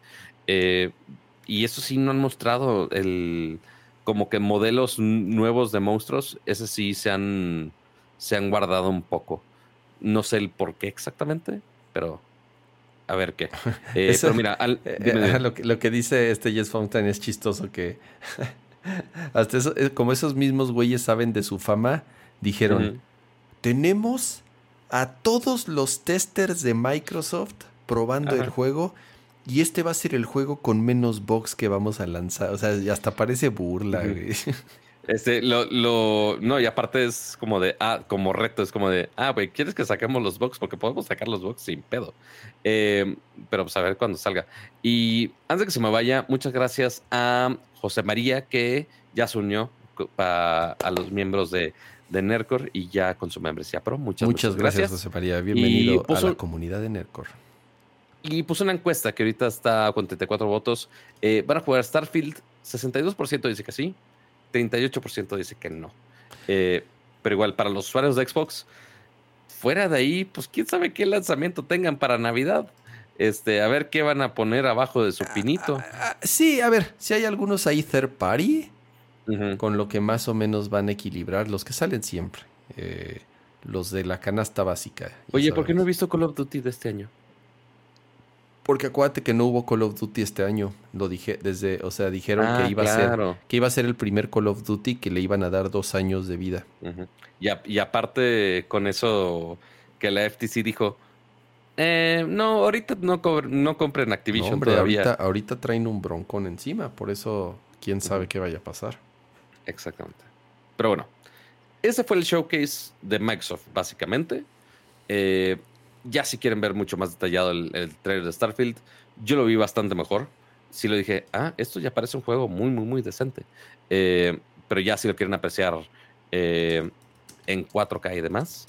Eh, y eso sí no han mostrado el como que modelos nuevos de monstruos, ese sí se han, se han guardado un poco. No sé el por qué exactamente, pero a ver qué. Eh, pero mira, eh, lo, que, lo, que, dice este Jess Fountain es chistoso que hasta eso, como esos mismos güeyes saben de su fama, dijeron, tenemos a todos los testers de Microsoft probando el juego y este va a ser el juego con menos bugs que vamos a lanzar. O sea, hasta parece burla, güey. Este, lo, lo, no, y aparte es como de, ah, como reto, es como de, ah, güey, ¿quieres que saquemos los bugs? Porque podemos sacar los bugs sin pedo. Eh, pero pues a ver cuándo salga. Y antes de que se me vaya, muchas gracias a José María que ya se unió a los miembros de de Nercor y ya con su membresía pro. Muchas, muchas, gracias, José María. Bienvenido a la comunidad de Nercor. Y puso una encuesta que ahorita está con 34 votos. Eh, van a jugar Starfield. 62% dice que sí, 38% dice que no. Eh, pero igual, para los usuarios de Xbox, fuera de ahí, pues quién sabe qué lanzamiento tengan para Navidad. Este, a ver qué van a poner abajo de su ah, pinito. Ah, ah, sí, a ver, si hay algunos ahí third party con lo que más o menos van a equilibrar los que salen siempre. Eh, los de la canasta básica. Oye, ¿por qué no he visto Call of Duty de este año? Porque acuérdate que no hubo Call of Duty este año. Lo dije desde, o sea, dijeron que Ah, iba a ser que iba a ser el primer Call of Duty que le iban a dar dos años de vida. Y, a- y aparte con eso que la FTC dijo, eh, no, ahorita no, co- no compren No, Activision hombre, todavía. ahorita, ahorita traen un broncón encima, por eso quién sabe qué vaya a pasar. Exactamente. Pero bueno, ese fue el showcase de Microsoft, básicamente. Eh, ya si quieren ver mucho más detallado el, el trailer de Starfield, yo lo vi bastante mejor. Sí lo dije, ah, esto ya parece un juego muy, muy, muy decente. Eh, pero ya si lo quieren apreciar eh, en 4K y demás,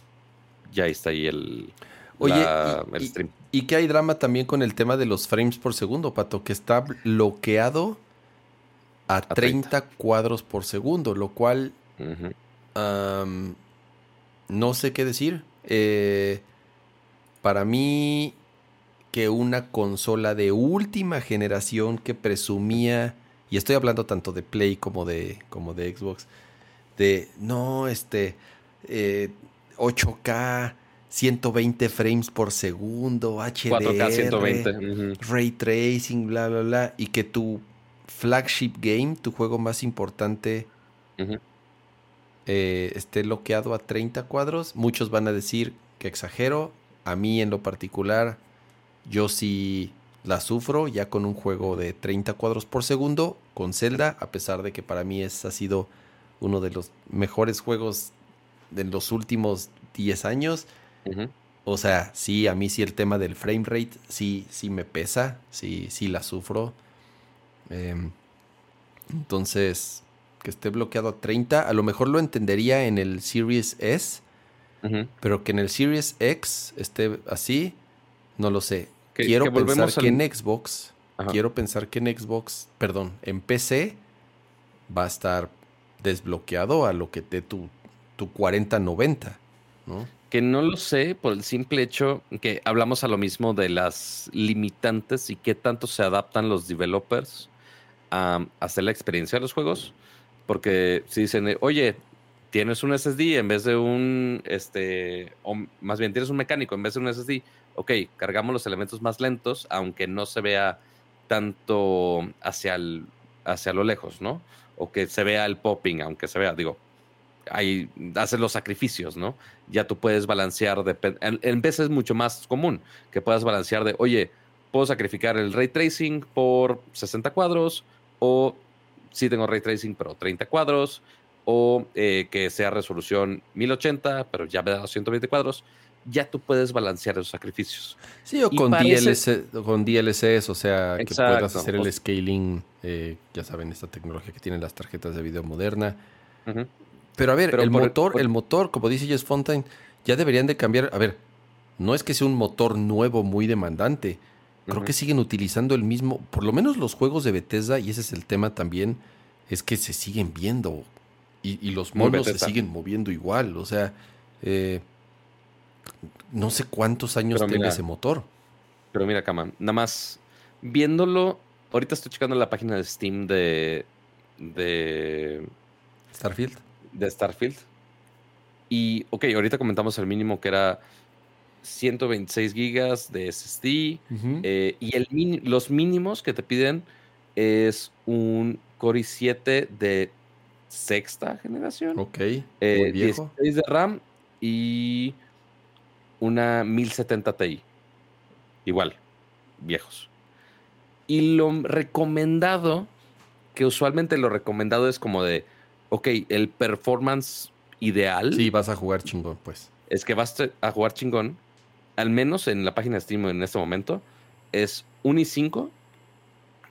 ya está ahí el, Oye, la- y- el y- stream. Y que hay drama también con el tema de los frames por segundo, Pato, que está bloqueado a 30 cuadros por segundo, lo cual no sé qué decir. Eh, para mí, que una consola de última generación que presumía, y estoy hablando tanto de Play como de, como de Xbox, de no, este, eh, 8K, 120 frames por segundo, HDR, 4K 120. ujú. ray tracing, bla, bla, bla, y que tu flagship game, tu juego más importante, eh, esté bloqueado a 30 cuadros. Muchos van a decir que exagero. A mí en lo particular, yo sí la sufro ya con un juego de 30 cuadros por segundo con Zelda, a pesar de que para mí es, ha sido uno de los mejores juegos de los últimos 10 años. O sea, sí, a mí sí el tema del frame rate, sí, sí me pesa, sí, sí la sufro. Em, entonces, que esté bloqueado a 30, a lo mejor lo entendería en el Series S, pero que en el Series X esté así, no lo sé. Que- quiero que pensar que en Xbox, Ajá. quiero pensar que en Xbox, perdón, en PC va a estar desbloqueado a lo que te tu, tu 4090, ¿no? Que no lo sé por el simple hecho que hablamos a lo mismo de las limitantes y qué tanto se adaptan los developers a hacer la experiencia de los juegos. Porque si dicen, oye, tienes un SSD en vez de un, este, o más bien tienes un mecánico en vez de un SSD, ok, cargamos los elementos más lentos, aunque no se vea tanto hacia, el, hacia lo lejos, ¿no? O que se vea el popping, aunque se vea, digo, ahí haces los sacrificios, ¿no? Ya tú puedes balancear, depen- en, en veces es mucho más común que puedas balancear de, oye, puedo sacrificar el ray tracing por 60 cuadros, o sí tengo ray tracing, pero 30 cuadros, o eh, que sea resolución 1080, pero ya me da 120 cuadros. Ya tú puedes balancear esos sacrificios. Sí, o con, parece- DLC, con DLCs, o sea, que puedas hacer el scaling, eh, ya saben, esta tecnología que tienen las tarjetas de video moderna. Pero a ver, Pero el por- motor, por- el motor, como dice Jess Fontaine, ya deberían de cambiar. A ver, no es que sea un motor nuevo muy demandante. Creo que siguen utilizando el mismo, por lo menos los juegos de Bethesda, y ese es el tema también, es que se siguen viendo. Y, y los monos se siguen moviendo igual. O sea, eh, no sé cuántos años Pero tenga mira, ese motor. Pero mira, Kaman, nada más viéndolo, ahorita estoy checando la página de Steam de, de, Starfield. de Starfield. Y, ok, ahorita comentamos el mínimo que era 126 gigas de SSD. Eh, y el min- los mínimos que te piden es un Core i7 de sexta generación. ok, eh, muy viejo. 16 de RAM y una 1070 Ti. Igual, viejos. Y lo recomendado, que usualmente lo recomendado es como de, ok, el performance ideal Sí, vas a jugar chingón, pues. es que vas a jugar chingón, al menos en la página de Steam en este momento, es un i5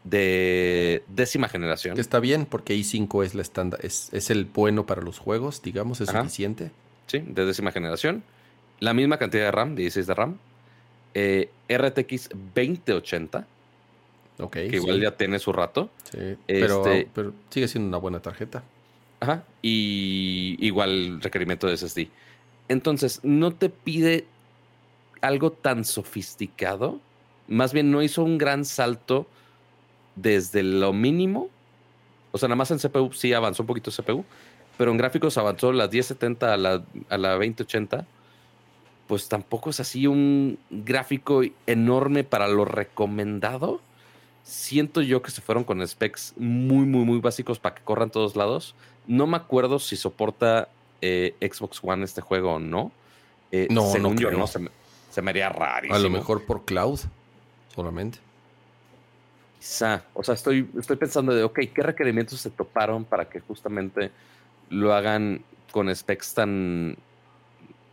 de décima generación. Que está bien, porque i5 es la estándar, es, es el bueno para los juegos, digamos, es Ajá. suficiente. Sí, de décima generación. La misma cantidad de RAM, 16 de RAM. Eh, RTX 2080, Ok. que igual sí, ya tiene su rato. sí, Pero, este- pero sigue siendo una buena tarjeta. Ajá. Y igual requerimiento de SSD. Entonces, no te pide algo tan sofisticado. Más bien, no hizo un gran salto desde lo mínimo. O sea, nada más en CPU sí avanzó un poquito CPU. Pero en gráficos avanzó la 1070 a la, a la 2080. pues tampoco es así un gráfico enorme para lo recomendado. Siento yo que se fueron con specs muy, muy, muy básicos para que corran todos lados. No me acuerdo si soporta eh, Xbox One este juego o no. Eh, no, según no yo, creo. no, se me, se me haría rarísimo. A lo mejor por cloud solamente. Quizá. O sea, estoy, estoy pensando de, ok, ¿qué requerimientos se toparon para que justamente lo hagan con specs tan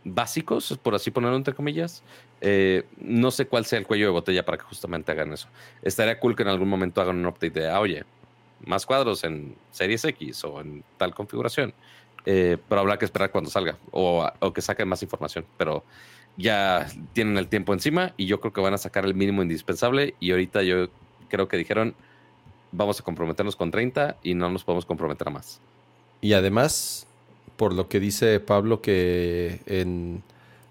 básicos, por así ponerlo entre comillas? Eh, no sé cuál sea el cuello de botella para que justamente hagan eso. Estaría cool que en algún momento hagan un update de, ah, oye, más cuadros en Series X o en tal configuración. Eh, pero habrá que esperar cuando salga o, o que saquen más información. Pero ya tienen el tiempo encima y yo creo que van a sacar el mínimo indispensable. Y ahorita yo creo que dijeron, vamos a comprometernos con 30 y no nos podemos comprometer a más. Y además, por lo que dice Pablo, que en.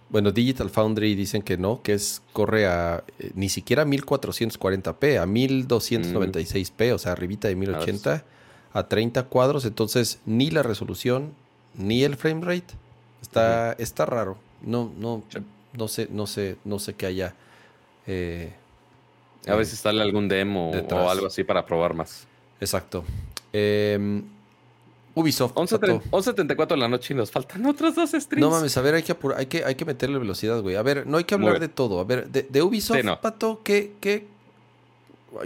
Bueno, Digital Foundry dicen que no, que es corre a eh, ni siquiera 1440p, a 1296p, o sea, arribita de 1080 a 30 cuadros, entonces ni la resolución ni el frame rate está, está raro. No, no, Sí. No sé, no sé, no sé qué haya. eh, A ver si sale algún demo Detrás. o algo así para probar más. Exacto. Eh, Ubisoft. 11, Pato. 11.74 de la noche y nos faltan otros dos streams. No mames, a ver, hay que, apur- hay que, hay que meterle velocidad, güey. A ver, no hay que hablar de todo. A ver, de, de Ubisoft, Sí, no. Pato, ¿qué, qué?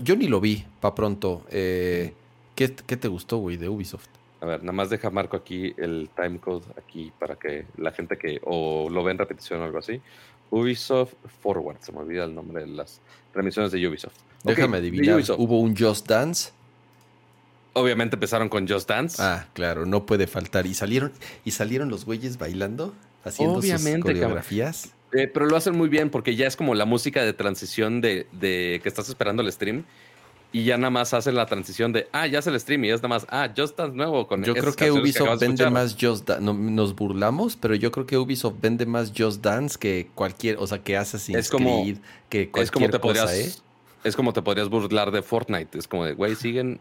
Yo ni lo vi, pa' pronto. Eh, ¿qué, qué te gustó, güey, de Ubisoft? A ver, nada más deja marco aquí el timecode aquí para que la gente que o lo ve en repetición o algo así. Ubisoft Forward, se me olvida el nombre de las transmisiones de Ubisoft. Déjame Ok, de adivinar. Ubisoft. ¿Hubo un Just Dance? Obviamente empezaron con Just Dance. Ah, claro, no puede faltar. ¿Y salieron, y salieron los güeyes bailando? Haciendo Obviamente, sus coreografías. Eh, pero lo hacen muy bien porque ya es como la música de transición de, de que estás esperando el stream y ya nada más hacen la transición de, ah, ya es el stream y es nada más, ah, Just Dance nuevo con Yo creo que Ubisoft vende más Just Dance. No, nos burlamos, pero yo creo que Ubisoft vende más Just Dance que cualquier, o sea, que Assassin's Es como- Creed, que cualquier es como te cosa, podrías ¿eh? es como te podrías burlar de Fortnite es como de güey siguen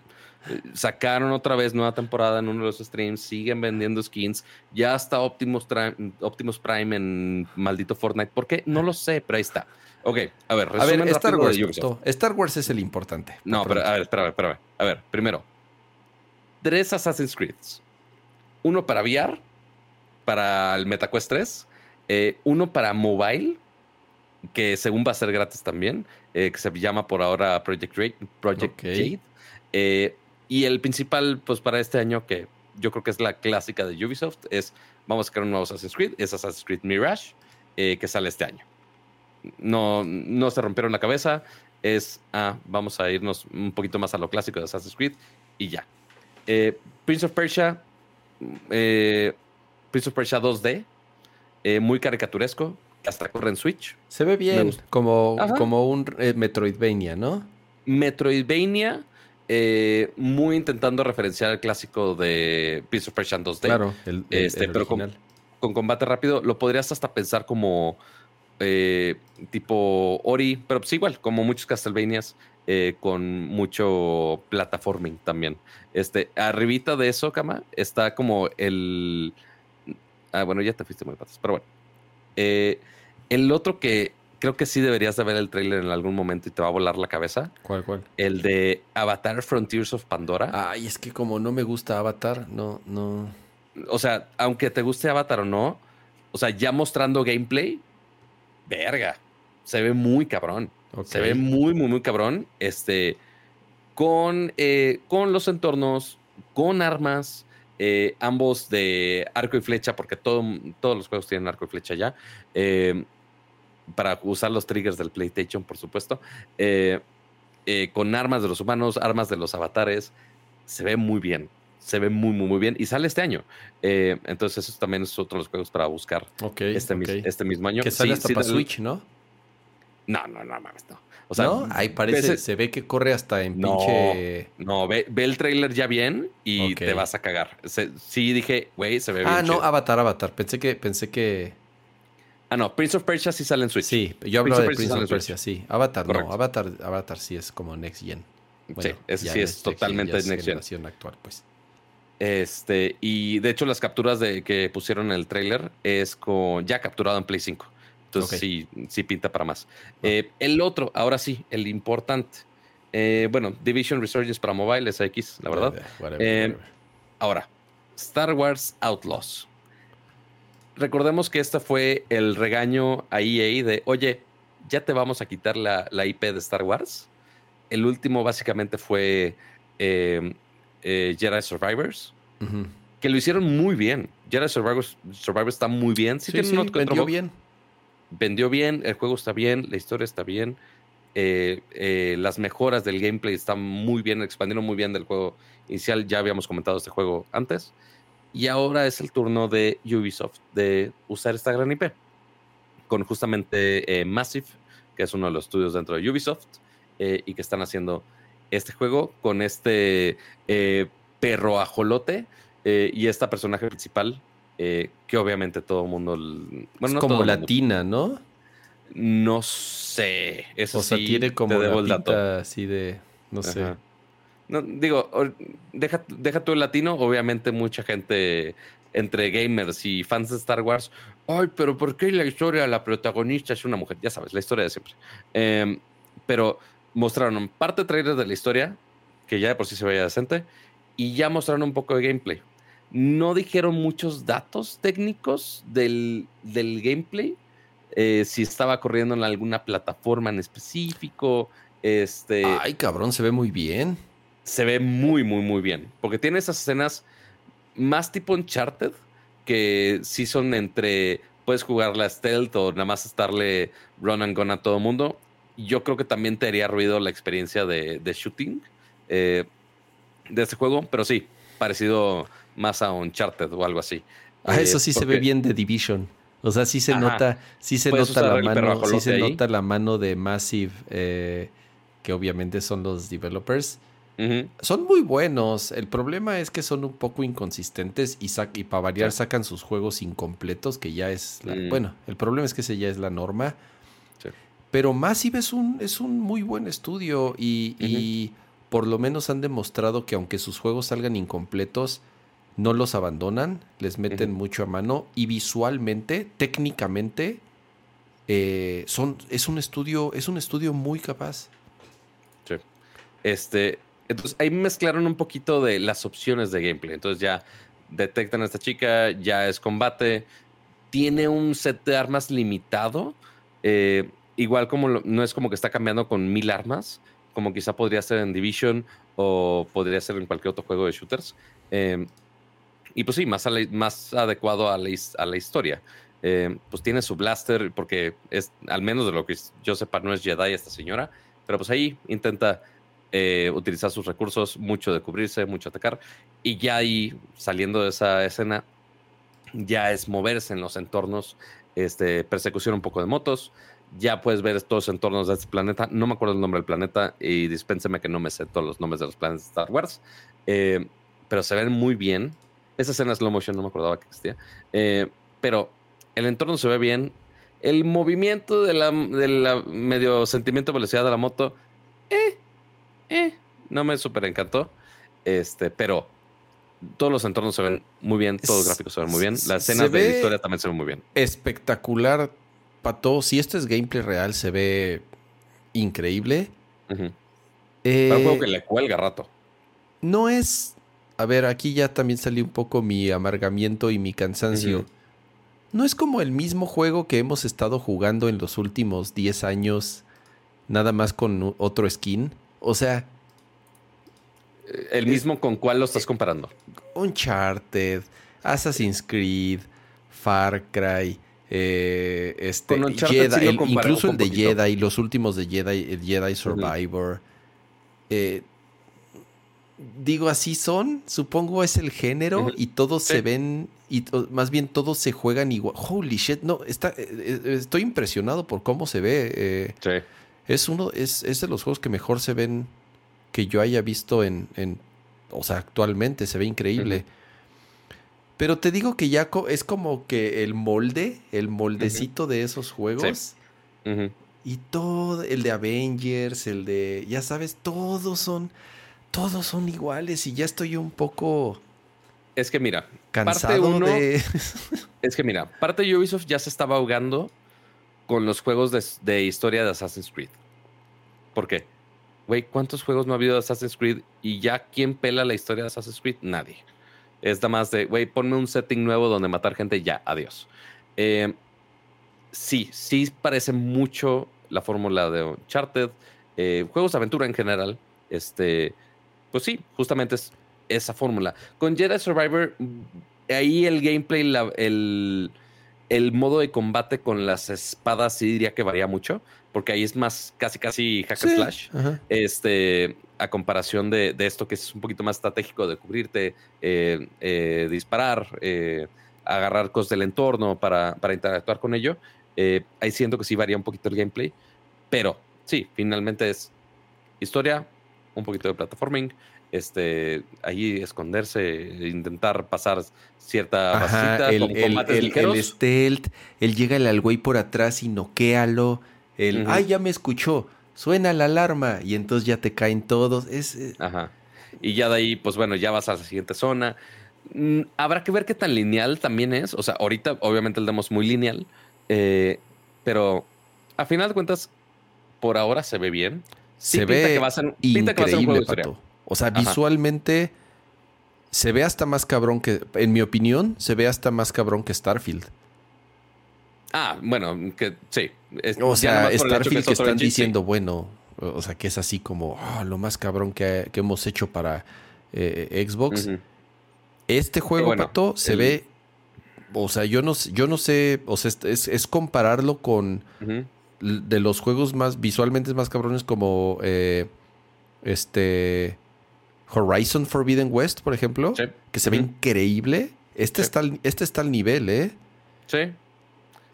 sacaron otra vez nueva temporada en uno de los streams siguen vendiendo skins ya está Optimus, Optimus Prime en maldito Fortnite ¿por qué? no lo sé pero ahí está ok a ver A ver, Star Wars. Star Wars es el importante. no pero a ver espérame espérame a ver primero tres Assassin's Creed uno para VR para el MetaQuest 3 eh, uno para mobile que según va a ser gratis también, eh, que se llama por ahora Project, Jade, Project. Jade. Eh, y el principal, pues para este año, que yo creo que es la clásica de Ubisoft, es vamos a sacar un nuevo Assassin's Creed, es Assassin's Creed Mirage, que sale este año. No, no se rompieron la cabeza, es, ah, vamos a irnos un poquito más a lo clásico de Assassin's Creed y ya. Eh, Prince of Persia, eh, Prince of Persia 2D, eh, muy caricaturesco, hasta corre en Switch. Se ve bien, como, Ajá. como un Metroidvania, ¿no? Metroidvania, eh, muy intentando referenciar el clásico de Prince of Persia 2D. Claro, el, el- Este, el pero. Con combate rápido, lo podrías hasta pensar como eh, tipo Ori, pero pues igual, como muchos Castlevanias, eh, con mucho plataforming también. Este, arribita de eso, Kama, está como el. Ah, bueno, ya te fuiste muy patas, pero bueno. Eh, el otro que creo que sí deberías de ver el trailer en algún momento y te va a volar la cabeza. ¿Cuál, cuál? El de Avatar Frontiers of Pandora. Ay, es que como no me gusta Avatar, no, no. O sea, aunque te guste Avatar o no, o sea, ya mostrando gameplay, verga. Se ve muy cabrón. Se ve muy, muy, muy cabrón. Este. Con, eh, con los entornos, con armas, eh, ambos de arco y flecha, porque todo, todos los juegos tienen arco y flecha ya. eh, para usar los triggers del PlayStation, por supuesto. eh, con armas de los humanos, armas de los avatares. Se ve muy bien. Se ve muy, muy, muy bien. Y sale este año. Eh, entonces, eso también es otro de los juegos para buscar este, mis- este mismo año. Que sale Sí, hasta sí, para Switch, ¿no? No, no, no, mames, no. O sea, ¿No? Ahí parece, se ve que corre hasta en No. pinche... No, ve, ve el trailer ya bien y te vas a cagar. Se- sí, dije, güey, se ve bien. Ah, no, chido. Avatar, Avatar. Pensé que, pensé que... Ah, no, Prince of Persia sí sale en Switch. Sí, yo hablaba de Prince of of Persia sí. Avatar Correcto. no, Avatar, Avatar sí es como Next Gen. sí, ese sí es Next totalmente es Next Gen. actual, pues. Este, y de hecho, las capturas de, que pusieron en el trailer es con ya capturado en Play 5. Entonces sí, sí pinta para más. Eh, el otro, ahora sí, el importante. Eh, bueno, Division Resurgence para mobile, X, la verdad. Eh, ahora, Star Wars Outlaws. Recordemos que este fue el regaño a EA de, oye, ya te vamos a quitar la, IP de Star Wars. El último básicamente fue Jedi Survivors, que lo hicieron muy bien. Jedi Survivors, Survivors está muy bien. Sí, sí, vendió bien. Vendió bien, el juego está bien, la historia está bien. Eh, eh, las mejoras del gameplay están muy bien, expandieron muy bien del juego inicial. Ya habíamos comentado este juego antes. Y ahora es el turno de Ubisoft de usar esta gran IP. Con justamente eh, Massive, que es uno de los estudios dentro de Ubisoft, y que están haciendo este juego con este perro ajolote y esta personaje principal, que obviamente todo el mundo. Bueno, es como latina, ¿no? No sé. Eso o sea, tiene como la así de. No sé. No, digo, deja, deja tú el latino. Obviamente, mucha gente entre gamers y fans de Star Wars. Ay, pero ¿por qué la historia, la protagonista es una mujer? Ya sabes, la historia de siempre. Em, pero mostraron parte trailer de la historia, que ya de por sí se veía decente, y ya mostraron un poco de gameplay. No dijeron muchos datos técnicos del, del gameplay, eh, si estaba corriendo en alguna plataforma en específico. Este, Ay, cabrón, se ve muy bien. Se ve muy, muy, muy bien. Porque tiene esas escenas más tipo Uncharted, que sí son entre puedes jugar la stealth o nada más estarle run and gun a todo mundo. Yo creo que también te haría ruido la experiencia de, shooting eh, de este juego, pero sí, parecido más a Uncharted o algo así. Ah, eso sí se ve bien de Division. O sea, sí se nota, sí se nota la mano, sí se nota la mano de Massive, eh, que obviamente son los developers. Son muy buenos. El problema es que son un poco inconsistentes y, y para variar sacan sus juegos incompletos, que ya es la, mm. bueno, el problema es que ese ya es la norma. Pero Massive es un, es un muy buen estudio y, y por lo menos han demostrado que aunque sus juegos salgan incompletos, no los abandonan, les meten mucho a mano y visualmente, técnicamente, eh, son, es un estudio, es un estudio muy capaz. Sí. Este, entonces ahí mezclaron un poquito de las opciones de gameplay. Entonces ya detectan a esta chica, ya es combate, tiene un set de armas limitado. Eh, igual como no es como que está cambiando con mil armas, como quizá podría ser en Division o podría ser en cualquier otro juego de shooters. Eh, y pues sí, más, más adecuado a la, a la historia. Eh, pues tiene su blaster, porque es, al menos de lo que yo sepa, no es Jedi esta señora, pero pues ahí intenta eh, utilizar sus recursos, mucho de cubrirse, mucho atacar, y ya ahí, saliendo de esa escena, ya es moverse en los entornos, este, persecución un poco de motos, ya puedes ver estos entornos de este planeta, no me acuerdo el nombre del planeta, y dispénseme que no me sé todos los nombres de los planetas de Star Wars, eh, pero se ven muy bien, esa escena slow motion no me acordaba que existía. Eh, pero el entorno se ve bien. El movimiento de la, medio sentimiento de velocidad de la moto, eh, eh, no me súper encantó. Este, pero todos los entornos se ven muy bien, todos los gráficos se ven muy bien. Las escenas de historia también se ven muy bien. Espectacular, Pato. Si esto es gameplay real, se ve increíble. Uh un juego que le cuelga rato. No es a ver, aquí ya también salió un poco mi amargamiento y mi cansancio. No es como el mismo juego que hemos estado jugando en los últimos 10 años, nada más con otro skin. O sea... ¿El mismo con cuál lo estás comparando? Uncharted, Assassin's Creed, Far Cry, eh, este, Jedi, incluso el de Jedi, los últimos de Jedi, el Jedi Survivor. eh, digo, así son, supongo es el género y todos se ven y más bien todos se juegan igual. Holy shit, no, está, eh, estoy impresionado por cómo se ve. Sí. Es uno, es, es, de los juegos que mejor se ven que yo haya visto en, en o sea, actualmente se ve increíble. Pero te digo que ya es como que el molde, el moldecito de esos juegos. Y todo, el de Avengers, el de, ya sabes, todos son todos son iguales y ya estoy un poco... Es que mira, cansado de... es que mira, parte de Ubisoft ya se estaba ahogando con los juegos de, de historia de Assassin's Creed. ¿Por qué? Güey, ¿cuántos juegos no ha habido de Assassin's Creed? Y ya, ¿quién pela la historia de Assassin's Creed? Nadie. Es nada más de, güey, ponme un setting nuevo donde matar gente, ya, adiós. Eh, sí, sí parece mucho la fórmula de Uncharted, eh, juegos de aventura en general. Este, pues sí, justamente es esa fórmula. Con Jedi Survivor, ahí el gameplay, el, el, modo de combate con las espadas sí diría que varía mucho, porque ahí es más casi casi hack and slash. Este, a comparación de, esto que es un poquito más estratégico de cubrirte, eh, eh, disparar, eh, agarrar cosas del entorno para, para interactuar con ello. ahí siento que sí varía un poquito el gameplay, pero sí, finalmente es historia, un poquito de platforming, este, ahí esconderse, intentar pasar cierta Ajá, el, el, stealth, él llega al güey por atrás y noquéalo, el, ay, ya me escuchó, suena la alarma y entonces ya te caen todos, es... Eh, Ajá. Y ya de ahí, pues bueno, ya vas a la siguiente zona. Mm, habrá que ver qué tan lineal también es, o sea, ahorita obviamente el demo es muy lineal, eh, pero a final de cuentas, por ahora se ve bien. se ve que va a ser, increíble, Pato. O sea, visualmente se ve hasta más cabrón que, en mi opinión, se ve hasta más cabrón que Starfield. Ah, bueno, que sí. o sea, Starfield que, están diciendo, bueno, o sea, que es así como ah, lo más cabrón que, hemos hecho para eh, Xbox. Este juego, Pato, se ve. O sea, yo no, yo no sé. O sea, es, compararlo con. De los juegos más visualmente más cabrones como. Eh, este. Horizon Forbidden West, por ejemplo, que se ve increíble. Este, está, este está al nivel, ¿eh? Sí.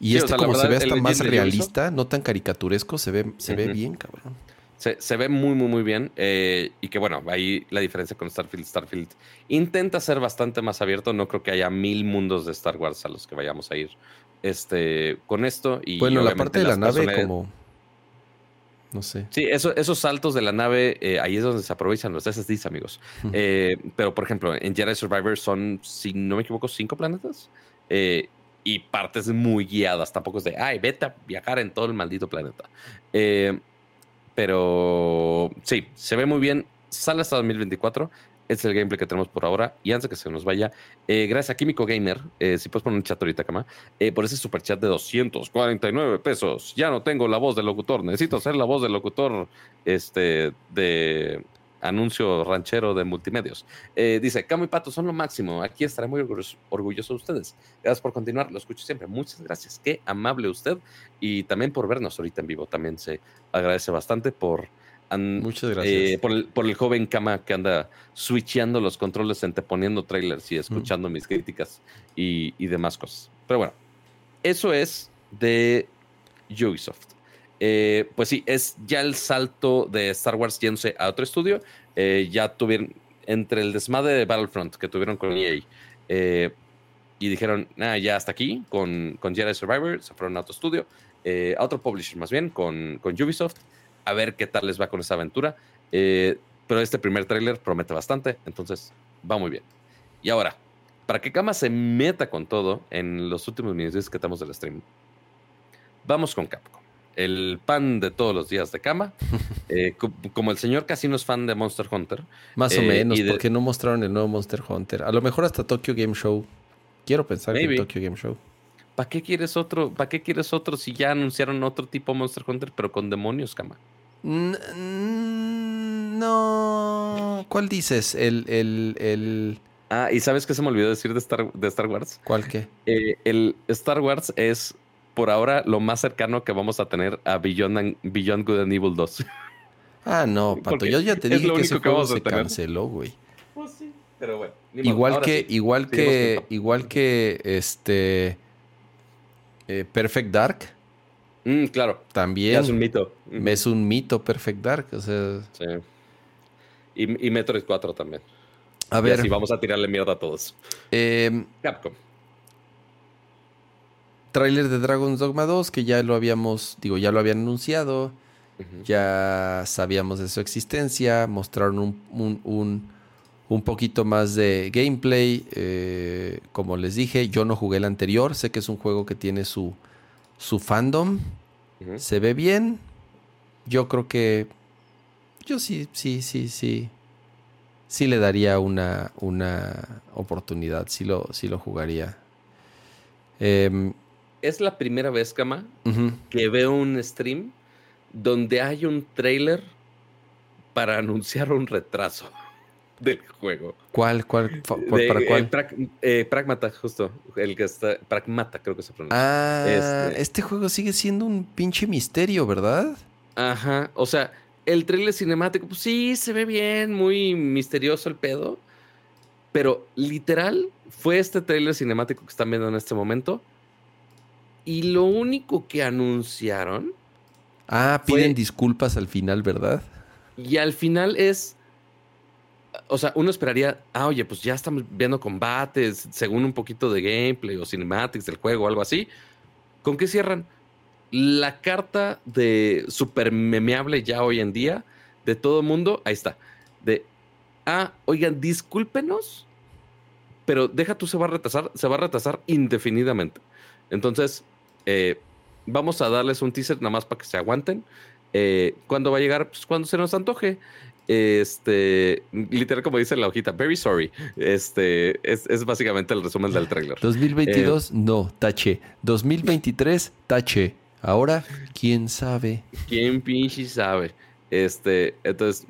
Y este, como se ve hasta más realista, no tan caricaturesco, se ve, se ve bien, cabrón. Se, ve muy, muy, muy bien. Eh, y que bueno, ahí la diferencia con Starfield. Starfield intenta ser bastante más abierto. No creo que haya mil mundos de Star Wars a los que vayamos a ir este, con esto. Y bueno, la parte de la nave, como no sé. Sí, eso, esos saltos de la nave, eh, ahí es donde se aprovechan los SSDs, amigos. Eh, pero, por ejemplo, en Jedi Survivor son, si no me equivoco, cinco planetas. Eh, y partes muy guiadas. Tampoco es de, ay, vete a viajar en todo el maldito planeta. pero sí, se ve muy bien. Sale hasta 2024. Es el gameplay que tenemos por ahora. Y antes de que se nos vaya, eh, gracias a Químico Gamer, eh, si puedes poner un chat ahorita, cama, eh, por ese super chat de 249 pesos. Ya no tengo la voz del locutor, necesito hacer la voz del locutor este, de anuncio ranchero de multimedios. dice, Camo y Pato son lo máximo. Aquí estaré muy orgulloso, de ustedes. Gracias por continuar, lo escucho siempre. Muchas gracias. Qué amable usted. Y también por vernos ahorita en vivo. También se agradece bastante por Muchas gracias. Eh, por, el, joven Kama que anda switcheando los controles, poniendo trailers y escuchando mis críticas y, demás cosas. Pero bueno, eso es de Ubisoft. Eh, pues sí, es ya el salto de Star Wars yéndose a otro estudio. Eh, ya tuvieron, entre el desmadre de Battlefront que tuvieron con EA, y dijeron, ah, ya hasta aquí, con, con Jedi Survivor, se fueron a otro estudio, a otro publisher más bien, con, con Ubisoft a ver qué tal les va con esa aventura. Eh, pero este primer tráiler promete bastante, entonces va muy bien. Y ahora, para que Kama se meta con todo en los últimos minutos que estamos del stream, vamos con Capcom. El pan de todos los días de Kama. Eh, como el señor casi no es fan de Monster Hunter. Más o eh, menos, porque no mostraron el nuevo Monster Hunter. A lo mejor hasta Tokyo Game Show. Quiero pensar en Tokyo Game Show. ¿Para qué quieres otro? ¿Para qué quieres otro si ya anunciaron otro tipo Monster Hunter, pero con demonios, Kama? No. ¿Cuál dices? El, el, el... Ah, ¿y sabes qué se me olvidó decir de Star, de Star Wars? ¿Cuál qué? Eh, el Star Wars es por ahora lo más cercano que vamos a tener a Beyond, Beyond Good and Evil 2. Ah, no, Pato, yo ya te dije que ese juego se canceló, güey. Pues sí, pero bueno. Igual que, igual que, igual que este eh, Perfect Dark. Mm, claro. También. es un mito. Es un mito Perfect Dark. O sea. Sí. Y, y Metroid 4 también. A ver. Y vamos a tirarle mierda a todos. Eh, Capcom. Trailer de Dragon's Dogma 2, que ya lo habíamos, digo, ya lo habían anunciado. Ya sabíamos de su existencia. Mostraron un, un, un, poquito más de gameplay. Eh, como les dije, yo no jugué el anterior. Sé que es un juego que tiene su, su fandom. Se ve bien. Yo creo que. Yo sí, sí, sí, sí. Sí le daría una, una oportunidad. Sí lo, sí lo jugaría. Em, Es la primera vez, Kama, que veo un stream donde hay un trailer para anunciar un retraso del juego. ¿Cuál, cuál, De, para eh, cuál? Eh, Pragmata, justo. El que está. Pragmata, creo que se pronuncia. Ah, este- este juego sigue siendo un pinche misterio, ¿verdad? Ajá. O sea, el trailer cinemático, pues sí, se ve bien, muy misterioso el pedo. Pero literal, fue este trailer cinemático que están viendo en este momento. Y lo único que anunciaron. Ah, Fue- piden disculpas al final, ¿verdad? Y al final es. O sea, uno esperaría, ah, oye, pues ya estamos viendo combates, según un poquito de gameplay o cinematics del juego o algo así. ¿Con qué cierran? La carta de super memeable ya hoy en día de todo mundo, ahí está. De, ah, oigan, discúlpenos, pero deja tú se va a retrasar, se va a retrasar indefinidamente. Entonces, eh, vamos a darles un teaser nada más para que se aguanten. Eh, ¿Cuándo va a llegar? Pues cuando se nos antoje. Este, literal como dice la hojita, very sorry. Este, es, es básicamente el resumen del trailer. 2022, Eh. no, tache. 2023, tache. Ahora, quién sabe. ¿Quién pinche sabe? Este, entonces,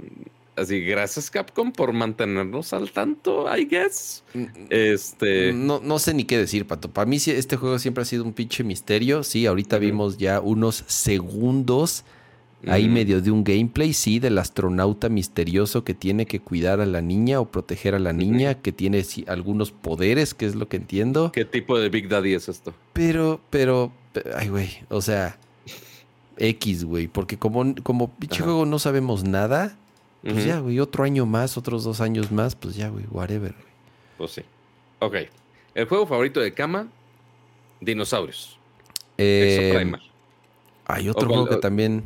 así, gracias Capcom por mantenernos al tanto, I guess. Este, No, no sé ni qué decir, Pato. Para mí este juego siempre ha sido un pinche misterio. Sí, ahorita vimos ya unos segundos ahí medio de un gameplay, sí, del astronauta misterioso que tiene que cuidar a la niña o proteger a la niña, que tiene sí, algunos poderes, que es lo que entiendo. ¿Qué tipo de Big Daddy es esto? Pero, pero, pe- ay, güey, o sea, X, güey, porque como, como pinche juego no sabemos nada, pues ya, güey, otro año más, otros dos años más, pues ya, güey, whatever. güey. Pues sí. Ok. El juego favorito de Kama, Dinosaurios. Eh, Exoprimal. hay otro O juego que también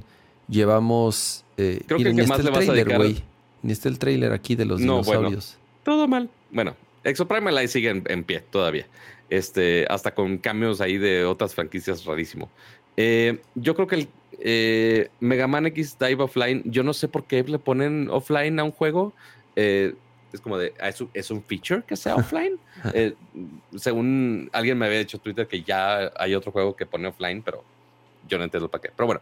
llevamos. Eh, Creo que el que más el le vas a trailer, dedicar- güey. Ni está el trailer aquí de los No, bueno. dinosaurios. Todo mal. Bueno, Exoprimal ahí sigue en, en pie todavía. Este, hasta con cambios ahí de otras franquicias rarísimo. Eh, yo creo que el eh, Mega Man X Dive Offline, yo no sé por qué le ponen offline a un juego. Eh, es como de, ah, ¿es un, es un feature que sea offline? Eh, según alguien me había dicho en Twitter que ya hay otro juego que pone offline, pero yo no entiendo para qué. Pero bueno,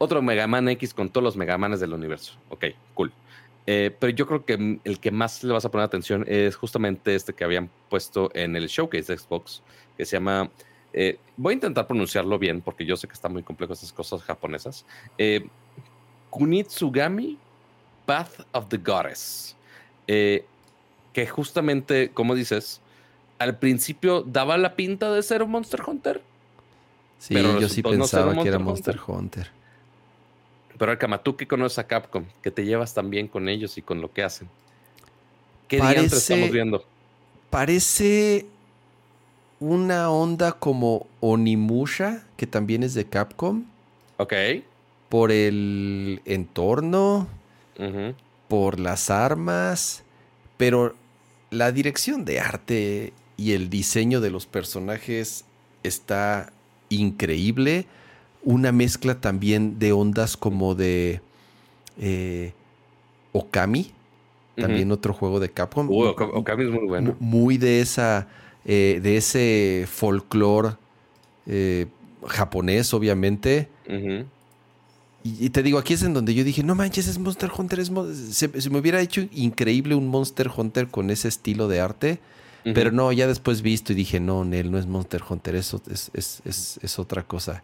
otro Mega Man X con todos los Mega Manes del universo. Ok, cool. Eh, pero yo creo que el que más le vas a poner atención es justamente este que habían puesto en el showcase de Xbox, que se llama. eh, voy a intentar pronunciarlo bien porque yo sé que está muy complejo estas cosas japonesas. Eh, Kunitsugami Path of the Goddess. Eh, que justamente, como dices, al principio daba la pinta de ser un Monster Hunter. Sí, Pero yo sí no pensaba que era Monster Monster Hunter. Pero Alcama, tú que conoces a Capcom, que te llevas tan bien con ellos y con lo que hacen. ¿Qué Parece- estamos viendo? Parece una onda como Onimusha, que también es de Capcom, Ok. por el entorno, por las armas, pero la dirección de arte y el diseño de los personajes está increíble. Una mezcla también de ondas como de eh, Okami, también otro juego de Capcom. Oka- Okami es muy bueno. Mu- Muy de esa, eh, de ese folclore eh, japonés, obviamente. Y, y te digo, aquí es en donde yo dije, no manches, es Monster Hunter. Es Mon- se, se me hubiera hecho increíble un Monster Hunter con ese estilo de arte. Pero no, ya después visto y dije, no, Nel, no es Monster Hunter, eso es, es, es, es otra cosa.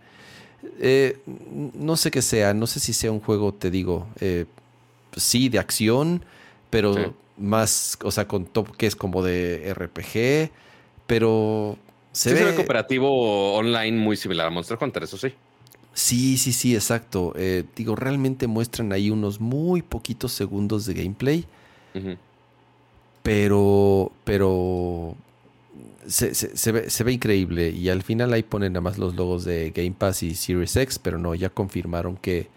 Eh, no sé qué sea, no sé si sea un juego, te digo, eh, sí, de acción, pero Sí. más, o sea, con toques como de RPG, pero se Sí, ve... se ve cooperativo online muy similar a Monster Hunter, eso sí. Sí, sí, sí, exacto. Eh, digo, realmente muestran ahí unos muy poquitos segundos de gameplay, pero, pero se, se- se ve, se ve increíble. Y al final ahí ponen nada más los logos de Game Pass y Series X, pero no, ya confirmaron que,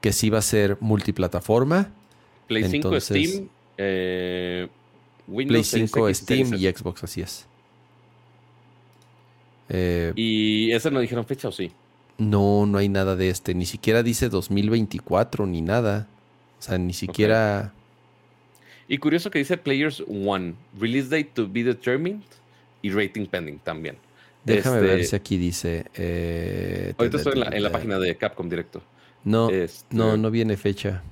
que sí va a ser multiplataforma. Play 5, Entonces- Steam, eh, Windows Play Series 5, X, Steam y. Xbox, así es. Eh, ¿Y ese no dijeron fecha o sí? No, no hay nada de este. Ni siquiera dice 2024 ni nada. O sea, ni siquiera. Y curioso que dice Players One, release date to be determined y rating pending también. Déjame ver este, si aquí dice. Eh, ahorita estoy en la, página de Capcom directo. No, este, no, no viene fecha.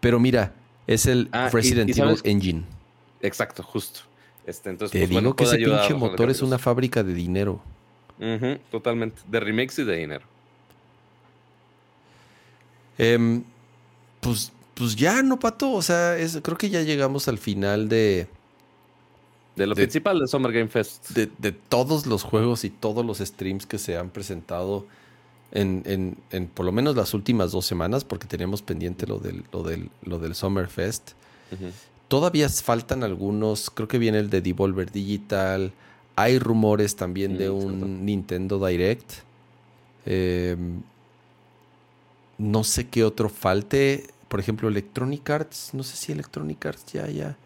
Pero mira, es el ah, Resident Evil Engine. Exacto, justo. Este, entonces, Te pues, digo que ese pinche motor es una fábrica de dinero. totalmente. De remakes y de dinero. Em, pues, pues ya, no, Pato. O sea, creo que ya llegamos al final de. De lo principal de Summer Game Fest. De, de, todos los juegos y todos los streams que se han presentado en, en, por lo menos las últimas dos semanas, porque teníamos pendiente lo del, lo del, lo del Summer Fest. Todavía faltan algunos, creo que viene el de Devolver Digital. Hay rumores también de un Nintendo Direct. Em, no sé qué otro falte. Por ejemplo, Electronic Arts. No sé si Electronic Arts ya, ya.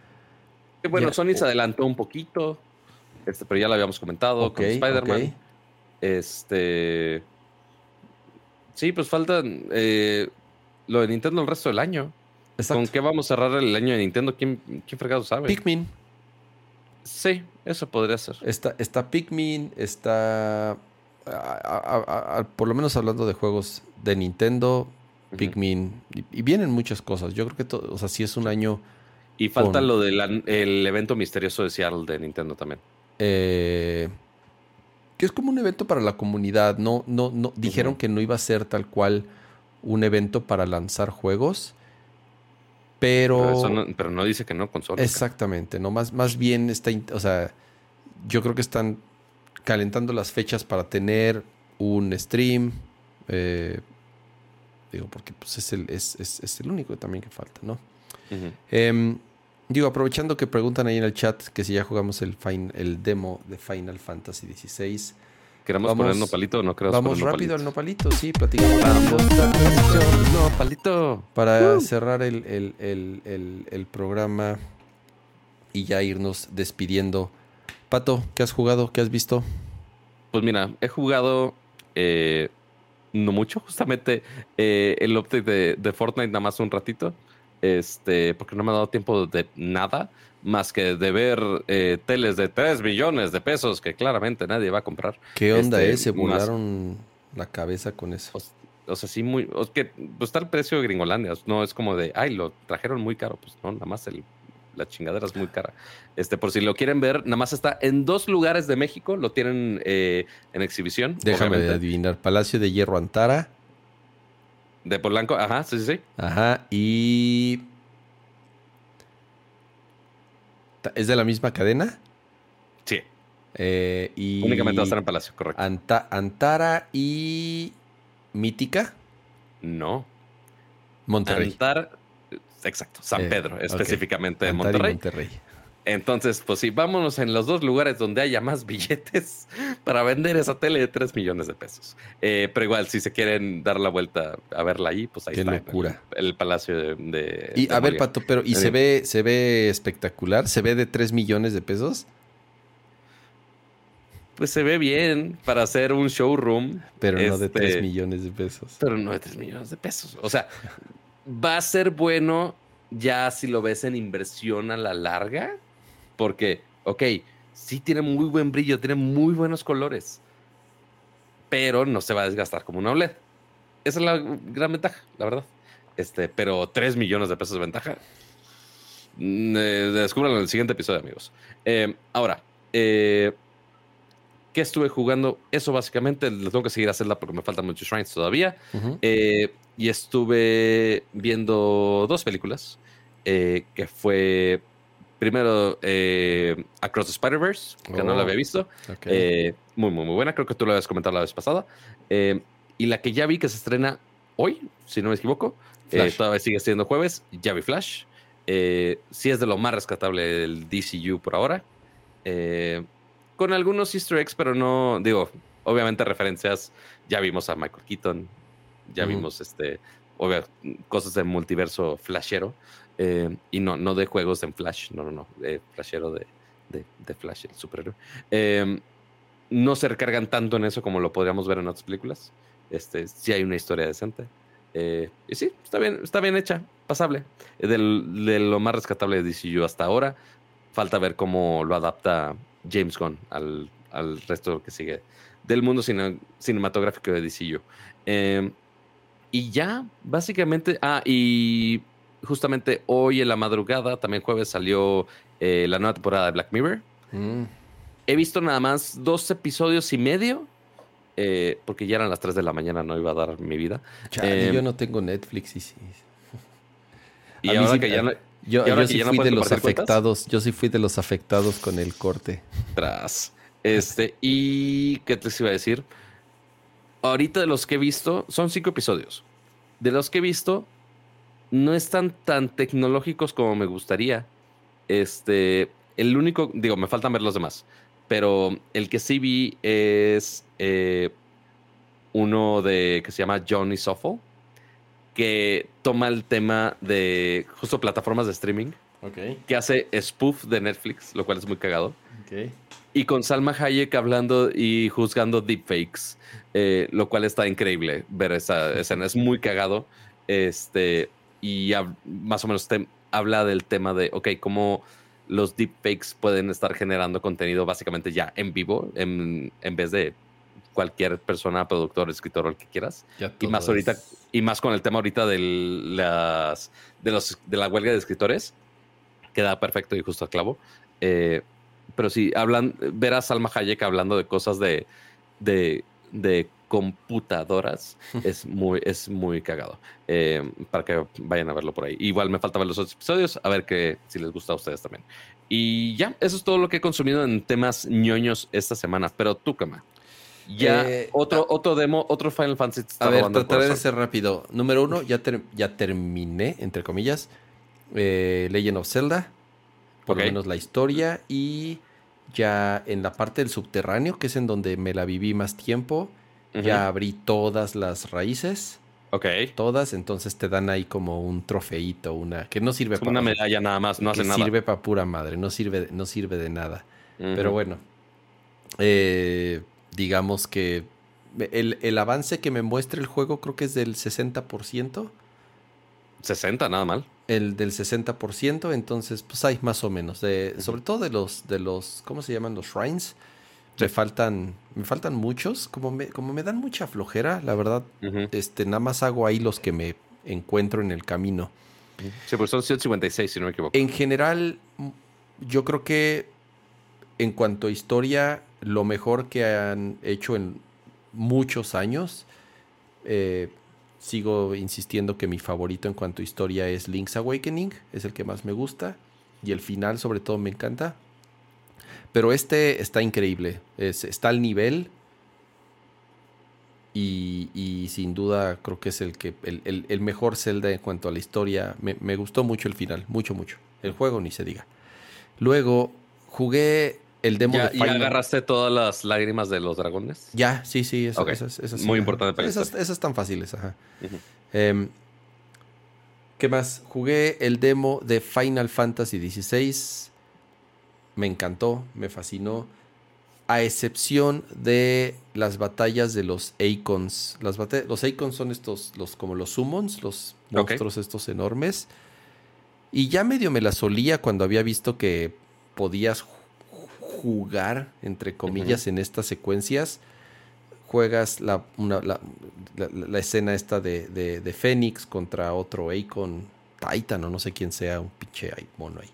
Bueno, Sony se adelantó un poquito. Este, pero ya lo habíamos comentado con Spider-Man. Este. Sí, pues falta eh, lo de Nintendo el resto del año. ¿Con qué vamos a cerrar el año de Nintendo? ¿Quién, quién fregado sabe? Pikmin. Sí, eso podría ser. Está, está Pikmin, está. por lo menos hablando de juegos de Nintendo, Pikmin. Y, vienen muchas cosas. Yo creo que todo, o sea, sí es un año. Y falta lo del evento misterioso de Seattle de Nintendo también. Eh, que es como un evento para la comunidad. No, no, no, dijeron que no iba a ser tal cual un evento para lanzar juegos. Pero. Pero, no, dice que no consola. Exactamente, no, más, más bien está. O sea, yo creo que están calentando las fechas para tener un stream. Eh, digo, porque pues, es, el, es, es, el único también que falta, ¿no? Digo, aprovechando que preguntan ahí en el chat que si ya jugamos el, el demo de Final Fantasy XVI. ¿Queremos vamos, poner nopalito o no creo Vamos rápido al nopalito, sí, platicamos. nopalito. Para uh. cerrar el, el, programa y ya irnos despidiendo. Pato, ¿qué has jugado? ¿Qué has visto? Pues mira, he jugado eh, no mucho, justamente eh, el update de, de Fortnite nada más un ratito este, porque no me ha dado tiempo de nada más que de ver eh, teles de 3 millones de pesos que claramente nadie va a comprar. ¿Qué onda este, es? Se volaron la cabeza con eso. O, sea, sí, muy. que pues, está el precio de Gringolandia. No es como de, ay, lo trajeron muy caro. Pues no, nada más el, la chingadera es muy cara. Este, por si lo quieren ver, nada más está en dos lugares de México. Lo tienen eh, en exhibición. Déjame adivinar. Palacio de Hierro Antara. De Polanco, ajá, sí, sí, sí. Ajá, y. ¿Es de la misma cadena? Sí. Eh, y... Únicamente va a estar en Palacio, correcto. Antara y. Mítica. No. Monterrey. Antara, exacto, San eh, Pedro, específicamente de Monterrey. Monterrey. Entonces, pues sí, vámonos en los dos lugares donde haya más billetes para vender esa tele de 3 millones de pesos. Eh, pero igual, si se quieren dar la vuelta a verla ahí, pues ahí Qué locura. El, palacio de, Y a ver, Pato, pero ¿y se ve, se ve espectacular? ¿Se ve de 3 millones de pesos? Pues se ve bien para hacer un showroom. Pero no de 3 este, millones de pesos. Pero no de 3 millones de pesos. O sea, va a ser bueno ya si lo ves en inversión a la larga porque, ok, sí tiene muy buen brillo, tiene muy buenos colores, pero no se va a desgastar como una OLED. Esa es la gran ventaja, la verdad. Este, pero 3 millones de pesos de ventaja. Mm, eh, descúbranlo en el siguiente episodio, amigos. Eh, ahora, eh, ¿qué estuve jugando? Eso básicamente, lo tengo que seguir a hacerla porque me faltan muchos shrines todavía. y estuve viendo dos películas, que fue Primero, eh, Across the Spider-Verse, que no la había oh, visto. Eh, muy, muy, muy buena. Creo que tú lo habías comentado la vez pasada. Eh, y la que ya vi que se estrena hoy, si no me equivoco. todavía sigue siendo jueves. Ya vi Flash. sí es de lo más rescatable del DCU por ahora. con algunos easter eggs, pero no, digo, obviamente referencias. Ya vimos a Michael Keaton. Ya vimos este, obvio, cosas de multiverso flashero. Eh, y no, no de juegos en Flash, no, no, no, de flashero de, de, Flash, el superhéroe. Em, no se recargan tanto en eso como lo podríamos ver en otras películas. Este, sí hay una historia decente. Eh, y sí, está bien, está bien hecha, pasable. de lo más rescatable de DCU hasta ahora. Falta ver cómo lo adapta James Gunn al, al resto que sigue del mundo cinematográfico de DCU. Y ya, básicamente, ah, y justamente hoy en la madrugada, también jueves, salió eh, la nueva temporada de Black Mirror. Mm. He visto nada más dos episodios y medio, eh, porque ya eran las 3 de la mañana, no iba a dar mi vida. Em, yo no tengo Netflix y sí. Y ahora que ya no, yo, sí fui de los afectados, yo sí fui de los afectados con el corte. Tras. Este, y ¿qué te iba a decir? Ahorita de los que he visto, son cinco episodios. De los que he visto, no están tan tecnológicos como me gustaría. Este, el único, digo, me faltan ver los demás, pero el que sí vi es eh, uno de que se llama Johnny Soffo, que toma el tema de justo plataformas de streaming, que hace spoof de Netflix, lo cual es muy cagado. Okay y con Salma Hayek hablando y juzgando deepfakes, eh, lo cual está increíble ver esa escena. Es muy cagado. Este, y más o menos habla del tema de, ok, cómo los deepfakes pueden estar generando contenido básicamente ya en vivo, en, en vez de cualquier persona, productor, escritor o el que quieras. y más ahorita, y más con el tema ahorita de las de los de la huelga de escritores, queda perfecto y justo a clavo. Eh, pero sí, hablan, ver a Salma Hayek hablando de cosas de, de, de computadoras es muy, es muy cagado. Eh, para que vayan a verlo por ahí. Igual me falta ver los otros episodios, a ver que, si les gusta a ustedes también. Y ya, eso es todo lo que he consumido en temas ñoños esta semana. Pero tú, Kama. Ya, eh, otro, ah, otro demo, otro Final Fantasy. a ver, trataré de ser rápido. Número uno, ya, ya terminé, entre comillas, eh, Legend of Zelda por lo menos la historia. Y ya en la parte del subterráneo, que es en donde me la viví más tiempo, ya abrí todas las raíces. Ok. Todas, entonces te dan ahí como un trofeito, una que no sirve para una medalla nada más, no hace nada. Sirve para pura madre, no sirve, no sirve de nada. Pero bueno, eh, digamos que el, el, avance que me muestra el juego creo que es del 60%. 60, nada mal el del 60%, entonces pues hay más o menos, de, sobre todo de los, de los, ¿cómo se llaman? Los shrines. Me faltan, me faltan muchos, como me, como me dan mucha flojera, la verdad, este, nada más hago ahí los que me encuentro en el camino. Sí, pues son 156, si no me equivoco. En general, yo creo que en cuanto a historia, lo mejor que han hecho en muchos años, eh, Sigo insistiendo que mi favorito en cuanto a historia es Link's Awakening, es el que más me gusta y el final sobre todo me encanta. Pero este está increíble, está al nivel y, sin duda creo que es el, que, el, mejor Zelda en cuanto a la historia. Me gustó mucho el final, mucho, mucho. El juego ni se diga. Luego jugué el demo ¿Ya, agarraste todas las lágrimas de los dragones? Ya, sí, sí. esas, Muy importante para esas, esas están fáciles, ajá. Em, ¿Qué más? Jugué el demo de Final Fantasy XVI. Me encantó, me fascinó. A excepción de las batallas de los Icons. Las los Icons son estos, los, como los summons, los monstruos estos enormes. Y ya medio me la solía cuando había visto que podías jugar, entre comillas, en estas secuencias. Juegas la, la, escena esta de, de, Fénix contra otro Akon Titan o no sé quién sea, un pinche mono ahí.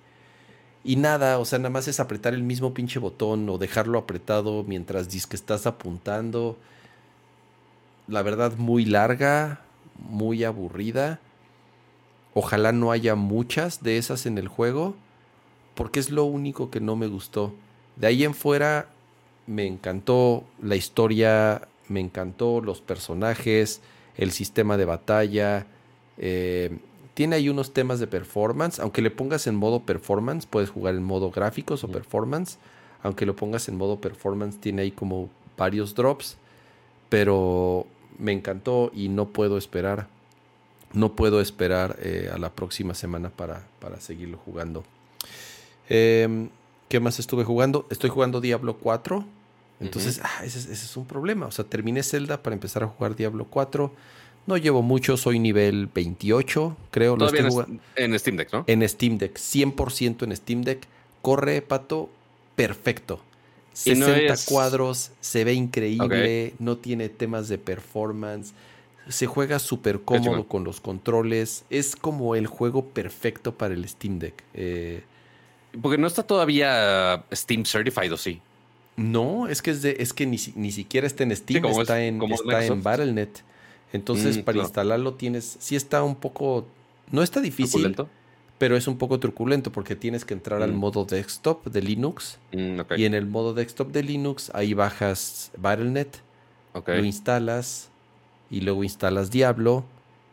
Y nada, o sea, nada más es apretar el mismo pinche botón o dejarlo apretado mientras dices que estás apuntando. La verdad, muy larga, muy aburrida. Ojalá no haya muchas de esas en el juego, porque es lo único que no me gustó. De ahí en fuera me encantó la historia, me encantó los personajes, el sistema de batalla. Eh, tiene ahí unos temas de performance. Aunque le pongas en modo performance, puedes jugar en modo gráficos o performance. Aunque lo pongas en modo performance, tiene ahí como varios drops. Pero me encantó y no puedo esperar. No puedo esperar eh, a la próxima semana para, para seguirlo jugando. Eh, ¿Qué más estuve jugando? Estoy jugando Diablo 4. Entonces, ah, ese, ese, es un problema. O sea, terminé Zelda para empezar a jugar Diablo 4. No llevo mucho, soy nivel 28, creo. Todavía en, Steam Deck, ¿no? En Steam Deck, 100% en Steam Deck. Corre, Pato, perfecto. 60 cuadros, se ve increíble, no tiene temas de performance, se juega súper cómodo con los controles, es como el juego perfecto para el Steam Deck. Eh, Porque no está todavía Steam Certified, ¿o sí? No, es que, es, de, es que ni, siquiera está en Steam, está, en, está en Battle.net. Entonces, mm, para instalarlo tienes, sí está un poco, no está difícil, pero es un poco truculento porque tienes que entrar al mm. modo desktop de Linux. Mm, y en el modo desktop de Linux, ahí bajas Battle.net, lo instalas y luego instalas Diablo.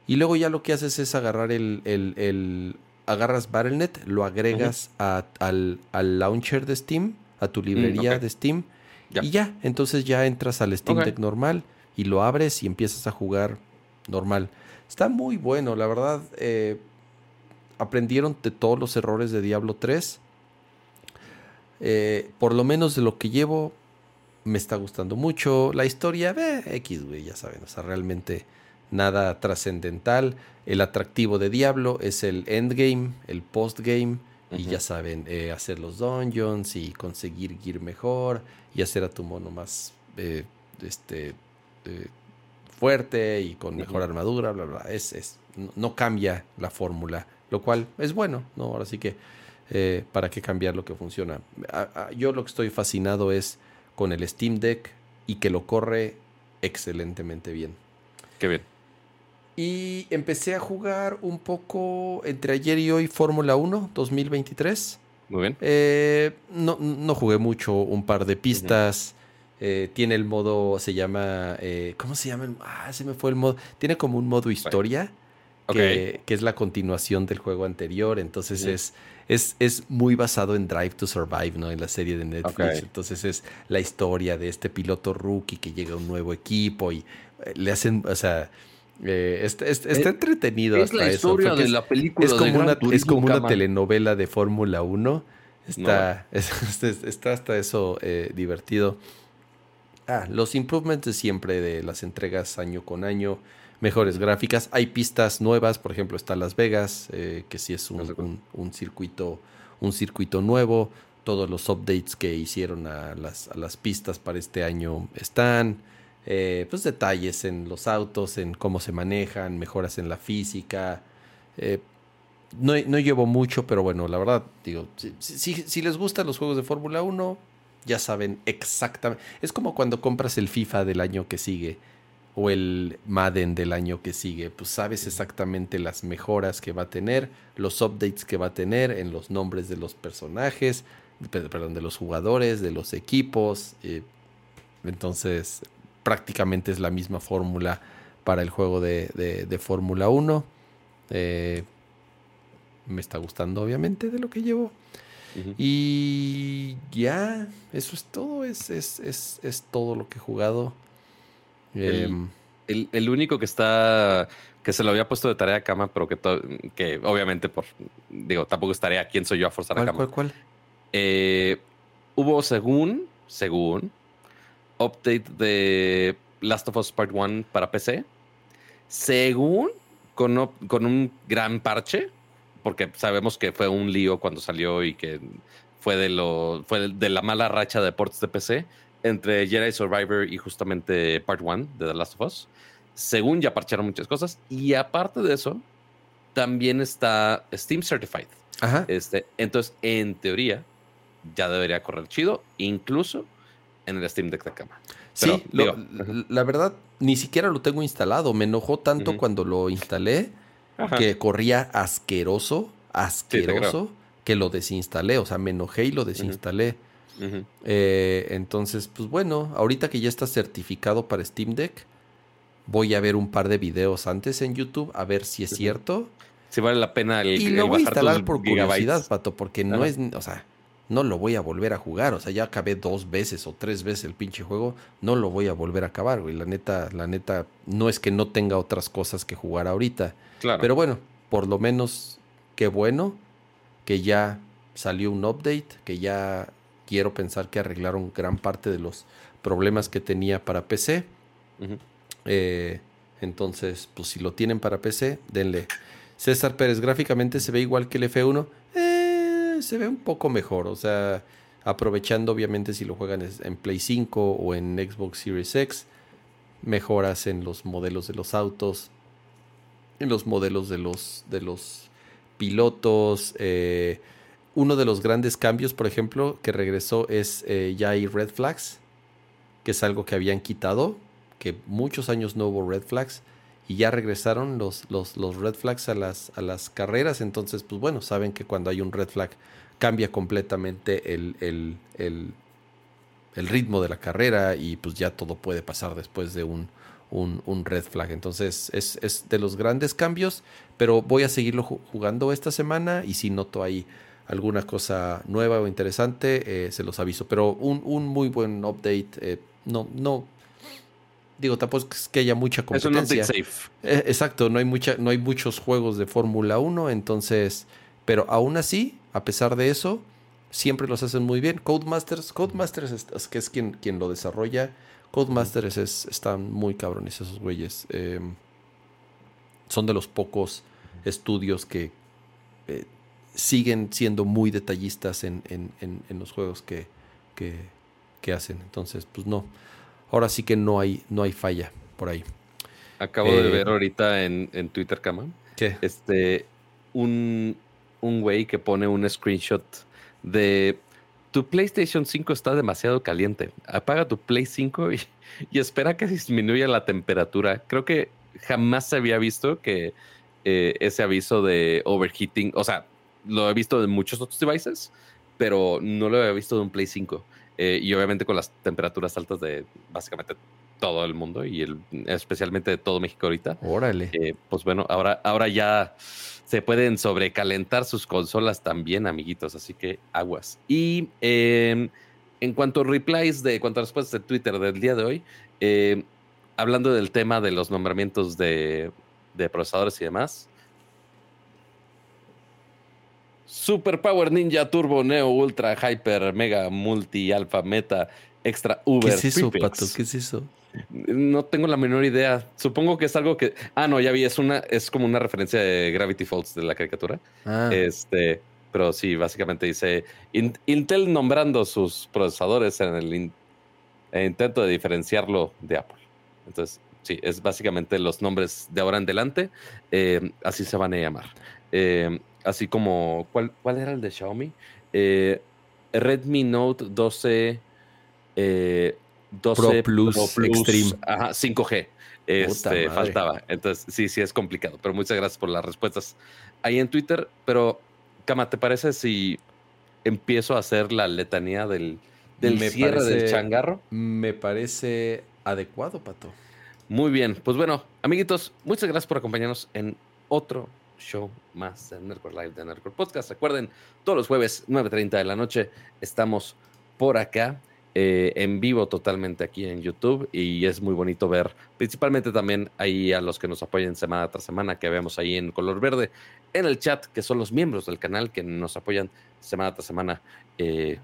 Y luego ya lo que haces es agarrar el, el, agarras Battle.net, lo agregas al, launcher de Steam, a tu librería de Steam. Y ya, entonces ya entras al Steam Deck normal y lo abres y empiezas a jugar normal. Está muy bueno, la verdad. Eh, aprendieron de todos los errores de Diablo 3. Eh, por lo menos de lo que llevo, me está gustando mucho. La historia, eh, X, güey, ya saben. O sea, realmente nada trascendental. El atractivo de Diablo es el endgame, el postgame. Y ya saben, eh, hacer los dungeons y conseguir gear mejor y hacer a tu mono más este, eh, fuerte y con mejor armadura, bla, bla. Es, es, no cambia la fórmula, lo cual es bueno, ¿no? Ahora sí que, eh, ¿para qué cambiar lo que funciona? yo lo que estoy fascinado es con el Steam Deck y que lo corre excelentemente bien. Qué bien. Y empecé a jugar un poco entre ayer y hoy Fórmula 1 2023. Muy bien. Eh, no, no, jugué mucho, un par de pistas. Eh, tiene el modo, se llama, eh, ¿cómo se llama? Ah, se me fue el modo. Tiene como un modo historia, que, es la continuación del juego anterior. Entonces es, es, es, muy basado en Drive to Survive, ¿no? En la serie de Netflix. Entonces es la historia de este piloto rookie que llega a un nuevo equipo y eh, le hacen, o sea... está, entretenido. Es la historia de la película. Es como, una, es como una telenovela de Fórmula 1. Está, está hasta eso divertido. Ah, los improvements de siempre de las entregas año con año, mejores gráficas. Hay pistas nuevas, por ejemplo, está Las Vegas, eh, que sí es un, un, circuito, un circuito nuevo. Todos los updates que hicieron a las, a las pistas para este año están. Eh, pues detalles en los autos, en cómo se manejan, mejoras en la física. Eh, no, no, llevo mucho, pero bueno, la verdad, digo, si, si les gustan los juegos de Fórmula 1, ya saben exactamente. Es como cuando compras el FIFA del año que sigue o el Madden del año que sigue, pues sabes exactamente las mejoras que va a tener, los updates que va a tener en los nombres de los personajes, perdón, de los jugadores, de los equipos. Eh, entonces, prácticamente es la misma fórmula para el juego de, de, Fórmula 1. Eh, me está gustando, obviamente, de lo que llevo. Y ya, eso es todo, es, es, es, es, todo lo que he jugado. El, em, el, único que está, que se lo había puesto de tarea a cama, pero que, que obviamente por, digo, tampoco es tarea, ¿quién soy yo a forzar a cama? ¿Cuál, cuál? Eh, hubo según, según, update de Last of Us Part 1 para PC, según, con, con un gran parche, porque sabemos que fue un lío cuando salió y que fue de lo fue de la mala racha de ports de PC entre Jedi Survivor y justamente Part 1 de The Last of Us. Según ya parcharon muchas cosas y aparte de eso también está Steam Certified. Ajá. Este, entonces en teoría ya debería correr chido, incluso en el Steam Deck de cama. sí, la verdad ni siquiera lo tengo instalado. Me enojó tanto cuando lo instalé que corría asqueroso, asqueroso, que lo desinstalé. O sea, me enojé y lo desinstalé. Eh, entonces, pues bueno, ahorita que ya está certificado para Steam Deck, voy a ver un par de videos antes en YouTube a ver si es cierto. Si vale la pena el Y lo voy a instalar por curiosidad, Pato, porque no es, o sea, no lo voy a volver a jugar. O sea, ya acabé dos veces o tres veces el pinche juego, no lo voy a volver a acabar, güey. La neta, la neta, no es que no tenga otras cosas que jugar ahorita. Pero bueno, por lo menos qué bueno que ya salió un update, que ya quiero pensar que arreglaron gran parte de los problemas que tenía para PC. Eh, entonces, pues si lo tienen para PC, denle. César Pérez, gráficamente se ve igual que el F1. Eh, se ve un poco mejor. O sea, aprovechando obviamente si lo juegan en Play 5 o en Xbox Series X. Mejoras en los modelos de los autos. En los modelos de los, de los pilotos. Eh, uno de los grandes cambios, por ejemplo, que regresó es ya hay red flags. Que es algo que habían quitado que muchos años no hubo red flags y ya regresaron los, los, los, red flags a las, a las carreras. Entonces, pues bueno, saben que cuando hay un red flag cambia completamente el, el, el, ritmo de la carrera y pues ya todo puede pasar después de un, un, un red flag. Entonces es, es, de los grandes cambios, pero voy a seguirlo jugando esta semana y si noto ahí alguna cosa nueva o interesante, eh, se los aviso. Pero un, un muy buen update. Eh, no, no, Digo, tampoco es que haya mucha competencia. Es un safe. Eh, exacto, no hay, mucha, no hay muchos juegos de Fórmula 1, entonces, pero aún así, a pesar de eso, siempre los hacen muy bien. Codemasters, Codemasters es, que es quien, quien lo desarrolla. Codemasters es, están muy cabrones esos güeyes. Em, son de los pocos estudios que eh, siguen siendo muy detallistas en, los juegos que, que hacen. Entonces, pues no ahora sí que no hay, no hay falla por ahí. Acabo de eh, ver ahorita en, en Twitter, Cama. ¿Qué? Este, un, un güey que pone un screenshot de tu PlayStation 5 está demasiado caliente. Apaga tu Play 5 y, y, espera que disminuya la temperatura. Creo que jamás se había visto que eh, ese aviso de overheating, o sea, lo he visto en muchos otros devices, pero no lo había visto de un Play 5. Eh, y obviamente con las temperaturas altas de básicamente todo el mundo y el, especialmente de todo México ahorita. Órale. Eh, pues bueno, ahora, ahora ya se pueden sobrecalentar sus consolas también, amiguitos, así que aguas. Y em, en cuanto a replies, de cuanto a respuestas de Twitter del día de hoy, eh, hablando del tema de los nombramientos de, de procesadores y demás, Super Power Ninja Turbo Neo Ultra Hyper Mega Multi Alpha Meta Extra Uber. ¿Qué es eso, Pato? ¿Qué es eso? No tengo la menor idea. Supongo que es algo que. Ah, no, ya vi, es una, es como una referencia de Gravity Falls de la caricatura. Ah. Este, pero sí, básicamente dice Intel nombrando sus procesadores en el, intento de diferenciarlo de Apple. Entonces, sí, es básicamente los nombres de ahora en adelante. Eh, así se van a llamar. Eh, así como, ¿cuál, cuál era el de Xiaomi? Eh, Redmi Note 12, 12 eh, Pro Plus, Extreme. Ajá, 5G. Este, faltaba. Entonces, sí, sí es complicado. Pero muchas gracias por las respuestas ahí en Twitter. Pero, Cama, ¿te parece si empiezo a hacer la letanía del, del cierre del changarro? Me parece adecuado, Pato. Muy bien. Pues bueno, amiguitos, muchas gracias por acompañarnos en otro show más de Nerdcore Live de Nerdcore Podcast. Recuerden, todos los jueves, 9.30 de la noche, estamos por acá. Eh, en vivo totalmente aquí en YouTube y es muy bonito ver principalmente también ahí a los que nos apoyan semana tras semana que vemos ahí en color verde en el chat que son los miembros del canal que nos apoyan semana tras semana eh,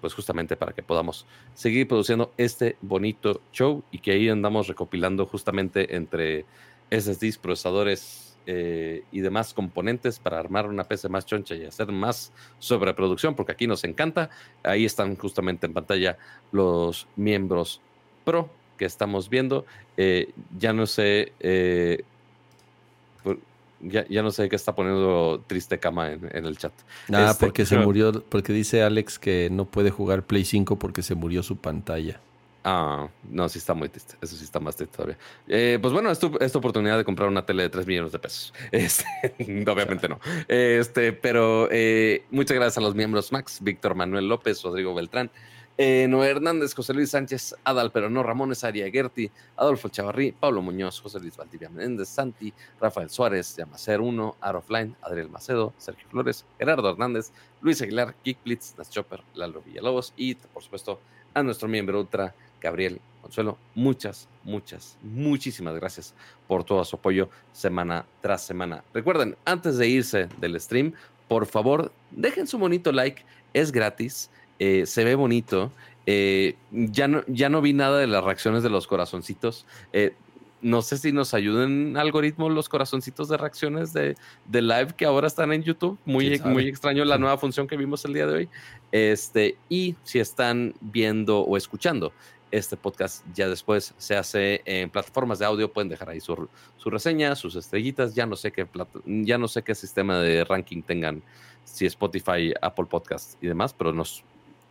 pues justamente para que podamos seguir produciendo este bonito show y que ahí andamos recopilando justamente entre SSDs, procesadores, eh, y demás componentes para armar una PC más choncha y hacer más sobreproducción, porque aquí nos encanta. Ahí están justamente en pantalla los miembros pro que estamos viendo. Eh, ya no sé. Eh, ya, ya, no sé qué está poniendo triste cama en, el chat. Ah, este, porque se murió, porque dice Alex que no puede jugar Play 5 porque se murió su pantalla. Ah, no, sí está muy triste. Eso sí está más triste todavía. Eh, pues bueno, es tu, oportunidad de comprar una tele de 3 millones de pesos. Este, obviamente no. Este, pero eh, muchas gracias a los miembros Max, Víctor Manuel López, Rodrigo Beltrán, eh, Noé Hernández, José Luis Sánchez, Adal, pero no Ramones, Aria Gerti, Adolfo Chavarrí, Pablo Muñoz, José Luis Valdivia Menéndez, Santi, Rafael Suárez, Yamacer 1, Arofline, Adriel Macedo, Sergio Flores, Gerardo Hernández, Luis Aguilar, Geek Blitz, Nas Chopper, Lalo Villalobos y, por supuesto, a nuestro miembro ultra Gabriel Consuelo, muchas, muchas, muchísimas gracias por todo su apoyo semana tras semana. Recuerden, antes de irse del stream, por favor, dejen su bonito like, es gratis. Eh, se ve bonito. Eh, ya, no, ya no vi nada de las reacciones de los corazoncitos. Eh, no sé si nos ayuden algoritmos los corazoncitos de reacciones de, de, live que ahora están en YouTube. Muy, muy extraño la nueva función que vimos el día de hoy. Este, y si están viendo o escuchando este podcast ya después se hace en plataformas de audio, pueden dejar ahí su, su reseña, sus estrellitas, ya no sé qué ya no sé qué sistema de ranking tengan, si Spotify, Apple Podcast y demás, pero nos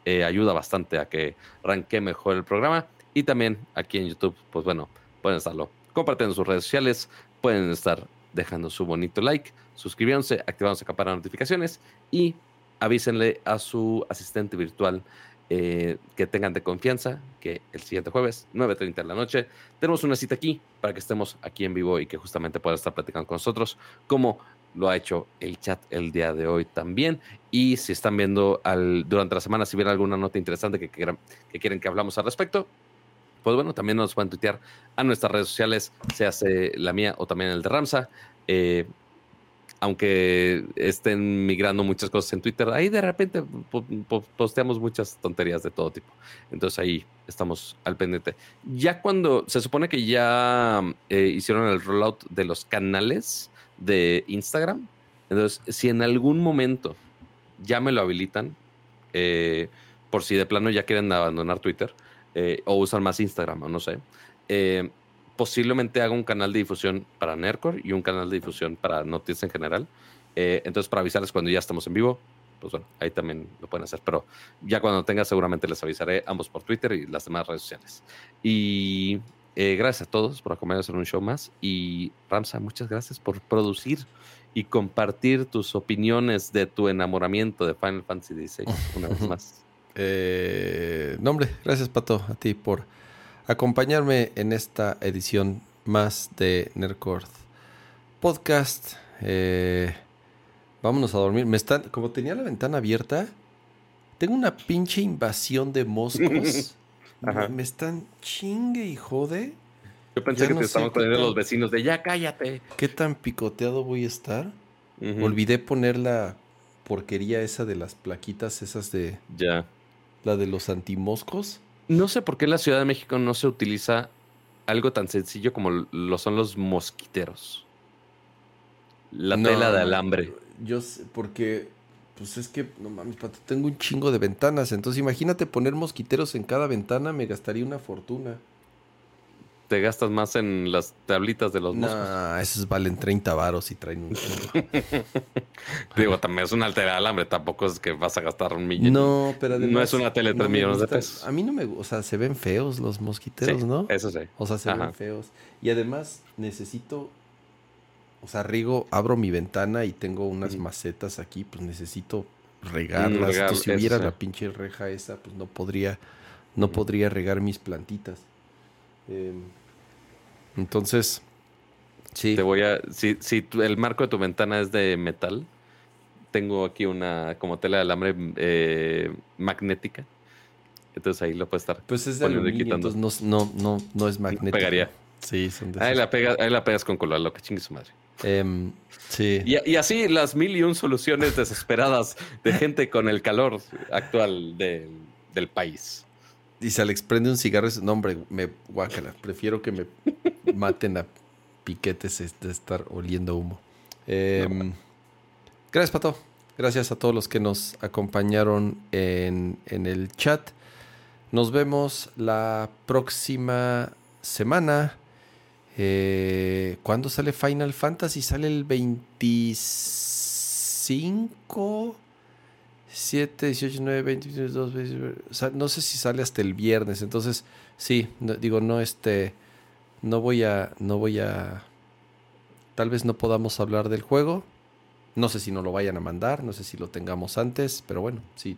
eh, ayuda bastante a que ranque mejor el programa. Y también aquí en YouTube, pues bueno, pueden estarlo compartiendo en sus redes sociales, pueden estar dejando su bonito like, suscribiéndose, activándose campana de notificaciones y avísenle a su asistente virtual eh, que tengan de confianza que el siguiente jueves, 9.30 de la noche, tenemos una cita aquí para que estemos aquí en vivo y que justamente puedan estar platicando con nosotros, como lo ha hecho el chat el día de hoy también. Y si están viendo al, durante la semana, si viene alguna nota interesante que, quieran, que quieren que hablamos al respecto, pues bueno, también nos pueden tuitear a nuestras redes sociales, se hace la mía o también el de Ramsa. Eh, aunque estén migrando muchas cosas en Twitter, ahí de repente posteamos muchas tonterías de todo tipo. Entonces ahí estamos al pendiente. Ya cuando se supone que ya eh, hicieron el rollout de los canales de Instagram, entonces si en algún momento ya me lo habilitan, eh, por si de plano ya quieren abandonar Twitter eh, o usan más Instagram o no sé, posiblemente haga un canal de difusión para Nercor y un canal de difusión para noticias en general. Eh, entonces, para avisarles cuando ya estamos en vivo, pues bueno, ahí también lo pueden hacer. Pero ya cuando tenga, seguramente les avisaré ambos por Twitter y las demás redes sociales. Y eh, gracias a todos por acompañarnos en un show más. Y Ramsa, muchas gracias por producir y compartir tus opiniones de tu enamoramiento de Final Fantasy XVI una vez más. Eh, nombre, gracias Pato a ti por acompañarme en esta edición más de Nerdcore Podcast. Eh, vámonos a dormir. Me están, como tenía la ventana abierta, tengo una pinche invasión de moscos. me, están chingue y jode. Yo pensé que te estaban poniendo los vecinos de ya cállate. ¿Qué tan picoteado voy a estar? Olvidé poner la porquería esa de las plaquitas esas de. Ya. La de los antimoscos. No sé por qué en la Ciudad de México no se utiliza algo tan sencillo como lo son los mosquiteros. La tela de alambre. Yo sé, porque, pues es que, no mames, pato, tengo un chingo de ventanas. Entonces, imagínate poner mosquiteros en cada ventana, me gastaría una fortuna te gastas más en las tablitas de los. No, esos valen 30 varos y traen un Digo, también es una altera alambre, tampoco es que vas a gastar un millón. No, pero además, No es una tele de 3 millones de pesos. A mí no me o sea, se ven feos los mosquiteros, ¿no? Eso sí. O sea, se ven feos. Y además necesito, o sea, rigo, abro mi ventana y tengo unas macetas aquí, pues necesito regarlas. si hubiera la pinche reja esa, pues no podría, no podría regar mis plantitas. Eh, entonces, sí. Te voy a. Si, si el marco de tu ventana es de metal, tengo aquí una como tela de alambre eh, magnética. Entonces ahí lo puedes estar. Pues es de aluminio, entonces no, no, no, es magnético. Pegaría. Sí, son de ahí, la pegas, ahí la pegas con color, lo que chingue su madre. Em, sí. Y, y, así las mil y un soluciones desesperadas de gente con el calor actual del país. Y se le prende un cigarro y dice, no hombre, me guácala, prefiero que me maten a piquetes de estar oliendo humo. Em, gracias, Pato. Gracias a todos los que nos acompañaron en, el chat. Nos vemos la próxima semana. Eh, ¿Cuándo sale Final Fantasy? Sale el 25. 7, 18, 9, 20, 22, 20, o sea, no sé si sale hasta el viernes, entonces sí, digo, no este, no voy a, no voy a, tal vez no podamos hablar del juego, no sé si no lo vayan a mandar, no sé si lo tengamos antes, pero bueno, sí,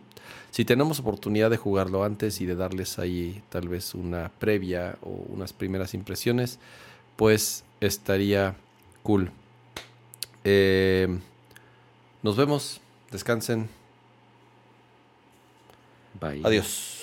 si tenemos oportunidad de jugarlo antes y de darles ahí tal vez una previa o unas primeras impresiones, pues estaría cool. Eh, nos vemos, descansen. Bye. Adiós.